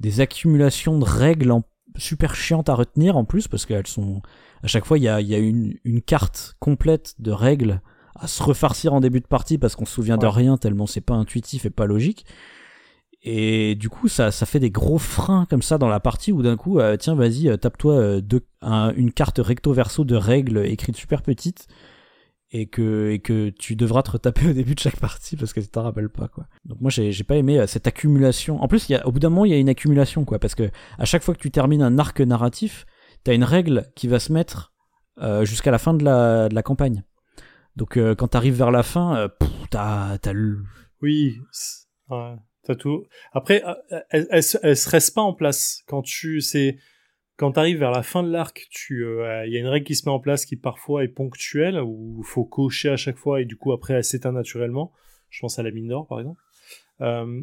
des accumulations de règles en- super chiantes à retenir en plus, parce qu'elles sont. À chaque fois, il y a, il y a une, une carte complète de règles à se refarcir en début de partie parce qu'on se souvient de rien tellement c'est pas intuitif et pas logique. Et du coup, ça, ça fait des gros freins comme ça dans la partie où d'un coup, euh, tiens, vas-y, euh, tape-toi euh, un- une carte recto verso de règles écrites super petites et que, et que tu devras te retaper au début de chaque partie parce que tu t'en rappelles pas, quoi. Donc moi, j'ai j'ai pas aimé euh, cette accumulation. En plus, il y a, au bout d'un moment, il y a une accumulation, quoi, parce que à chaque fois que tu termines un arc narratif, t'as une règle qui va se mettre euh, jusqu'à la fin de la, de la campagne. Donc euh, quand t'arrives vers la fin, euh, t'as le- Oui, t'as tout. Après, elle, elle, elle se reste pas en place quand tu c'est quand t'arrives vers la fin de l'arc, tu euh, il y a une règle qui se met en place qui parfois est ponctuelle où il faut cocher à chaque fois et du coup après elle s'éteint naturellement. Je pense à la mine d'or par exemple. Euh,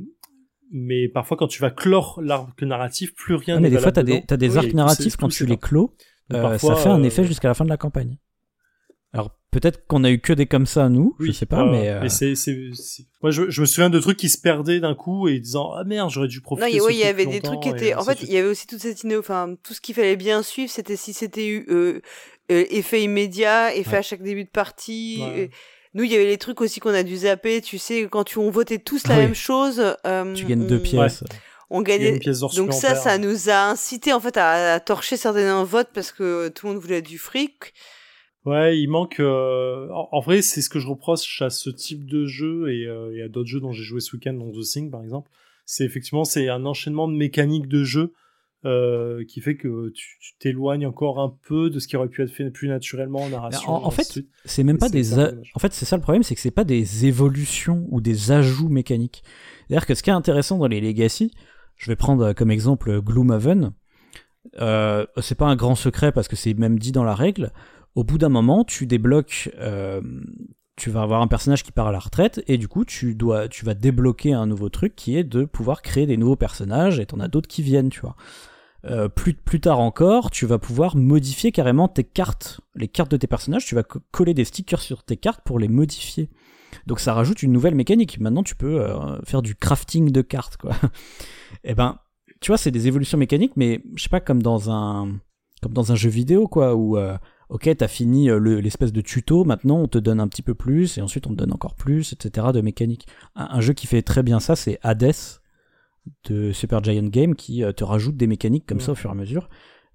mais parfois quand tu vas clore l'arc narratif, plus rien Ah, mais des fois, t'as des, t'as des Oui, arcs narratifs quand tu les clos, euh, parfois, ça fait un effet jusqu'à la fin de la campagne. Peut-être qu'on a eu que des comme ça nous, je Oui, sais pas, mais, euh, c'est, moi je, je me souviens de trucs qui se perdaient d'un coup et disant ah merde j'aurais dû Non, profiter. il ouais, il y avait des trucs qui étaient. En fait, il y avait aussi toute cette inno. Enfin, tout ce qu'il fallait bien suivre, c'était si c'était eu euh, euh, effet immédiat, effet Ouais. à chaque début de partie. Ouais. Nous, il y avait les trucs aussi qu'on a dû zapper. Tu sais, quand tu, on votait tous la oui. même chose, euh, tu gagnes deux pièces. On gagnait. une pièce d'or Donc ça, ça nous a incité en fait à, à torcher certains votes parce que tout le monde voulait du fric. Ouais, il manque. euh, En, en vrai, c'est ce que je reproche à ce type de jeu et, euh, et à d'autres jeux dont j'ai joué ce week-end, dont The Thing par exemple. C'est effectivement c'est un enchaînement de mécaniques de jeu euh, qui fait que tu t'éloignes encore un peu de ce qui aurait pu être fait plus naturellement en narration. En, fait, c'est même pas des. a-. En fait, c'est ça le problème, c'est que c'est pas des évolutions ou des ajouts mécaniques. C'est-à-dire que ce qui est intéressant dans les Legacy, je vais prendre comme exemple Gloomhaven. Euh, c'est pas un grand secret parce que c'est même dit dans la règle. Au bout d'un moment, tu débloques. euh, tu vas avoir un personnage qui part à la retraite et du coup tu dois tu vas débloquer un nouveau truc qui est de pouvoir créer des nouveaux personnages et t'en as d'autres qui viennent tu vois Euh, plus, plus tard encore, tu vas pouvoir modifier carrément tes cartes, les cartes de tes personnages. Tu vas co- coller des stickers sur tes cartes pour les modifier. Donc ça rajoute une nouvelle mécanique. Maintenant, tu peux euh, faire du crafting de cartes, quoi. [laughs] Et ben, tu vois, c'est des évolutions mécaniques, mais je sais pas comme dans un comme dans un jeu vidéo, quoi, où ok, t'as fini euh, le- l'espèce de tuto, maintenant on te donne un petit peu plus et ensuite on te donne encore plus, etc. de mécanique. Un, un jeu qui fait très bien ça, c'est Hades. de Super Giant Game qui te rajoute des mécaniques comme ça au fur et à mesure.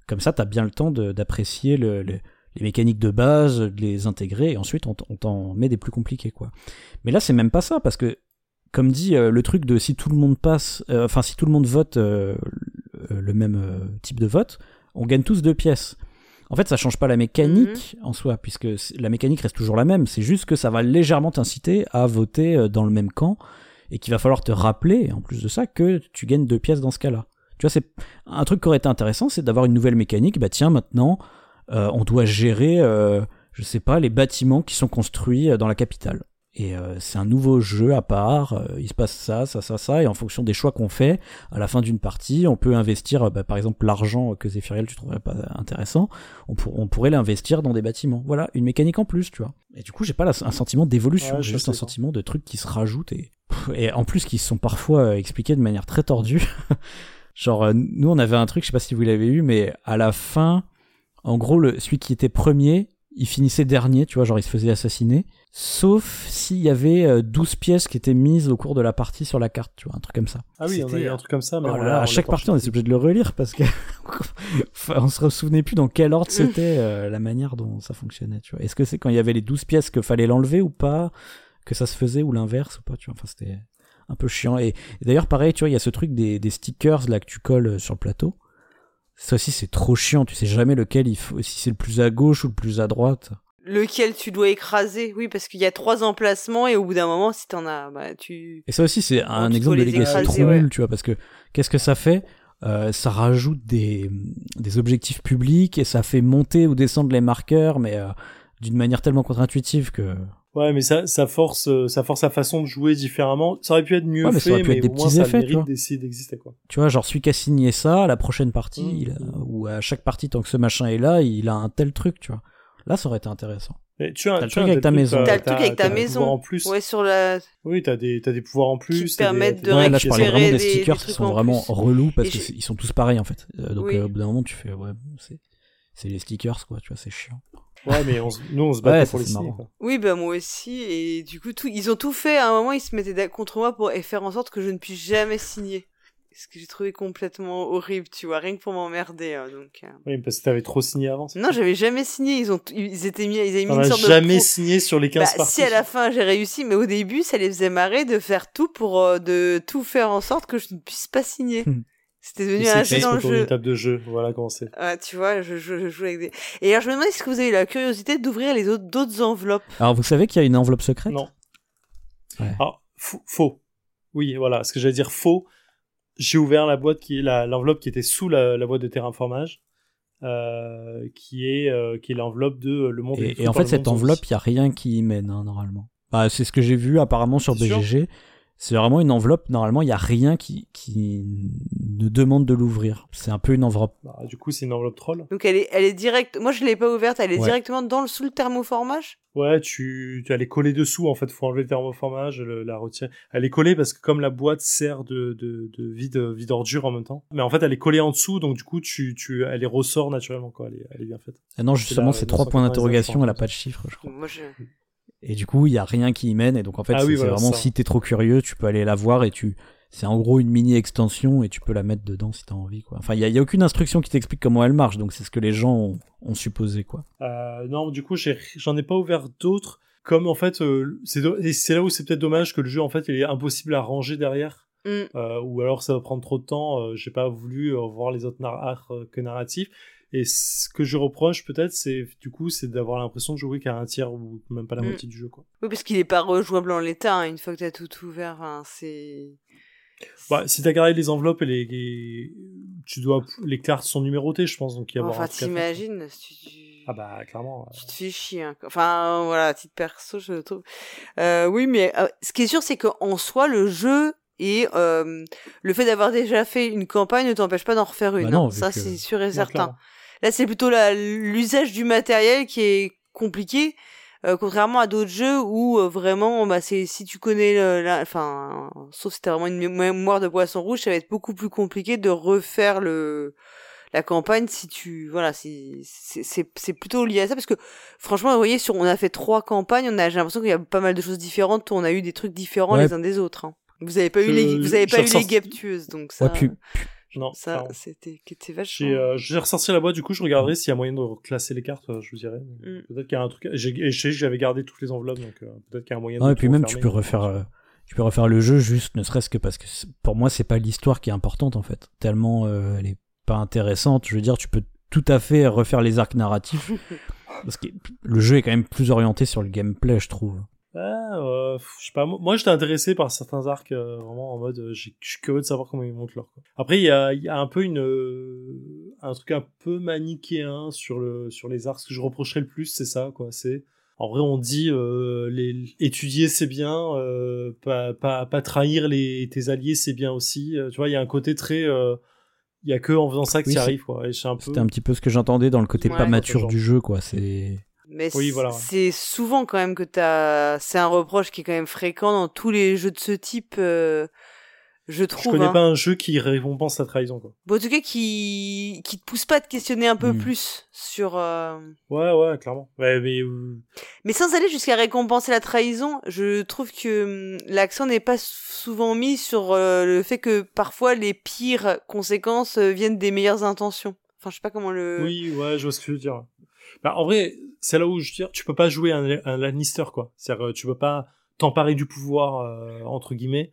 Comme ça, tu as bien le temps d'apprécier le, les mécaniques de base, de les intégrer, et ensuite on t'en met des plus compliqués. quoi. Mais là, c'est même pas ça, parce que, comme dit, le truc de si tout le monde passe, enfin si tout le monde vote le même type de vote, on gagne tous deux pièces. En fait, ça change pas la mécanique mhm. en soi, puisque la mécanique reste toujours la même. C'est juste que ça va légèrement t'inciter à voter euh, dans le même camp et qu'il va falloir te rappeler, en plus de ça, que tu gagnes deux pièces dans ce cas-là. Tu vois, c'est un truc qui aurait été intéressant, c'est d'avoir une nouvelle mécanique. Bah tiens, maintenant, euh, on doit gérer, euh, je sais pas, les bâtiments qui sont construits dans la capitale. Et euh, c'est un nouveau jeu à part, euh, il se passe ça, ça, ça, ça, et en fonction des choix qu'on fait, à la fin d'une partie, on peut investir, euh, bah, par exemple, l'argent que Zephyriel tu trouverais pas intéressant, on, on pourrait l'investir dans des bâtiments. Voilà, une mécanique en plus, tu vois. Et du coup, j'ai pas un sentiment d'évolution, j'ai juste un sentiment de trucs qui se rajoutent, et, et en plus qui sont parfois expliqués de manière très tordue. [laughs] Genre, nous, on avait un truc, je sais pas si vous l'avez eu, mais à la fin, en gros, le, celui qui était premier, il finissait dernier, tu vois, genre il se faisait assassiner. Sauf s'il y avait 12 euh, pièces qui étaient mises au cours de la partie sur la carte, tu vois, un truc comme ça. Ah oui, on a eu un truc comme ça, mais oh à chaque partie, on est obligé de le relire parce que [laughs] on se souvenait plus dans quel ordre c'était euh, la manière dont ça fonctionnait, tu vois. Est-ce que c'est quand il y avait les 12 pièces que fallait l'enlever ou pas, que ça se faisait ou l'inverse ou pas, tu vois. Enfin, c'était un peu chiant. Et, d'ailleurs, pareil, tu vois, il y a ce truc des, des stickers là que tu colles euh, sur le plateau. Ça aussi, c'est trop chiant. Tu sais jamais lequel il faut, si c'est le plus à gauche ou le plus à droite lequel tu dois écraser. Oui, parce qu'il y a trois emplacements et au bout d'un moment, si t'en as, bah, tu. Et ça aussi, c'est un exemple de Legacy trop nul, tu vois, parce que qu'est-ce que ça fait? Euh, Ça rajoute des, des objectifs publics et ça fait monter ou descendre les marqueurs, mais euh, d'une manière tellement contre-intuitive que. Ouais, mais ça, ça force, euh, ça force sa façon de jouer différemment. Ça aurait pu être mieux fait, mais, mais des petits moins, effets, ça d'essayer d'exister, quoi. Tu vois, genre celui qui a signé ça, la prochaine partie, mmh. ou à chaque partie, tant que ce machin est là, il a un tel truc, tu vois. Là, ça aurait été intéressant. Mais tu as, le truc avec ta maison. T'as le truc avec ta maison. En plus. Ouais, sur la. Oui, t'as des, t'as des pouvoirs en plus. Qui permettent de ouais, là, je parlais vraiment des, stickers qui sont vraiment relous parce qu'ils sont tous pareils, en fait. Euh, donc, euh, au bout d'un moment, tu fais, ouais, c'est, c'est les stickers, quoi, tu vois, c'est chiant. Ouais, mais nous, on se battait pour les signer. Oui, bah moi aussi. Et du coup, tout, ils ont tout fait. À un moment, ils se mettaient contre moi pour faire en sorte que je ne puisse jamais signer ce que j'ai trouvé complètement horrible, tu vois, rien que pour m'emmerder. Hein, donc. Euh. Oui, parce que t'avais trop signé avant. Non, j'avais jamais signé. Ils ont, ils étaient mis, ils avaient mis une sorte jamais signé sur les 15 bah, parties. Si à la fin j'ai réussi, mais au début, ça les faisait marrer de faire tout pour euh, de tout faire en sorte que je ne puisse pas signer. Hmm. C'était devenu un jeu dans le jeu. une table de jeu, voilà comment c'est. Tu vois, je, je, joue avec des. Et alors je me demande est-ce que vous avez la curiosité d'ouvrir les autres d'autres enveloppes. Alors vous savez qu'il y a une enveloppe secrète? Non. Ouais. Alors faux. Oui, voilà, ce que j'allais dire faux j'ai ouvert la boîte qui est l'enveloppe qui était sous la, boîte de terraformage. Euh, qui est euh, qui est l'enveloppe de euh, le monde et, et en fait cette enveloppe il y a rien qui y mène hein, normalement bah, c'est ce que j'ai vu apparemment sur BGG c'est vraiment une enveloppe. Normalement, il n'y a rien qui, qui ne demande de l'ouvrir. C'est un peu une enveloppe. Bah, du coup, c'est une enveloppe troll. Donc elle est, elle est directe. Moi, je l'ai pas ouverte. Elle est directement dans le sous le thermoformage? Ouais, tu, tu elle est collée dessous. En fait, faut enlever le thermoformage, la retirer. Elle est collée parce que comme la boîte sert de, de, de vide, vide ordure en même temps. Mais en fait, elle est collée en dessous, donc du coup, tu, tu, elle est ressort naturellement. Quoi. Elle est, elle est bien faite. Ah non, justement, c'est trois points d'interrogation. Elle a pas de chiffre, je crois. Moi, je... Et du coup, il y a rien qui y mène. Et donc, en fait, ah c'est vraiment si t'es trop curieux, tu peux aller la voir et tu. C'est en gros une mini extension et tu peux la mettre dedans si t'as envie, quoi. Enfin, il y, a, aucune instruction qui t'explique comment elle marche, donc c'est ce que les gens ont, supposé, quoi. Euh, non, du coup, j'en ai, pas ouvert d'autres. Comme en fait, euh, c'est là où c'est peut-être dommage que le jeu, en fait, il est impossible à ranger derrière. Mm. Euh, ou alors ça va prendre trop de temps. Euh, J'ai pas voulu euh, voir les autres arcs que narratifs. Et ce que je reproche peut-être, c'est du coup, c'est d'avoir l'impression de jouer qu'à un tiers ou même pas la mm. moitié du jeu, quoi. Oui, parce qu'il est pas rejouable en l'état. Hein, une fois que t'as tout ouvert, hein, c'est. Bah, si t'as gardé les enveloppes et les, tu dois, les cartes sont numérotées, je pense, donc il y a Enfin, t'imagines, tu... Ah bah, clairement. Tu te fais chier, hein. Enfin, voilà, titre perso, je trouve. Euh, oui, mais euh, ce qui est sûr, c'est qu'en soi, le jeu et euh, le fait d'avoir déjà fait une campagne ne t'empêche pas d'en refaire une. Bah non, ça, c'est sûr et certain. Là, c'est plutôt l'usage du matériel qui est compliqué. Euh, contrairement à d'autres jeux où euh, vraiment bah c'est si tu connais la, enfin sauf si t'as vraiment une mémoire de poisson rouge ça va être beaucoup plus compliqué de refaire le la campagne si tu voilà c'est c'est c'est plutôt lié à ça parce que franchement vous voyez sur on a fait trois campagnes on a j'ai l'impression qu'il y a pas mal de choses différentes on a eu des trucs différents les uns des autres hein. Vous avez pas eu les, vous avez pas eu les guêpes tueuses, donc ça. Ouais, puis, non, ça, c'était, c'était vachement. J'ai, euh, ressorti la boîte, du coup, je regarderai s'il y a moyen de classer les cartes, euh, je vous dirais. Mm. Peut-être qu'il y a un truc. J'ai, et je sais que j'avais gardé toutes les enveloppes, donc euh, peut-être qu'il y a un moyen Non, de. et puis même, tu peux refaire, euh, tu peux refaire le jeu juste, ne serait-ce que parce que pour moi, c'est pas l'histoire qui est importante en fait. Tellement euh, elle est pas intéressante. Je veux dire, tu peux tout à fait refaire les arcs narratifs. [laughs] parce que le jeu est quand même plus orienté sur le gameplay, je trouve. Ouais, euh, je sais pas. Moi, j'étais intéressé par certains arcs, euh, vraiment en mode, euh, j'ai- je suis curieux de savoir comment ils montent leur. Quoi. Après, il y a, il y a un peu une, euh, un truc un peu manichéen sur le, sur les arcs. Ce que je reprocherais le plus, c'est ça, quoi. C'est, en vrai, on dit, euh, les, étudier c'est bien, euh, pas, pas, pas trahir les, tes alliés c'est bien aussi. Euh, tu vois, il y a un côté très, euh, il y a que en faisant ça que Oui, tu arrives, quoi. Et c'est un peu. C'était un petit peu ce que j'entendais dans le côté Ouais. pas mature du jeu, quoi. C'est Mais Oui, c- voilà, ouais. c'est souvent quand même que t'as, c'est un reproche qui est quand même fréquent dans tous les jeux de ce type, euh, je Je trouve. connais hein. pas un jeu qui récompense la trahison, quoi. Bon, en tout cas, qui, qui te pousse pas à te questionner un peu Hmm. plus sur, euh, Ouais, ouais, clairement. Ouais, mais, euh, Mais sans aller jusqu'à récompenser la trahison, je trouve que hum, l'accent n'est pas souvent mis sur euh, le fait que parfois les pires conséquences euh, viennent des meilleures intentions. Enfin, je sais pas comment le. Oui, ouais, je vois ce que tu veux dire. Bah, en vrai, c'est là où je dire, tu peux pas jouer un, un Lannister, quoi. C'est-à-dire, euh, tu peux pas t'emparer du pouvoir, euh, entre guillemets,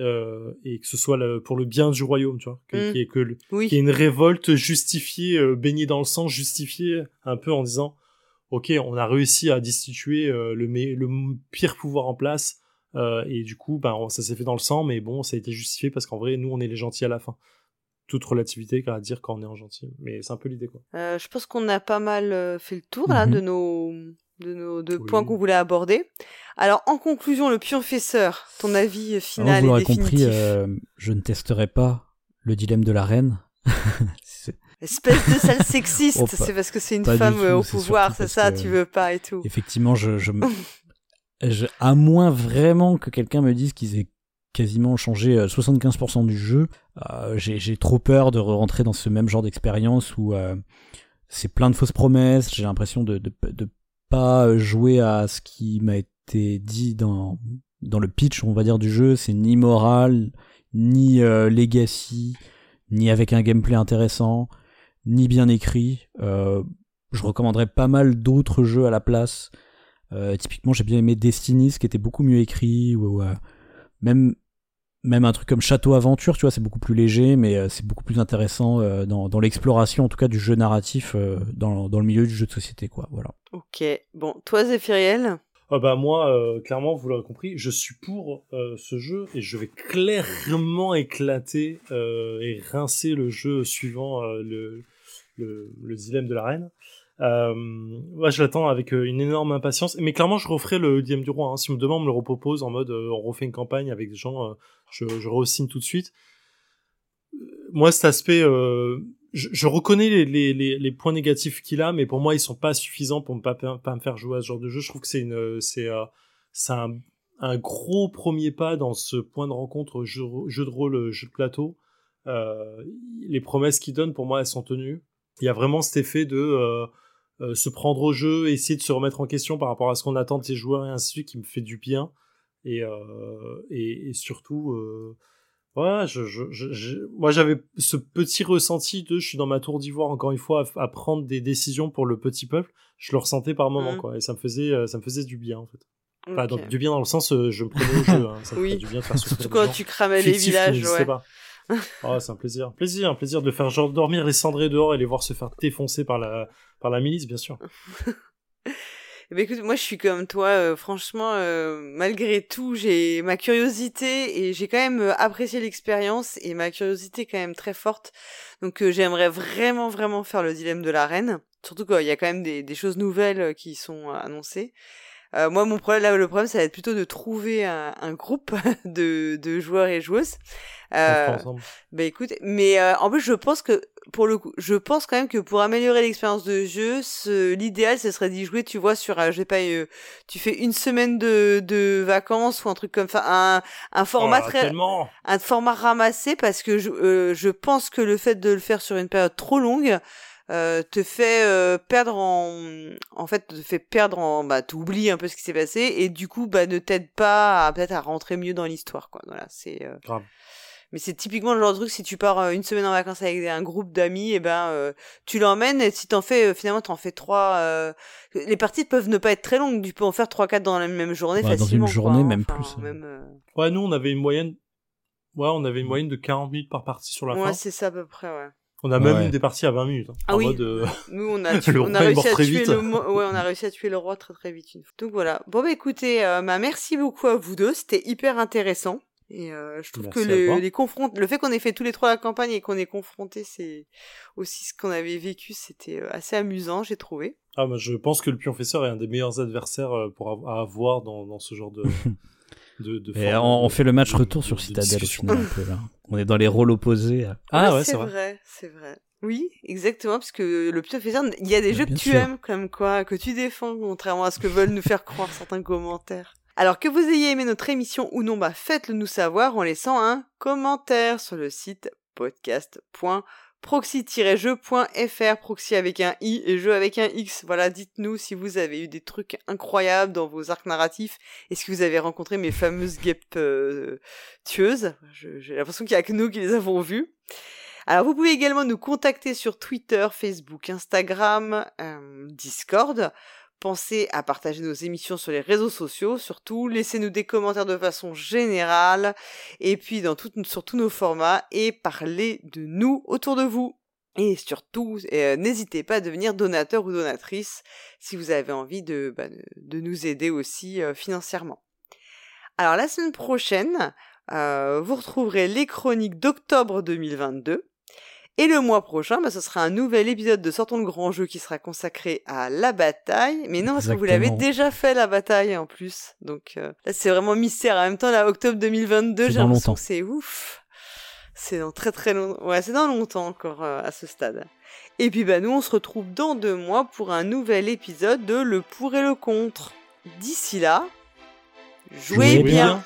euh, et que ce soit le- pour le bien du royaume, tu vois. Que- Mm. qu'il y ait que le- Oui. qu'il y ait une révolte justifiée, euh, baignée dans le sang, justifiée un peu en disant, ok, on a réussi à destituer le, pire pouvoir en place, et du coup, bah, on- ça s'est fait dans le sang, mais bon, ça a été justifié parce qu'en vrai, nous, on est les gentils à la fin. Toute relativité qu'à dire quand on est en gentil. Mais c'est un peu l'idée, quoi. Euh, je pense qu'on a pas mal euh, fait le tour là Mhm. de nos de nos deux Oui. points qu'on voulait aborder. Alors, en conclusion, le pionfesseur, ton avis euh, Alors, final vous et l'aurez définitif. compris, euh, je ne testerai pas le dilemme de la reine. [laughs] Espèce de sale [laughs] sexiste, Oh, c'est parce que c'est une femme tout, au pouvoir, c'est ça, que- tu veux pas et tout. Effectivement, je, je, me- [laughs] je- à moins vraiment que quelqu'un me dise qu'ils aient quasiment changé euh, 75% du jeu, euh, j'ai trop peur de rentrer dans ce même genre d'expérience où euh, c'est plein de fausses promesses. J'ai l'impression de, de pas jouer à ce qui m'a été dit dans dans le pitch, on va dire, du jeu. C'est ni moral, ni euh, legacy, ni avec un gameplay intéressant, ni bien écrit. Euh, je recommanderais pas mal d'autres jeux à la place. Euh, typiquement, j'ai bien aimé Destiny, ce qui était beaucoup mieux écrit, ou euh, même même un truc comme Château Aventure, tu vois, c'est beaucoup plus léger, mais euh, c'est beaucoup plus intéressant euh, dans, dans l'exploration, en tout cas, du jeu narratif euh, dans, dans le milieu du jeu de société, quoi. Voilà. Ok. Bon, toi, Zéphiriel? Ah bah moi, euh, clairement, vous l'aurez compris, je suis pour euh, ce jeu et je vais clairement éclater euh, et rincer le jeu suivant euh, le, le, le dilemme de la reine. Euh, je l'attends avec euh, une énorme impatience. Mais clairement, je referai le dilemme du roi. Si me demande, on me le repropose en mode euh, on refait une campagne avec des gens, euh, je, je re-signe tout de suite. Moi, cet aspect, je, reconnais les, les, points négatifs qu'il a, mais pour moi, ils sont pas suffisants pour ne pas, me faire jouer à ce genre de jeu. Je trouve que c'est une, c'est, c'est un, un gros premier pas dans ce point de rencontre jeu, jeu de rôle, jeu de plateau. Les promesses qu'il donne, pour moi, elles sont tenues. Il y a vraiment cet effet de euh, se prendre au jeu, essayer de se remettre en question par rapport à ce qu'on attend de ses joueurs et ainsi de suite, qui me fait du bien. Et, euh, et, et surtout, euh, voilà, je, je, je, moi j'avais ce petit ressenti de je suis dans ma tour d'ivoire encore une fois à, à prendre des décisions pour le petit peuple. Je le ressentais par moment, Mm. quoi, et ça me faisait, euh, ça me faisait du bien en fait. Enfin, Ok. donc, du bien dans le sens, euh, je me prenais au jeu. Hein, ça me Oui. du bien de faire [laughs] Surtout quand tu cramais les villages, ouais. pas. Oh, [laughs] c'est un plaisir. Plaisir, un plaisir de faire genre dormir les cendrés dehors et les voir se faire défoncer par la, par la milice, bien sûr. [laughs] Ben, écoute, moi je suis comme toi, euh, franchement, euh, malgré tout, j'ai ma curiosité et j'ai quand même euh, apprécié l'expérience et ma curiosité est quand même très forte. Donc j'aimerais vraiment, vraiment faire le dilemme de la reine. Surtout qu'il y a quand même des, choses nouvelles qui sont annoncées. Euh, moi, mon problème, là, le problème, ça va être plutôt de trouver un, un groupe [laughs] de, de joueurs et joueuses. Euh, bah écoute, mais euh, en plus je pense que pour le coup, je pense quand même que pour améliorer l'expérience de jeu, l'idéal ce serait d'y jouer, tu vois, sur, euh, je sais pas, euh, tu fais une semaine de, de vacances ou un truc comme ça, un, un format Oh, très, un format ramassé parce que je, euh, je pense que le fait de le faire sur une période trop longue euh, te fait euh, perdre en en fait te fait perdre en bah t'oublies un peu ce qui s'est passé et du coup bah ne t'aide pas à peut-être à rentrer mieux dans l'histoire quoi voilà c'est euh, Grave. mais c'est typiquement le genre de truc si tu pars euh, une semaine en vacances avec un groupe d'amis et ben euh, tu l'emmènes et si t'en fais euh, finalement t'en fais trois euh, les parties peuvent ne pas être très longues tu peux en faire trois quatre dans la même journée Ouais, dans une facilement quoi, journée, même Enfin, plus, hein. même, euh, Ouais, nous, on avait une moyenne. Ouais, on avait une moyenne de 40 minutes par partie sur la ouais fin. c'est ça à peu près ouais On a même Ouais. eu des parties à 20 minutes. hein. Ah oui. mode, euh, [laughs] Nous, on a, [laughs] on a réussi à tuer vite. le mo- ouais, on a réussi à tuer le roi très très vite une fois. Donc voilà. Bon bah écoutez, euh, bah, merci beaucoup à vous deux, c'était hyper intéressant. Et euh, je trouve Merci que le, les confront- le fait qu'on ait fait tous les trois la campagne et qu'on ait confronté, c'est aussi ce qu'on avait vécu, c'était assez amusant, j'ai trouvé. Ah, moi, je pense que le Pionfesseur est un des meilleurs adversaires pour av- à avoir dans, dans ce genre de. [laughs] de, de Et format on, fait le match retour sur de Citadel au discussion. final un peu là. On est dans les rôles opposés. Ah ouais, c'est c'est vrai. vrai, c'est vrai. Oui, exactement, parce que le pire faiseur, il y a des Bah, jeux que tu sûr. aimes, comme quoi, que tu défends, contrairement à ce que veulent nous faire croire certains commentaires. Alors que vous ayez aimé notre émission ou non, bah faites-le nous savoir en laissant un commentaire sur le site podcast.proxy-jeu.fr, proxy avec un i et jeu avec un x. Voilà, dites-nous si vous avez eu des trucs incroyables dans vos arcs narratifs et si vous avez rencontré mes fameuses guêpes euh, tueuses. J'ai l'impression qu'il y a que nous qui les avons vues. Alors vous pouvez également nous contacter sur Twitter, Facebook, Instagram, euh, Discord. Pensez à partager nos émissions sur les réseaux sociaux, surtout laissez-nous des commentaires de façon générale, et puis dans tout, sur tous nos formats, et parlez de nous autour de vous. Et surtout, euh, n'hésitez pas à devenir donateur ou donatrice si vous avez envie de, bah, de, nous aider aussi euh, financièrement. Alors la semaine prochaine, euh, vous retrouverez les chroniques d'octobre 2022. Et le mois prochain, bah, ce sera un nouvel épisode de Sortons le grand jeu qui sera consacré à la bataille. Mais non, parce que vous l'avez déjà fait la bataille en plus. Donc euh, là, c'est vraiment mystère. En même temps, là, octobre 2022, C'est j'ai l'impression que c'est ouf. C'est dans très très longtemps. Ouais, c'est dans longtemps encore euh, à ce stade. Et puis bah nous, on se retrouve dans deux mois pour un nouvel épisode de Le pour et le contre. D'ici là, jouez Jouez bien. bien.